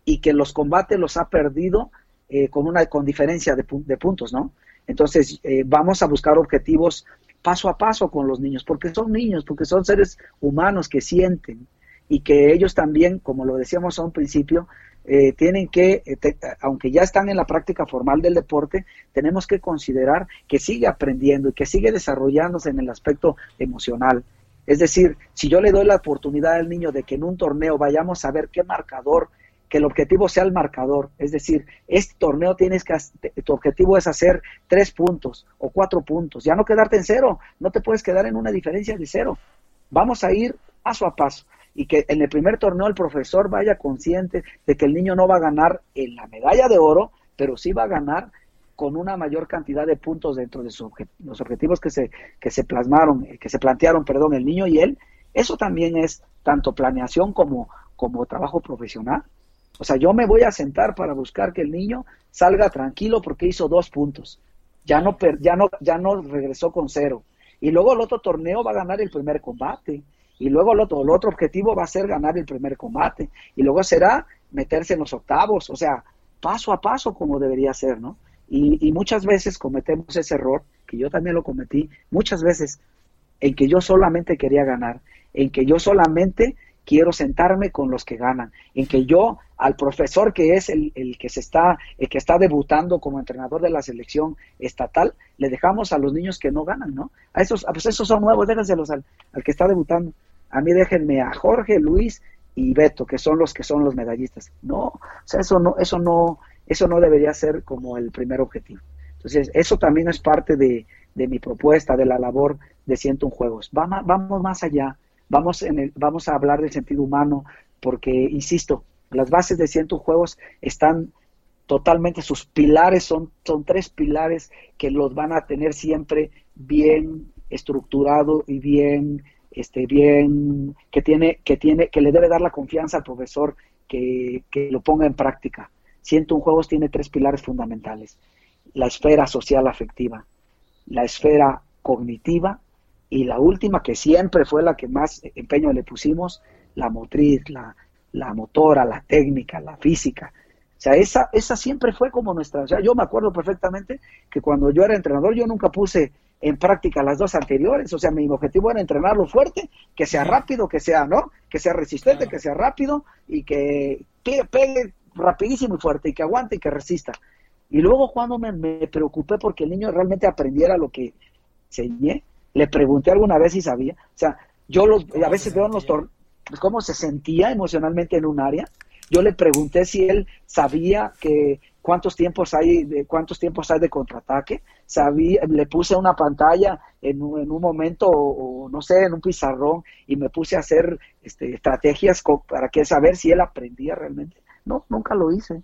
y que los combates los ha perdido eh, con una con diferencia de, puntos, ¿no? Entonces, eh, vamos a buscar objetivos paso a paso con los niños, porque son niños, porque son seres humanos que sienten y que ellos también, como lo decíamos a un principio, eh, tienen que, eh, aunque ya están en la práctica formal del deporte, tenemos que considerar que sigue aprendiendo y que sigue desarrollándose en el aspecto emocional. Es decir, si yo le doy la oportunidad al niño de que en un torneo vayamos a ver qué marcador, que el objetivo sea el marcador, es decir, este torneo tienes que, tu objetivo es hacer tres puntos o cuatro puntos, ya no quedarte en cero, no te puedes quedar en una diferencia de cero. Vamos a ir paso a paso y que en el primer torneo el profesor vaya consciente de que el niño no va a ganar en la medalla de oro, pero sí va a ganar con una mayor cantidad de puntos dentro de los objetivos que se, que se plasmaron, que se plantearon, perdón, el niño y él. Eso también es tanto planeación como, como trabajo profesional. O sea, yo me voy a sentar para buscar que el niño salga tranquilo porque hizo dos puntos. Ya no, ya no, ya no regresó con cero. Y luego el otro torneo va a ganar el primer combate y luego el otro, el otro objetivo va a ser ganar el primer combate y luego será meterse en los octavos, o sea, paso a paso como debería ser, ¿no? Y, y muchas veces cometemos ese error, que yo también lo cometí, muchas veces, en que yo solamente quería ganar, en que yo solamente quiero sentarme con los que ganan, en que yo al profesor que es el, el, que se está, el que está debutando como entrenador de la selección estatal, le dejamos a los niños que no ganan, ¿no? A esos, pues esos son nuevos, déjenselos al, al que está debutando a mí déjenme a Jorge, Luis y Beto, que son los que son los medallistas. No, o sea, eso no, eso no, eso no debería ser como el primer objetivo. Entonces, eso también es parte de, mi propuesta, de la labor de Ciento un Juegos. Vamos, vamos más allá, vamos, en el, vamos a hablar del sentido humano, porque, insisto, las bases de Ciento un Juegos están totalmente, sus pilares son, son tres pilares que los van a tener siempre bien estructurado y bien este, bien, que tiene, que tiene, que le debe dar la confianza al profesor que, que lo ponga en práctica. Siento un Juegos tiene tres pilares fundamentales. La esfera social afectiva, la esfera cognitiva y la última, que siempre fue la que más empeño le pusimos, la motriz, la, la motora, la técnica, la física. O sea, esa, esa siempre fue como nuestra. O sea, yo me acuerdo perfectamente que cuando yo era entrenador, yo nunca puse en práctica las dos anteriores. O sea, mi objetivo era entrenarlo fuerte, que sea rápido, que sea, ¿no? Que sea resistente, que sea rápido y que pegue rapidísimo y fuerte y que aguante y que resista. Y luego cuando me, me preocupé porque el niño realmente aprendiera lo que enseñé, le pregunté alguna vez si sabía. O sea, yo los, a veces veo en los torneos cómo se sentía emocionalmente en un área. Yo le pregunté si él sabía que cuántos tiempos hay de cuántos tiempos hay de contraataque. Sabía, le puse una pantalla en un, en un momento o, no sé, en un pizarrón y me puse a hacer este, estrategias para que saber si él aprendía realmente. No, nunca lo hice.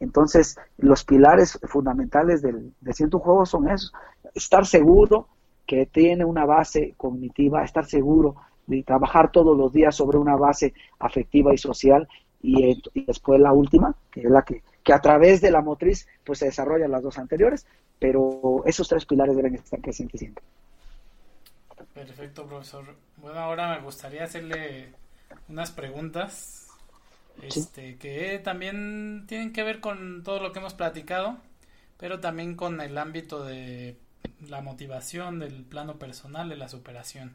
Entonces, los pilares fundamentales del, de Ciento Juego son esos. Estar seguro que tiene una base cognitiva, estar seguro de trabajar todos los días sobre una base afectiva y social y, después la última, que es la que, que a través de la motriz pues se desarrollan las dos anteriores, pero esos tres pilares deben estar presentes siempre. Perfecto, profesor. Bueno, ahora me gustaría hacerle unas preguntas este, que también tienen que ver con todo lo que hemos platicado, pero también con el ámbito de la motivación, del plano personal, de la superación.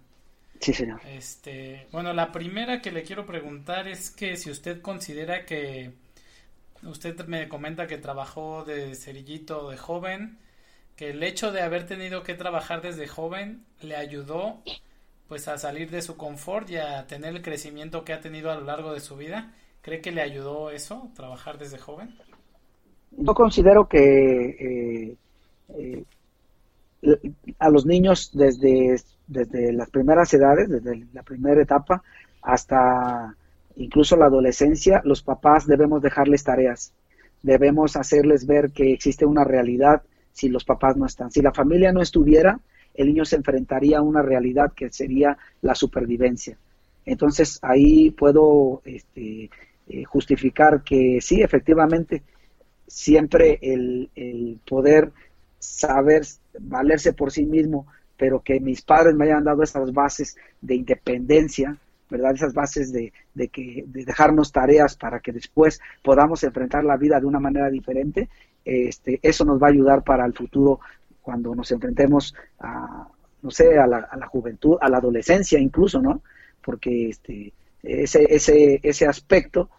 Sí, señor. Este, bueno, la primera que le quiero preguntar es que si usted considera que usted me comenta que trabajó de cerillito de joven, que el hecho de haber tenido que trabajar desde joven le ayudó pues a salir de su confort y a tener el crecimiento que ha tenido a lo largo de su vida. ¿Cree que le ayudó eso, trabajar desde joven? Yo considero que eh, eh, a los niños desde, desde las primeras edades, desde la primera etapa hasta incluso la adolescencia, los papás debemos dejarles tareas, debemos hacerles ver que existe una realidad si los papás no están. Si la familia no estuviera, el niño se enfrentaría a una realidad que sería la supervivencia. Entonces ahí puedo este, eh, justificar que sí, efectivamente, siempre el, el poder saber valerse por sí mismo, pero que mis padres me hayan dado esas bases de independencia, ¿verdad? Esas bases de, de, que, de dejarnos tareas para que después podamos enfrentar la vida de una manera diferente, este, eso nos va a ayudar para el futuro cuando nos enfrentemos a, no sé, a la, a la juventud, a la adolescencia incluso, ¿no? Porque este, ese, ese, ese aspecto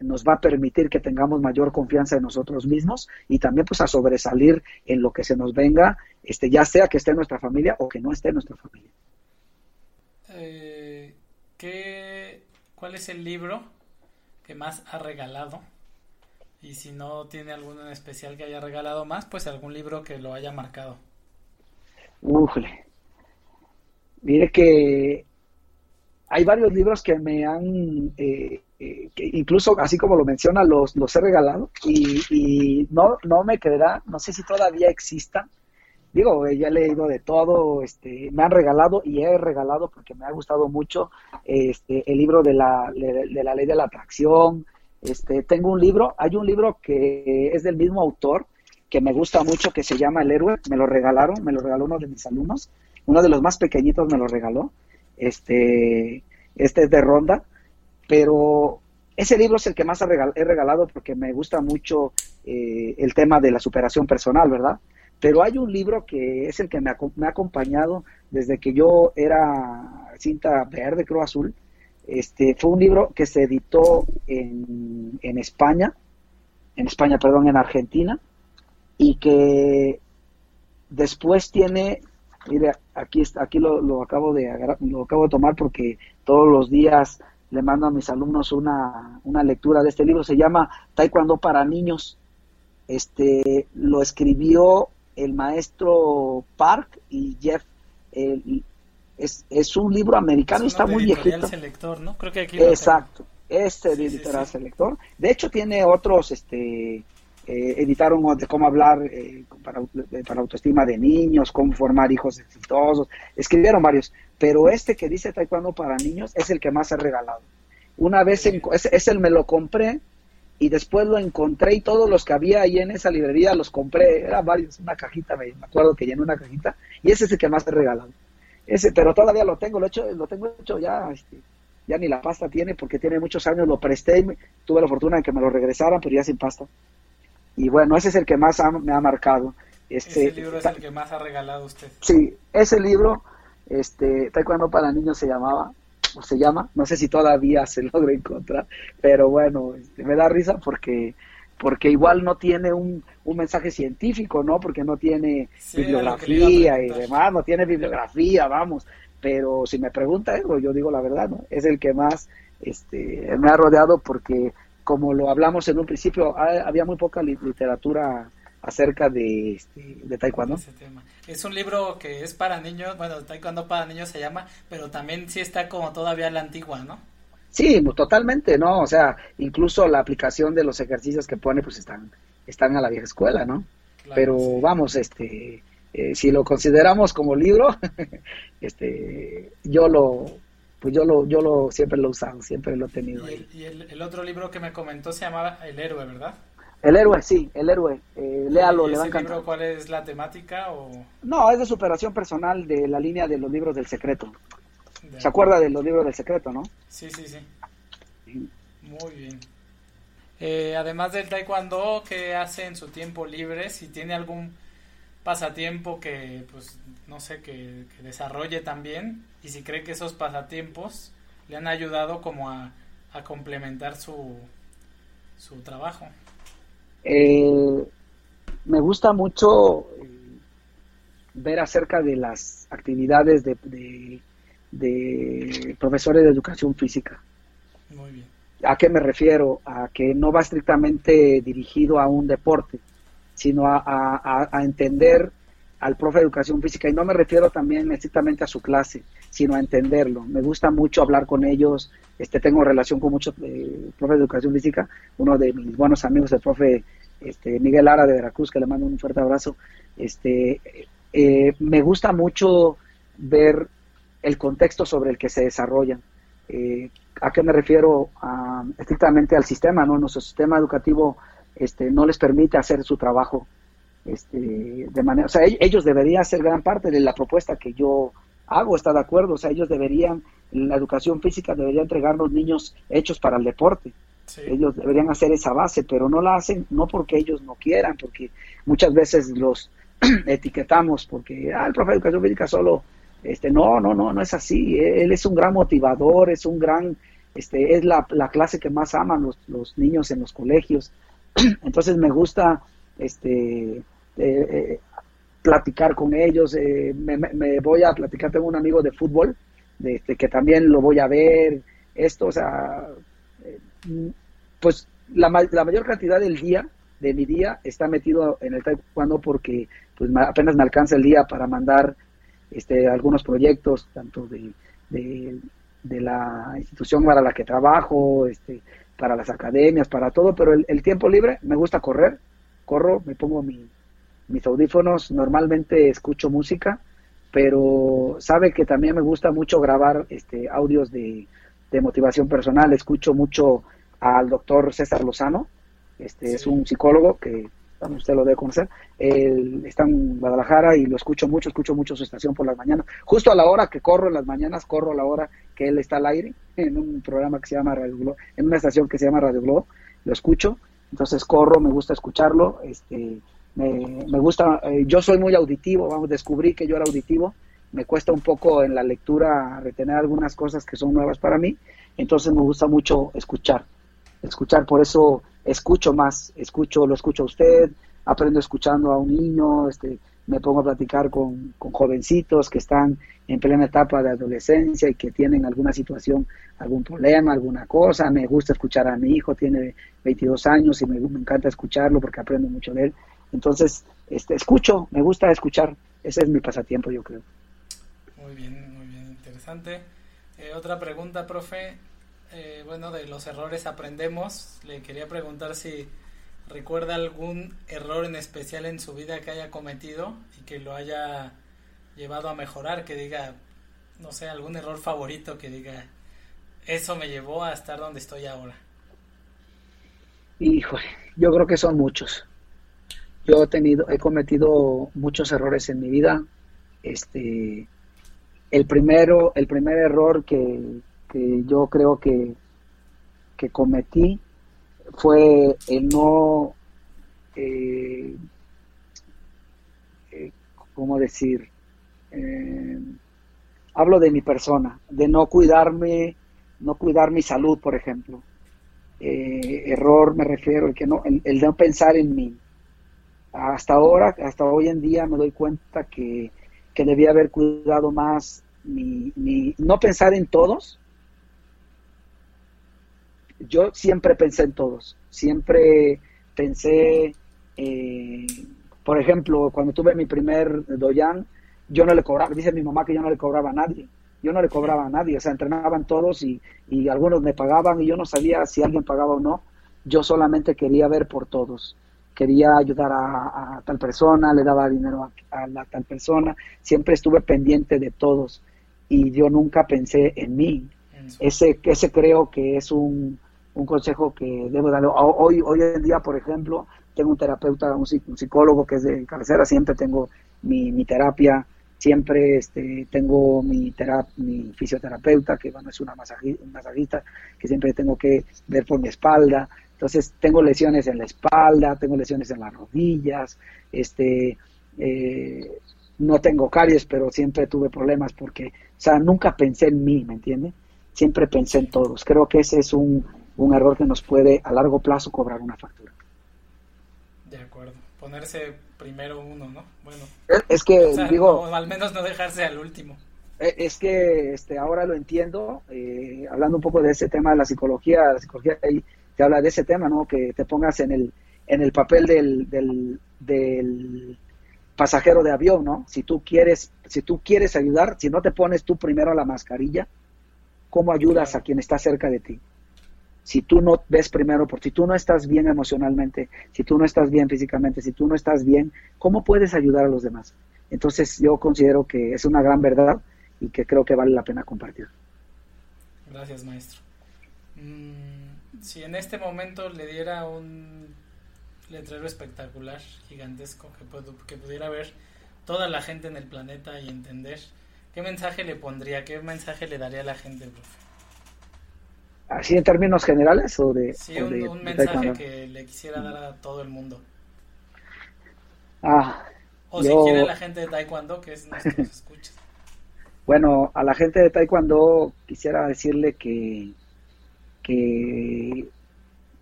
nos va a permitir que tengamos mayor confianza en nosotros mismos y también pues a sobresalir en lo que se nos venga, este, ya sea que esté en nuestra familia o que no esté en nuestra familia. Eh, ¿qué, ¿Cuál es el libro que más ha regalado? Y si no tiene alguno en especial que haya regalado más, pues algún libro que lo haya marcado. Ufle. Mire que hay varios libros que me han eh, eh, que incluso así como lo menciona, los, los he regalado y, no, no me creerá, no sé si todavía existan. Digo, ya he leído de todo, este, me han regalado y he regalado porque me ha gustado mucho este, el libro de la, de, la ley de la atracción. Este, tengo un libro, hay un libro que es del mismo autor que me gusta mucho que se llama El héroe, me lo regalaron, me lo regaló uno de mis alumnos, uno de los más pequeñitos me lo regaló. Este, este es de Ronda pero ese libro es el que más he regalado porque me gusta mucho eh, el tema de la superación personal, ¿verdad? Pero hay un libro que es el que me ha, acompañado desde que yo era cinta verde, creo azul. Este, fue un libro que se editó en, en España, en España, perdón, en Argentina, y que después tiene, mire, aquí, aquí lo, lo, acabo de, lo acabo de tomar porque todos los días le mando a mis alumnos una, una lectura de este libro, se llama Taekwondo para niños. Este lo escribió el maestro Park y Jeff. es, es, un libro americano y está muy viejito. Selector, ¿no? Creo que aquí Exacto, este de editorial selector. De hecho tiene otros, este, eh, editaron de cómo hablar eh, para, para, autoestima de niños, cómo formar hijos exitosos, escribieron varios, pero este que dice Taekwondo para niños es el que más he regalado. Una vez, es, el me lo compré y después lo encontré y todos los que había ahí en esa librería los compré, eran varios, una cajita, me, acuerdo que llené una cajita y ese es el que más he regalado. ese, pero todavía lo tengo, lo hecho, lo tengo hecho ya, este, ya ni la pasta tiene porque tiene muchos años, lo presté, tuve la fortuna de que me lo regresaran, pero ya sin pasta. Y bueno, ese es el que más me ha marcado. Este, ese libro es el que más ha regalado usted. Sí, ese libro, este, Taekwondo para niños se llamaba, se llama, no sé si todavía se logra encontrar, pero bueno, este, me da risa porque porque igual no tiene un, un mensaje científico, ¿no? Porque no tiene bibliografía y demás, no tiene bibliografía, vamos. Pero si me pregunta eso, yo digo la verdad, ¿no? Es el que más este, me ha rodeado porque, como lo hablamos en un principio, había muy poca literatura acerca de, este, de taekwondo. Es un libro que es para niños, bueno, taekwondo para niños se llama, pero también sí está como todavía la antigua, ¿no? Sí, totalmente, ¿no? O sea, incluso la aplicación de los ejercicios que pone, pues están, están a la vieja escuela, ¿no? Pero vamos, este, eh, si lo consideramos como libro, (laughs) este, yo lo, pues yo lo, yo lo siempre lo he usado, siempre lo he tenido ¿Y, ahí. y el, otro libro que me comentó se llamaba El héroe, ¿verdad? El héroe, sí, el héroe. Eh, léalo, le va a libro cuál es la temática? O... No, es de superación personal de la línea de los libros del secreto. ¿Se acuerda de los libros del secreto, no? Sí, sí, sí. Muy bien. Eh, además del taekwondo, ¿qué hace en su tiempo libre? Si tiene algún pasatiempo que, pues, no sé, que, desarrolle también y si cree que esos pasatiempos le han ayudado como a, complementar su, su trabajo. Eh, me gusta mucho eh, ver acerca de las actividades de, de profesores de educación física. Muy bien. ¿A qué me refiero? A que no va estrictamente dirigido a un deporte, sino a, entender al profe de educación física. Y no me refiero también estrictamente a su clase, sino a entenderlo. Me gusta mucho hablar con ellos. Este, tengo relación con muchos eh, profes de educación física. Uno de mis buenos amigos, el profe este, Miguel Lara de Veracruz, que le mando un fuerte abrazo. Este, eh, me gusta mucho ver el contexto sobre el que se desarrollan. Eh, ¿A qué me refiero? estrictamente al sistema, ¿no? Nuestro sistema educativo este, no les permite hacer su trabajo este, de manera... O sea, ellos deberían ser gran parte de la propuesta que yo hago, está de acuerdo, o sea, ellos deberían, la educación física debería entregarnos niños hechos para el deporte. Ellos deberían hacer esa base, pero no la hacen, no porque ellos no quieran, porque muchas veces los (clears throat) etiquetamos porque, ah, el profe de educación física solo este, no, no, no, no es así. Él es un gran motivador, es un gran, este, es la, la clase que más aman los, los, niños en los colegios. (clears throat) Entonces me gusta, este, eh, eh, platicar con ellos. Eh, me, me, voy a platicar, tengo un amigo de fútbol, de, este, que también lo voy a ver. Esto, o sea, pues la, la mayor cantidad del día de mi día está metido en el taekwondo porque pues apenas me alcanza el día para mandar este, algunos proyectos, tanto de, de, la institución para la que trabajo, este, para las academias, para todo, pero el, tiempo libre me gusta correr, corro, me pongo mis audífonos, normalmente escucho música, pero sabe que también me gusta mucho grabar este, audios de, de motivación personal, escucho mucho al doctor César Lozano, este es un psicólogo que usted lo debe conocer, él está en Guadalajara y lo escucho mucho, escucho mucho su estación por las mañanas. Justo a la hora que corro en las mañanas, corro a la hora que él está al aire, (laughs) en un programa que se llama Radio Globo, en una estación que se llama Radio Globo, lo escucho, entonces corro, me gusta escucharlo, este, me, me gusta, eh, yo soy muy auditivo, vamos, descubrí que yo era auditivo, me cuesta un poco en la lectura retener algunas cosas que son nuevas para mí, entonces me gusta mucho escuchar, escuchar, por eso escucho más, escucho, lo escucho a usted, aprendo escuchando a un niño, este, me pongo a platicar con, con, jovencitos que están en plena etapa de adolescencia y que tienen alguna situación, algún problema, alguna cosa. Me gusta escuchar a mi hijo, tiene 22 años y me, encanta escucharlo porque aprendo mucho de él. Entonces, este, escucho, me gusta escuchar. Ese es mi pasatiempo, yo creo. Muy bien, muy bien, interesante. Eh, otra pregunta, profe. Eh, bueno, de los errores aprendemos. Le quería preguntar si recuerda algún error en especial en su vida que haya cometido y que lo haya llevado a mejorar, que diga, no sé, algún error favorito que diga, eso me llevó a estar donde estoy ahora. Híjole, yo creo que son muchos. Yo he tenido, he cometido muchos errores en mi vida. Este, el primero, el primer error que, yo creo que, que cometí fue el no, eh, eh ¿cómo decir? Eh, hablo de mi persona, de no cuidarme, no cuidar mi salud, por ejemplo. Error me refiero, el, que no, el, el, no pensar en mí. Hasta ahora, hasta hoy en día me doy cuenta que, que debía haber cuidado más mi, mi, no pensar en todos. Yo siempre pensé en todos, siempre pensé, eh, por ejemplo, cuando tuve mi primer doyan, yo no le cobraba, dice mi mamá que yo no le cobraba a nadie. Yo no le cobraba a nadie, o sea, entrenaban todos y, y algunos me pagaban y yo no sabía si alguien pagaba o no, yo solamente quería ver por todos, quería ayudar a, tal persona, le daba dinero a, la tal persona, siempre estuve pendiente de todos y yo nunca pensé en mí. Ese, ese creo que es un, un consejo que debo darle. Hoy, hoy en día, por ejemplo, tengo un terapeuta, un, psicólogo que es de cabecera, siempre tengo mi, mi terapia siempre este, tengo mi, mi fisioterapeuta, que bueno, es una masajista, que siempre tengo que ver por mi espalda. Entonces, tengo lesiones en la espalda, tengo lesiones en las rodillas, este, eh, no tengo caries, pero siempre tuve problemas porque, o sea, nunca pensé en mí, ¿me entiende? Siempre pensé en todos. Creo que ese es un, un error que nos puede a largo plazo cobrar una factura. De acuerdo. Ponerse primero uno, ¿no? Bueno. Es que, digo... al menos no dejarse al último. Eh, es que este, ahora lo entiendo, eh, hablando un poco de ese tema de la psicología, la psicología te habla de ese tema, ¿no? Que te pongas en el, en el papel del, del, del pasajero de avión, ¿no? Si tú quieres, si tú quieres ayudar, si no te pones tú primero la mascarilla, ¿cómo ayudas a quien está cerca de ti? Si tú no ves primero, por si tú no estás bien emocionalmente, si tú no estás bien físicamente, si tú no estás bien, ¿cómo puedes ayudar a los demás? Entonces yo considero que es una gran verdad y que creo que vale la pena compartir. Gracias, maestro. Mm, si en este momento le diera un letrero espectacular, gigantesco, que, que pudiera ver toda la gente en el planeta y entender, ¿qué mensaje le pondría? ¿Qué mensaje le daría a la gente, profe? ¿Así en términos generales o de...? Sí, un, mensaje que le quisiera dar a todo el mundo. Ah, o si quiere la gente de Taekwondo, que es nuestro (laughs) escucha. Bueno, a la gente de Taekwondo quisiera decirle que, que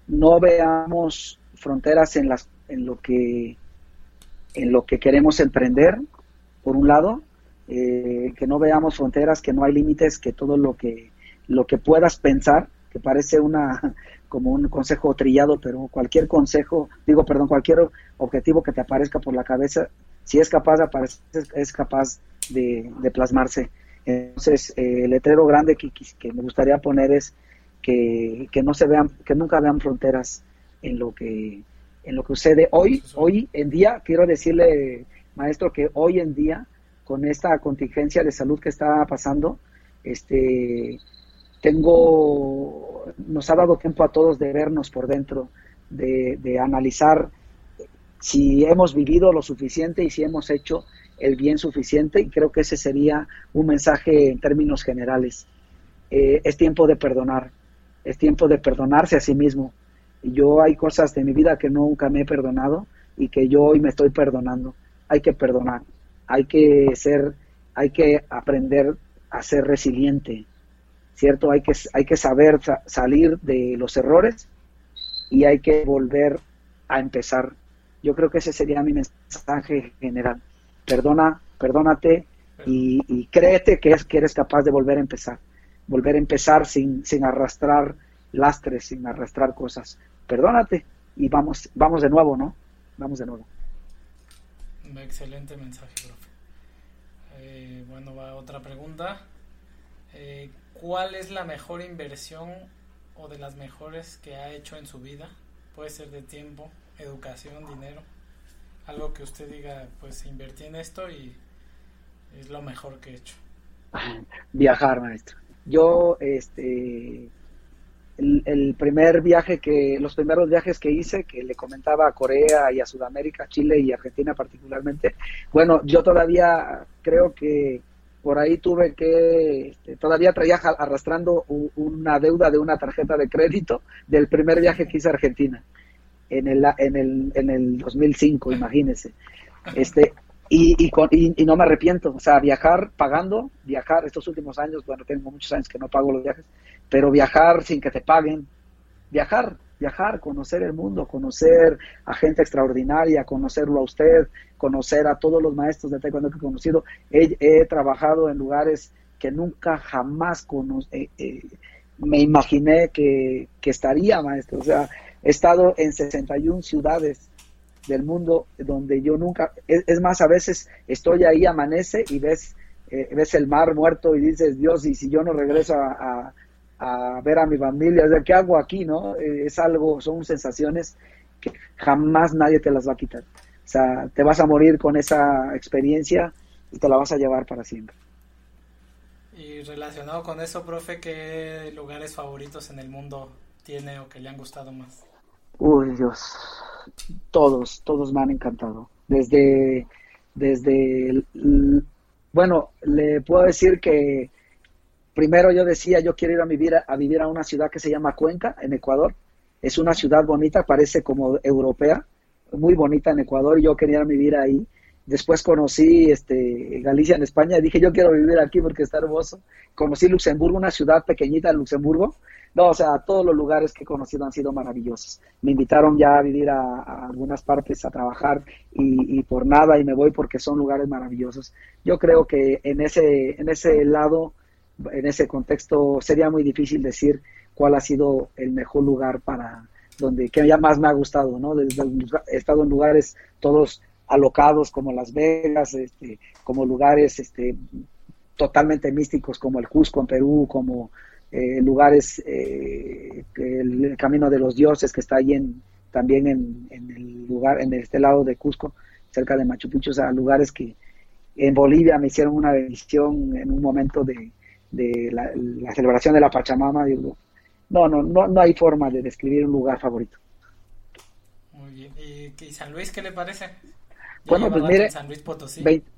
no veamos fronteras en, las, en, lo que, en lo que queremos emprender, por un lado, eh, que no veamos fronteras, que no hay límites, que todo lo que, lo que puedas pensar parece una (laughs) como un consejo trillado, pero cualquier consejo, digo, perdón, cualquier objetivo que te aparezca por la cabeza, si es capaz de aparecer, es capaz de, plasmarse. Entonces, eh, el letrero grande que, que, me gustaría poner es que, que, no se vean, que nunca vean fronteras en lo que en lo que sucede hoy, hoy en día, quiero decirle, maestro, que hoy en día, con esta contingencia de salud que está pasando, este tengo, nos ha dado tiempo a todos de vernos por dentro, de, analizar si hemos vivido lo suficiente y si hemos hecho el bien suficiente y creo que ese sería un mensaje en términos generales. Eh, es tiempo de perdonar, es tiempo de perdonarse a sí mismo. Yo hay cosas de mi vida que nunca me he perdonado y que yo hoy me estoy perdonando. Hay que perdonar, hay que ser, hay que aprender a ser resiliente, ¿cierto? Hay que, hay que saber salir de los errores y hay que volver a empezar. Yo creo que ese sería mi mensaje general. Perdona, perdónate y, créete que, es, que eres capaz de volver a empezar. Volver a empezar sin, sin arrastrar lastres, sin arrastrar cosas. Perdónate y vamos, vamos de nuevo, ¿no? Vamos de nuevo. Excelente mensaje, profe. Eh, bueno, va otra pregunta. Eh, ¿Cuál es la mejor inversión o de las mejores que ha hecho en su vida? Puede ser de tiempo, educación, dinero. Algo que usted diga, pues invertí en esto y es lo mejor que he hecho. Viajar, maestro. Yo, este, el, primer viaje que, los primeros viajes que hice, que le comentaba a Corea y a Sudamérica, Chile y Argentina particularmente, bueno, yo todavía creo que por ahí tuve que, este, todavía traía arrastrando una deuda de una tarjeta de crédito del primer viaje que hice a Argentina en el, en el, en el 2005, imagínense. Este, y, y, no me arrepiento, o sea, viajar pagando, viajar estos últimos años, bueno, tengo muchos años que no pago los viajes, pero viajar sin que te paguen, viajar, viajar, conocer el mundo, conocer a gente extraordinaria, conocerlo a usted, conocer a todos los maestros de taekwondo que he conocido. He, trabajado en lugares que nunca jamás eh, eh, me imaginé que, que estaría, maestro. O sea, he estado en 61 ciudades del mundo donde yo nunca, es, más, a veces estoy ahí, amanece y ves, eh, ves el mar muerto y dices, Dios, y si yo no regreso a, ver a mi familia, ¿qué hago aquí? no eh, Es algo, son sensaciones que jamás nadie te las va a quitar. O sea, te vas a morir con esa experiencia y te la vas a llevar para siempre. Y relacionado con eso, profe, ¿qué lugares favoritos en el mundo tiene o que le han gustado más? Uy, Dios, todos, todos me han encantado. Desde, desde, bueno, le puedo decir que primero yo decía, yo quiero ir a vivir, a vivir a una ciudad que se llama Cuenca, en Ecuador. Es una ciudad bonita, parece como europea, muy bonita en Ecuador, y yo quería vivir ahí. Después conocí este, Galicia en España y dije, yo quiero vivir aquí porque está hermoso. Conocí Luxemburgo, una ciudad pequeñita en Luxemburgo, no, o sea, todos los lugares que he conocido han sido maravillosos. Me invitaron ya a vivir a, algunas partes a trabajar y, por nada y me voy porque son lugares maravillosos. Yo creo que en ese, en ese lado, en ese contexto, sería muy difícil decir cuál ha sido el mejor lugar para donde que ya más me ha gustado, ¿no? he estado en lugares todos alocados como Las Vegas, este, como lugares este, totalmente místicos como el Cusco en Perú, como eh, lugares, eh, el, Camino de los Dioses que está ahí en, también en, el lugar, en este lado de Cusco, cerca de Machu Picchu, o sea, lugares que en Bolivia me hicieron una bendición en un momento de, la, celebración de la Pachamama, digo, no, no, no, no hay forma de describir un lugar favorito. Muy bien, ¿y, San Luis qué le parece? Bueno, pues mire,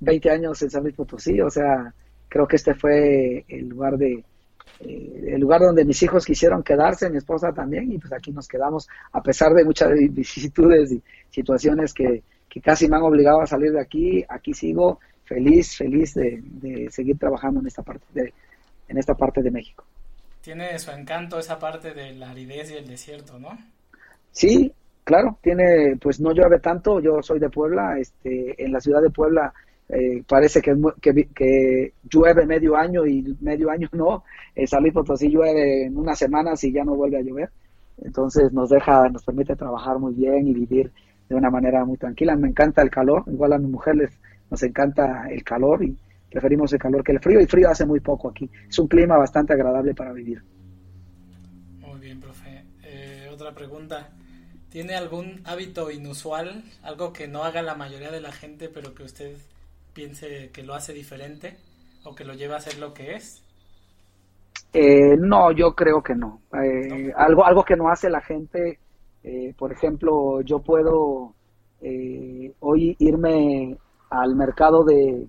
20 años en San Luis Potosí, o sea, creo que este fue el lugar de, eh, el lugar donde mis hijos quisieron quedarse, mi esposa también, y pues aquí nos quedamos, a pesar de muchas (laughs) vicisitudes y situaciones que, casi me han obligado a salir de aquí, aquí sigo feliz, feliz de, seguir trabajando en esta parte de, en esta parte de México. Tiene su encanto esa parte de la aridez y el desierto, ¿no? Sí, claro, tiene, pues no llueve tanto, yo soy de Puebla, este, en la ciudad de Puebla eh, parece que, que, llueve medio año y medio año no. Eh, Luis Potosí llueve en unas semanas y ya no vuelve a llover. Entonces nos deja, nos permite trabajar muy bien y vivir de una manera muy tranquila. Me encanta el calor, igual a mi mujer les, nos encanta el calor y preferimos el calor que el frío. Y frío hace muy poco aquí. Es un clima bastante agradable para vivir. Muy bien, profe. Eh, otra pregunta. ¿Tiene algún hábito inusual, algo que no haga la mayoría de la gente, pero que usted piense que lo hace diferente o que lo lleva a ser lo que es? Eh, no, yo creo que no. Eh, algo, algo que no hace la gente, eh, por ejemplo, yo puedo hoy irme al mercado de,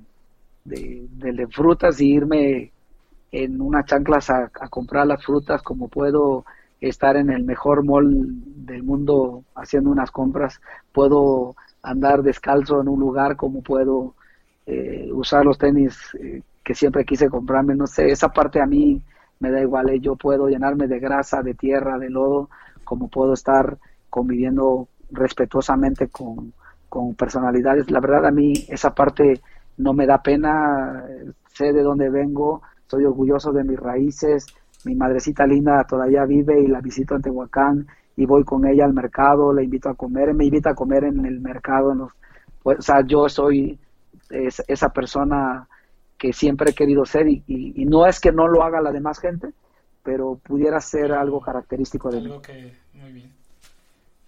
de, frutas y irme en unas chanclas a, a, comprar las frutas, como puedo estar en el mejor mall del mundo haciendo unas compras, puedo andar descalzo en un lugar, como puedo eh, usar los tenis eh, que siempre quise comprarme, no sé, esa parte a mí me da igual, eh, yo puedo llenarme de grasa, de tierra, de lodo, como puedo estar conviviendo respetuosamente con, con personalidades. La verdad a mí esa parte no me da pena, sé de dónde vengo, estoy orgulloso de mis raíces, mi madrecita linda todavía vive y la visito en Tehuacán y voy con ella al mercado, la invito a comer, me invita a comer en el mercado, en pues, o sea, yo soy es, esa persona que siempre he querido ser y, no es que no lo haga la demás gente, pero pudiera ser algo característico de Que, muy bien.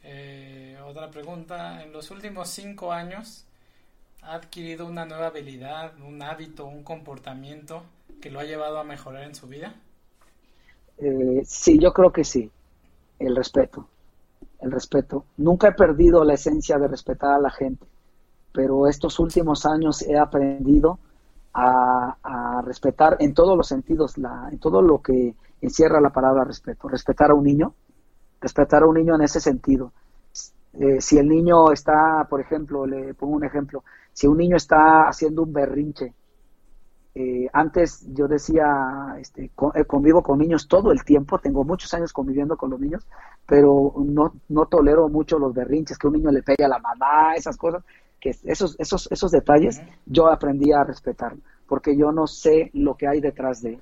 Eh, otra pregunta, en los últimos cinco años, ¿ha adquirido una nueva habilidad, un hábito, un comportamiento que lo ha llevado a mejorar en su vida? Eh, sí, yo creo que sí. El respeto. El respeto. Nunca he perdido la esencia de respetar a la gente pero estos últimos años he aprendido a, respetar en todos los sentidos, la, en todo lo que encierra la palabra respeto. Respetar a un niño, respetar a un niño en ese sentido. Eh, si el niño está, por ejemplo, le pongo un ejemplo, si un niño está haciendo un berrinche, eh, antes yo decía, este, eh, convivo con niños todo el tiempo, tengo muchos años conviviendo con los niños, pero no, no tolero mucho los berrinches, que un niño le pegue a la mamá, esas cosas, que esos, esos, esos detalles yo aprendí a respetar, porque yo no sé lo que hay detrás de,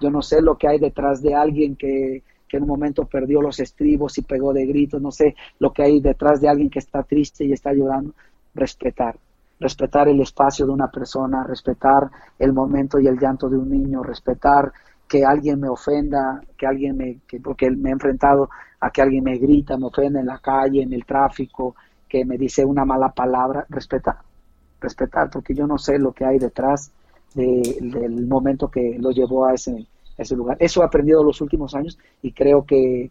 yo no sé lo que hay detrás de alguien que, que en un momento perdió los estribos y pegó de gritos, no sé lo que hay detrás de alguien que está triste y está llorando, respetar, respetar el espacio de una persona, respetar el momento y el llanto de un niño, respetar que alguien me ofenda, que alguien me, que, porque me he enfrentado a que alguien me grita, me ofenda en la calle, en el tráfico, que me dice una mala palabra, respetar, respetar, porque yo no sé lo que hay detrás del momento que lo llevó a ese, ese lugar. Eso he aprendido los últimos años y creo que,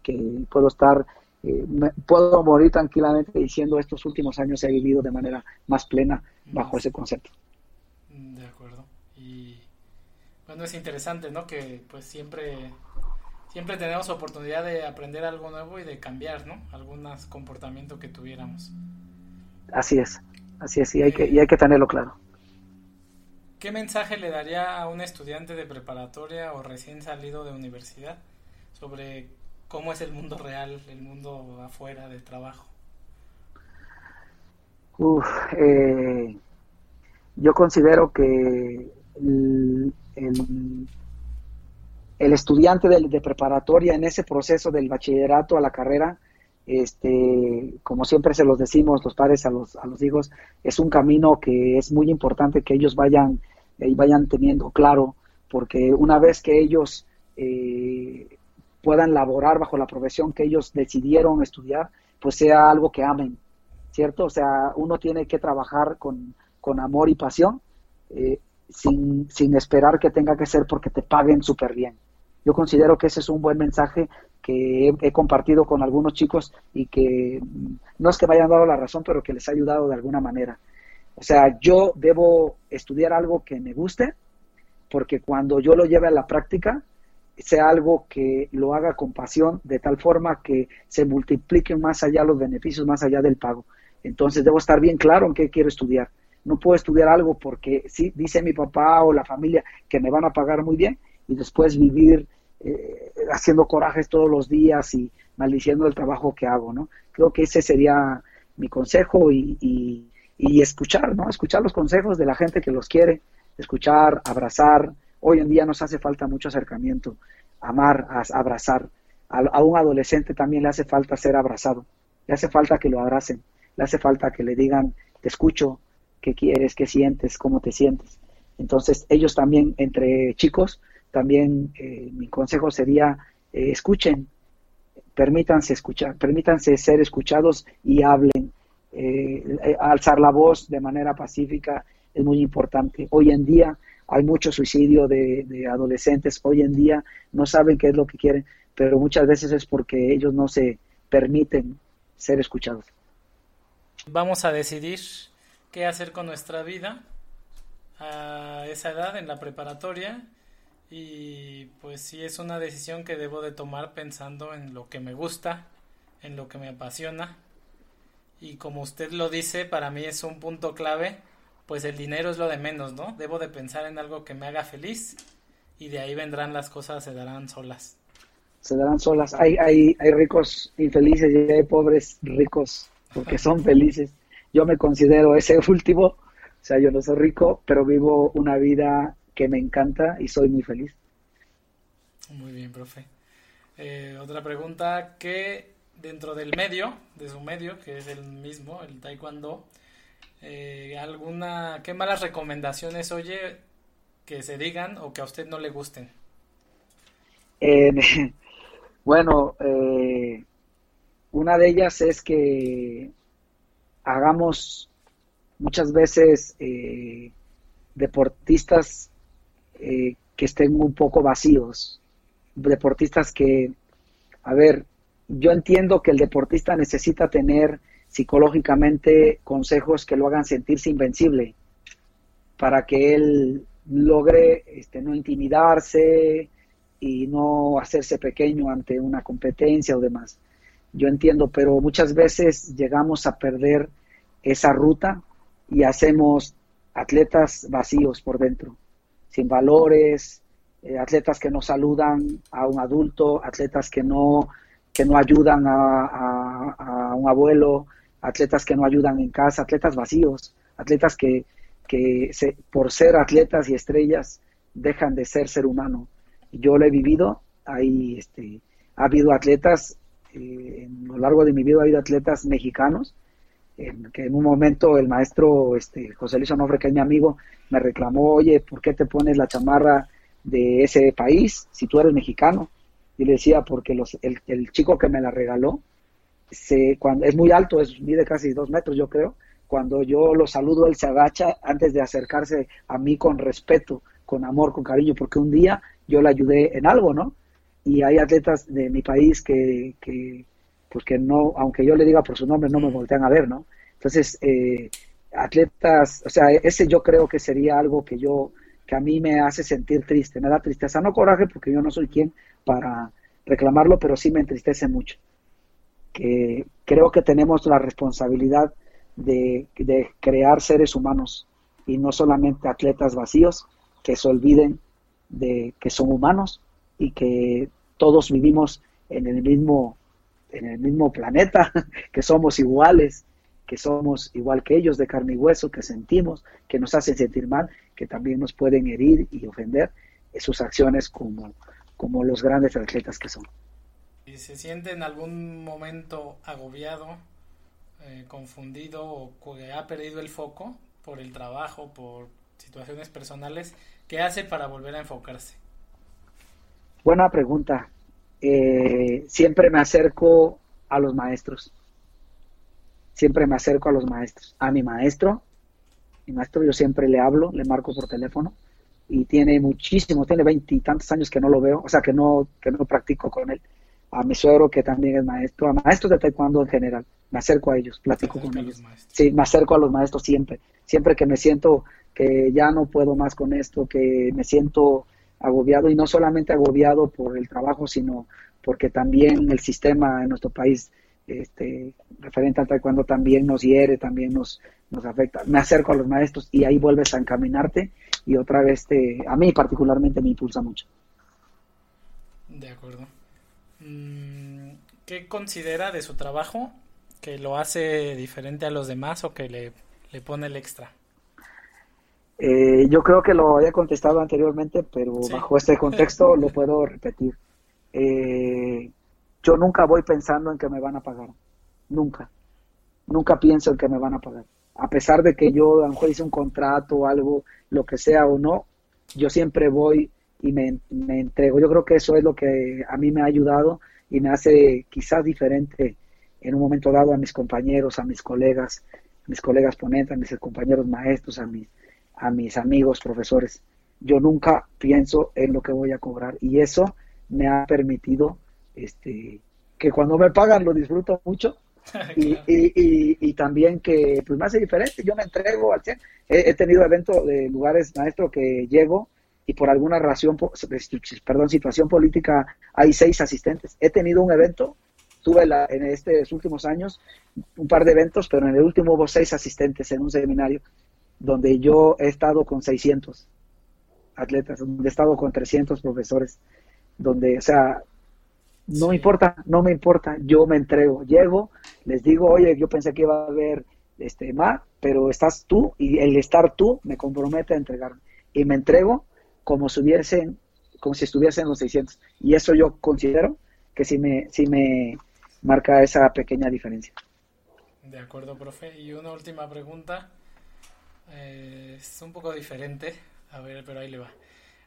puedo estar, eh, puedo morir tranquilamente diciendo estos últimos años he vivido de manera más plena bajo ese concepto. De acuerdo. Y bueno, es interesante, ¿no? Que pues siempre siempre tenemos oportunidad de aprender algo nuevo y de cambiar, ¿no? Algunos comportamientos que tuviéramos. Así es, así es, y hay, que, y hay que tenerlo claro. ¿Qué mensaje le daría a un estudiante de preparatoria o recién salido de universidad sobre cómo es el mundo real, el mundo afuera del trabajo? Uf, eh, yo considero que el, el estudiante de, preparatoria en ese proceso del bachillerato a la carrera, este, como siempre se los decimos los padres a los, a los hijos, es un camino que es muy importante que ellos vayan, eh, vayan teniendo claro, porque una vez que ellos eh, puedan laborar bajo la profesión que ellos decidieron estudiar, pues sea algo que amen, ¿cierto? O sea, uno tiene que trabajar con, con amor y pasión, eh, sin, sin esperar que tenga que ser porque te paguen súper bien. Yo considero que ese es un buen mensaje que he, compartido con algunos chicos y que mm, no es que me hayan dado la razón, pero que les ha ayudado de alguna manera. O sea, yo debo estudiar algo que me guste, porque cuando yo lo lleve a la práctica, sea algo que lo haga con pasión, de tal forma que se multipliquen más allá los beneficios, más allá del pago. Entonces debo estar bien claro en qué quiero estudiar. No puedo estudiar algo porque sí, dice mi papá o la familia que me van a pagar muy bien y después vivir eh, haciendo corajes todos los días y maldiciendo el trabajo que hago, ¿no? Creo que ese sería mi consejo y, y, escuchar, ¿no? Escuchar los consejos de la gente que los quiere, escuchar, abrazar. Hoy en día nos hace falta mucho acercamiento, amar, abrazar. A, a un adolescente también le hace falta ser abrazado, le hace falta que lo abracen, le hace falta que le digan, te escucho, qué quieres, qué sientes, cómo te sientes. Entonces ellos también, entre chicos, también eh, mi consejo sería eh, escuchen, permítanse escuchar, permítanse ser escuchados y hablen. Eh, alzar la voz de manera pacífica es muy importante. Hoy en día hay mucho suicidio de, adolescentes, hoy en día no saben qué es lo que quieren, pero muchas veces es porque ellos no se permiten ser escuchados. Vamos a decidir qué hacer con nuestra vida a esa edad en la preparatoria y pues sí es una decisión que debo de tomar pensando en lo que me gusta, en lo que me apasiona. Y como usted lo dice, para mí es un punto clave, pues el dinero es lo de menos, ¿no? Debo de pensar en algo que me haga feliz y de ahí vendrán las cosas, se darán solas. Se darán solas. Hay, hay, hay ricos infelices y hay pobres ricos porque son (laughs) felices. Yo me considero ese último, o sea, yo no soy rico, pero vivo una vida que me encanta y soy muy feliz. Muy bien, profe. Eh, otra pregunta, que dentro del medio, de su medio, que es el mismo, el taekwondo, eh, alguna, ¿qué malas recomendaciones oye que se digan o que a usted no le gusten? Eh, (laughs) bueno, una de ellas es que hagamos muchas veces deportistas eh, que estén un poco vacíos, deportistas que, a ver, yo entiendo que el deportista necesita tener psicológicamente consejos que lo hagan sentirse invencible para que él logre este, no intimidarse y no hacerse pequeño ante una competencia o demás. Yo entiendo, pero muchas veces llegamos a perder esa ruta y hacemos atletas vacíos por dentro, sin valores, eh, atletas que no saludan a un adulto, atletas que no, que no ayudan a, a un abuelo, atletas que no ayudan en casa, atletas vacíos, atletas que, que se, por ser atletas y estrellas dejan de ser ser humano. Yo lo he vivido, hay, este, ha habido atletas, eh, en lo largo de mi vida ha habido atletas mexicanos, en que en un momento el maestro este, José Luis Onofre, que es mi amigo, me reclamó, oye, ¿por qué te pones la chamarra de ese país si tú eres mexicano? Y le decía, porque los, el, el chico que me la regaló, se, cuando, es muy alto, es, mide casi dos metros yo creo, cuando yo lo saludo, él se agacha antes de acercarse a mí con respeto, con amor, con cariño, porque un día yo le ayudé en algo, ¿no? Y hay atletas de mi país que, que pues que no, aunque yo le diga por su nombre, no me voltean a ver, ¿no? Entonces, eh, atletas, o sea, ese yo creo que sería algo que yo, que a mí me hace sentir triste, me da tristeza, no coraje, porque yo no soy quien para reclamarlo, pero sí me entristece mucho. Que creo que tenemos la responsabilidad de, crear seres humanos y no solamente atletas vacíos que se olviden de que son humanos y que todos vivimos en el mismo en el mismo planeta, (laughs) que somos iguales, que somos igual que ellos de carne y hueso, que sentimos, que nos hacen sentir mal, que también nos pueden herir y ofender sus acciones como, como los grandes atletas que son. ¿Y se siente en algún momento agobiado eh, confundido o que ha perdido el foco por el trabajo, por situaciones personales, ¿qué hace para volver a enfocarse? Buena pregunta. Eh, siempre me acerco a los maestros. Siempre me acerco a los maestros. A mi maestro, mi maestro yo siempre le hablo, le marco por teléfono y tiene muchísimo, tiene veintitantos años que no lo veo, o sea que no, que no practico con él. A mi suegro que también es maestro, a maestros de taekwondo en general me acerco a ellos, platico con ellos. Sí, me acerco a los maestros siempre, siempre que me siento que ya no puedo más con esto, que me siento agobiado y no solamente agobiado por el trabajo, sino porque también el sistema en nuestro país este, referente al taekwondo también nos hiere, también nos, nos afecta. Me acerco a los maestros y ahí vuelves a encaminarte y otra vez te, a mí particularmente me impulsa mucho. De acuerdo. Mm, ¿Qué considera de su trabajo que lo hace diferente a los demás o que le, pone el extra? Eh, yo creo que lo había contestado anteriormente, pero bajo este contexto lo puedo repetir. Eh, yo nunca voy pensando en que me van a pagar, nunca, nunca pienso en que me van a pagar. A pesar de que yo a lo mejor hice un contrato o algo, lo que sea o no, yo siempre voy y me, me entrego. Yo creo que eso es lo que a mí me ha ayudado y me hace quizás diferente en un momento dado a mis compañeros, a mis colegas, mis colegas ponentes, a mis compañeros maestros, a mis, a mis amigos, profesores. Yo nunca pienso en lo que voy a cobrar y eso me ha permitido este, que cuando me pagan lo disfruto mucho (laughs) y, y, también que pues me hace diferente, yo me entrego al 100. He, tenido eventos de lugares, maestro, que llego y por alguna razón, perdón, situación política, hay seis asistentes. He tenido un evento tuve la, en estos últimos años un par de eventos, pero en el último hubo seis asistentes en un seminario donde yo he estado con 600 atletas, donde he estado con 300 profesores, donde, o sea, no me importa, no me importa, yo me entrego, llego, les digo, oye, yo pensé que iba a haber este más, pero estás tú y el estar tú me compromete a entregarme y me entrego como si hubiesen, como si estuviesen los 600 y eso yo considero que si me, si me marca esa pequeña diferencia. De acuerdo, profe. Y una última pregunta. Eh, es un poco diferente. A ver, pero ahí le va.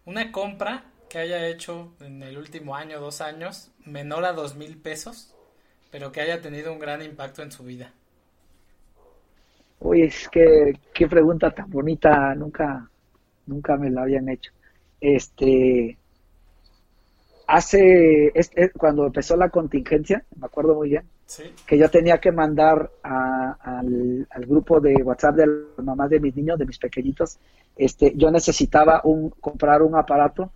Una compra que haya hecho en el último año, dos años, menor a dos mil pesos, pero que haya tenido un gran impacto en su vida. Uy, es que qué pregunta tan bonita, nunca, nunca me la habían hecho. Este, hace, cuando empezó la contingencia, me acuerdo muy bien, que yo tenía que mandar al, grupo de WhatsApp de las mamás de mis niños, de mis pequeñitos, este, yo necesitaba un, comprar un aparato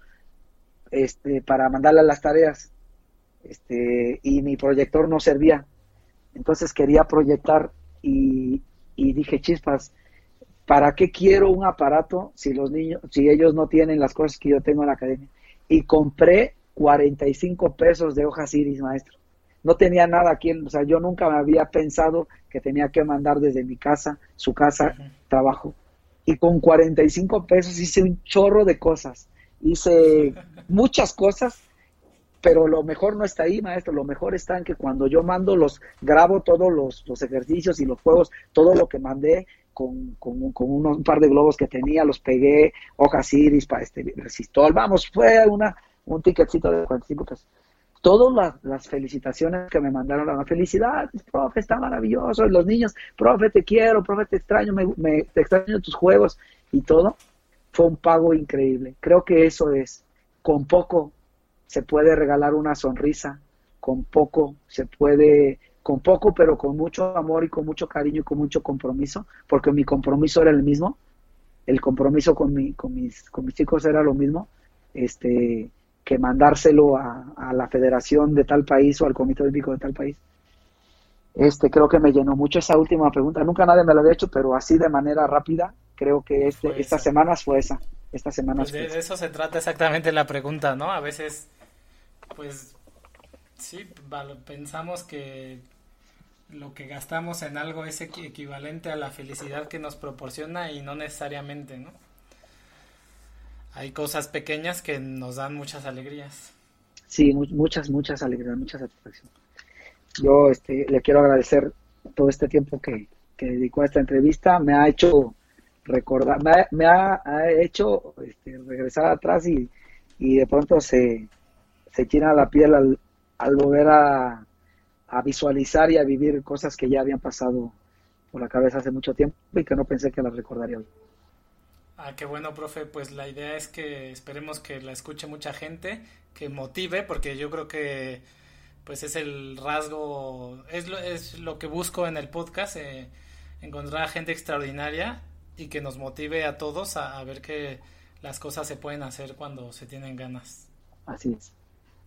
este, para mandarle las tareas este, y mi proyector no servía. Entonces quería proyectar y, y dije, chispas, ¿para qué quiero un aparato si los niños, si ellos no tienen las cosas que yo tengo en la academia? Y compré 45 pesos de hojas iris, maestro. No tenía nada aquí, o sea, yo nunca me había pensado que tenía que mandar desde mi casa, su casa, trabajo. Y con 45 pesos hice un chorro de cosas. Hice (laughs) muchas cosas, pero lo mejor no está ahí, maestro. Lo mejor está en que cuando yo mando los, grabo todos los, los ejercicios y los juegos, todo lo que mandé, con, con, con un par de globos que tenía, los pegué, hojas iris para este resistol. Vamos, fue una un ticketcito de 45 pesos. Todas las, felicitaciones que me mandaron, la felicidad, profe, está maravilloso, los niños, profe, te quiero, profe, te extraño, me, te extraño tus juegos y todo, fue un pago increíble. Creo que eso es, con poco se puede regalar una sonrisa, con poco se puede, con poco, pero con mucho amor y con mucho cariño y con mucho compromiso, porque mi compromiso era el mismo, el compromiso con, mi, con, mis, con mis chicos era lo mismo, este, que mandárselo a, la federación de tal país o al comité olímpico de tal país. Este, creo que me llenó mucho esa última pregunta. Nunca nadie me la había hecho, pero así de manera rápida, creo que este, estas semanas fue esa. Estas semanas pues de, eso se trata exactamente la pregunta, ¿no? A veces, pues, sí, pensamos que lo que gastamos en algo es equivalente a la felicidad que nos proporciona y no necesariamente, ¿no? Hay cosas pequeñas que nos dan muchas alegrías. Sí, muchas, muchas alegrías, muchas satisfacciones. Yo este, le quiero agradecer todo este tiempo que, que dedicó a esta entrevista. Me ha hecho recordar, me ha, hecho este, regresar atrás y, y, de pronto se, se llena la piel al, al volver a, a visualizar y a vivir cosas que ya habían pasado por la cabeza hace mucho tiempo y que no pensé que las recordaría hoy. Ah, qué bueno, profe. Pues la idea es que esperemos que la escuche mucha gente, que motive, porque yo creo que pues es el rasgo, es lo, es lo que busco en el podcast, eh, encontrar a gente extraordinaria y que nos motive a todos a, ver que las cosas se pueden hacer cuando se tienen ganas. Así es,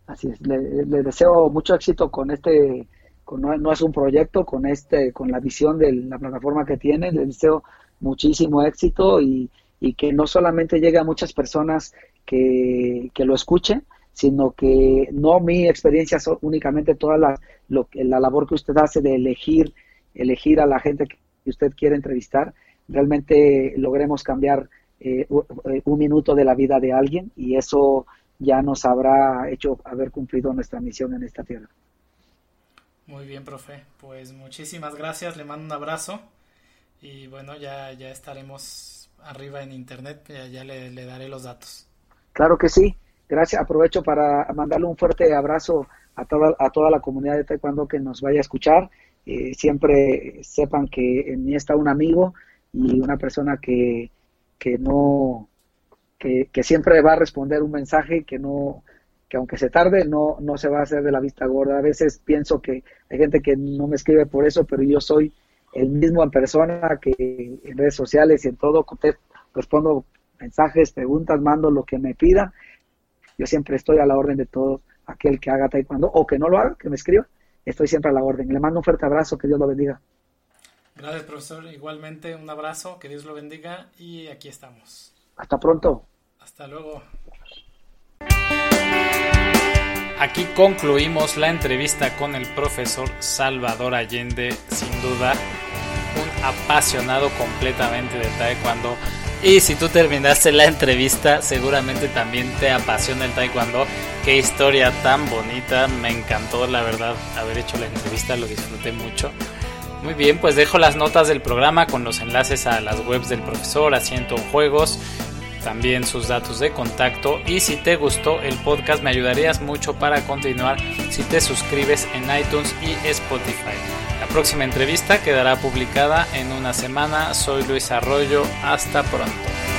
así es. Le, deseo mucho éxito con este, con, no, no, es un proyecto, con este, con la visión de la plataforma que tiene. Le deseo muchísimo éxito y y que no solamente llegue a muchas personas que, lo escuchen, sino que no mi experiencia son únicamente toda la, la labor que usted hace de elegir, elegir a la gente que usted quiere entrevistar, realmente logremos cambiar eh, eh, un minuto de la vida de alguien y eso ya nos habrá hecho haber cumplido nuestra misión en esta tierra. Muy bien, profe. Pues muchísimas gracias, le mando un abrazo y bueno, ya, ya estaremos arriba en internet, ya, le, daré los datos. Claro que sí. Gracias. Aprovecho para mandarle un fuerte abrazo a toda, a toda la comunidad de Taekwondo que nos vaya a escuchar. Eh, siempre sepan que en mí está un amigo y una persona que, que no, que, que, siempre va a responder un mensaje que no, que aunque se tarde, no, no se va a hacer de la vista gorda. A veces pienso que hay gente que no me escribe por eso, pero yo soy el mismo en persona que en redes sociales y en todo, respondo mensajes, preguntas, mando lo que me pida. Yo siempre estoy a la orden de todo aquel que haga taekwondo o que no lo haga, que me escriba. Estoy siempre a la orden. Le mando un fuerte abrazo, que Dios lo bendiga. Gracias, profesor. Igualmente, un abrazo, que Dios lo bendiga y aquí estamos. Hasta pronto. Hasta luego. Aquí concluimos la entrevista con el profesor Salvador Allende, sin duda apasionado completamente de taekwondo. Y si tú terminaste la entrevista, seguramente también te apasiona el taekwondo. Qué historia tan bonita, me encantó la verdad haber hecho la entrevista, lo disfruté mucho. Muy bien, pues dejo las notas del programa con los enlaces a las webs del profesor, Asiento Juegos, también sus datos de contacto y si te gustó el podcast me ayudarías mucho para continuar si te suscribes en iTunes y Spotify. La próxima entrevista quedará publicada en una semana. Soy Luis Arroyo. Hasta pronto.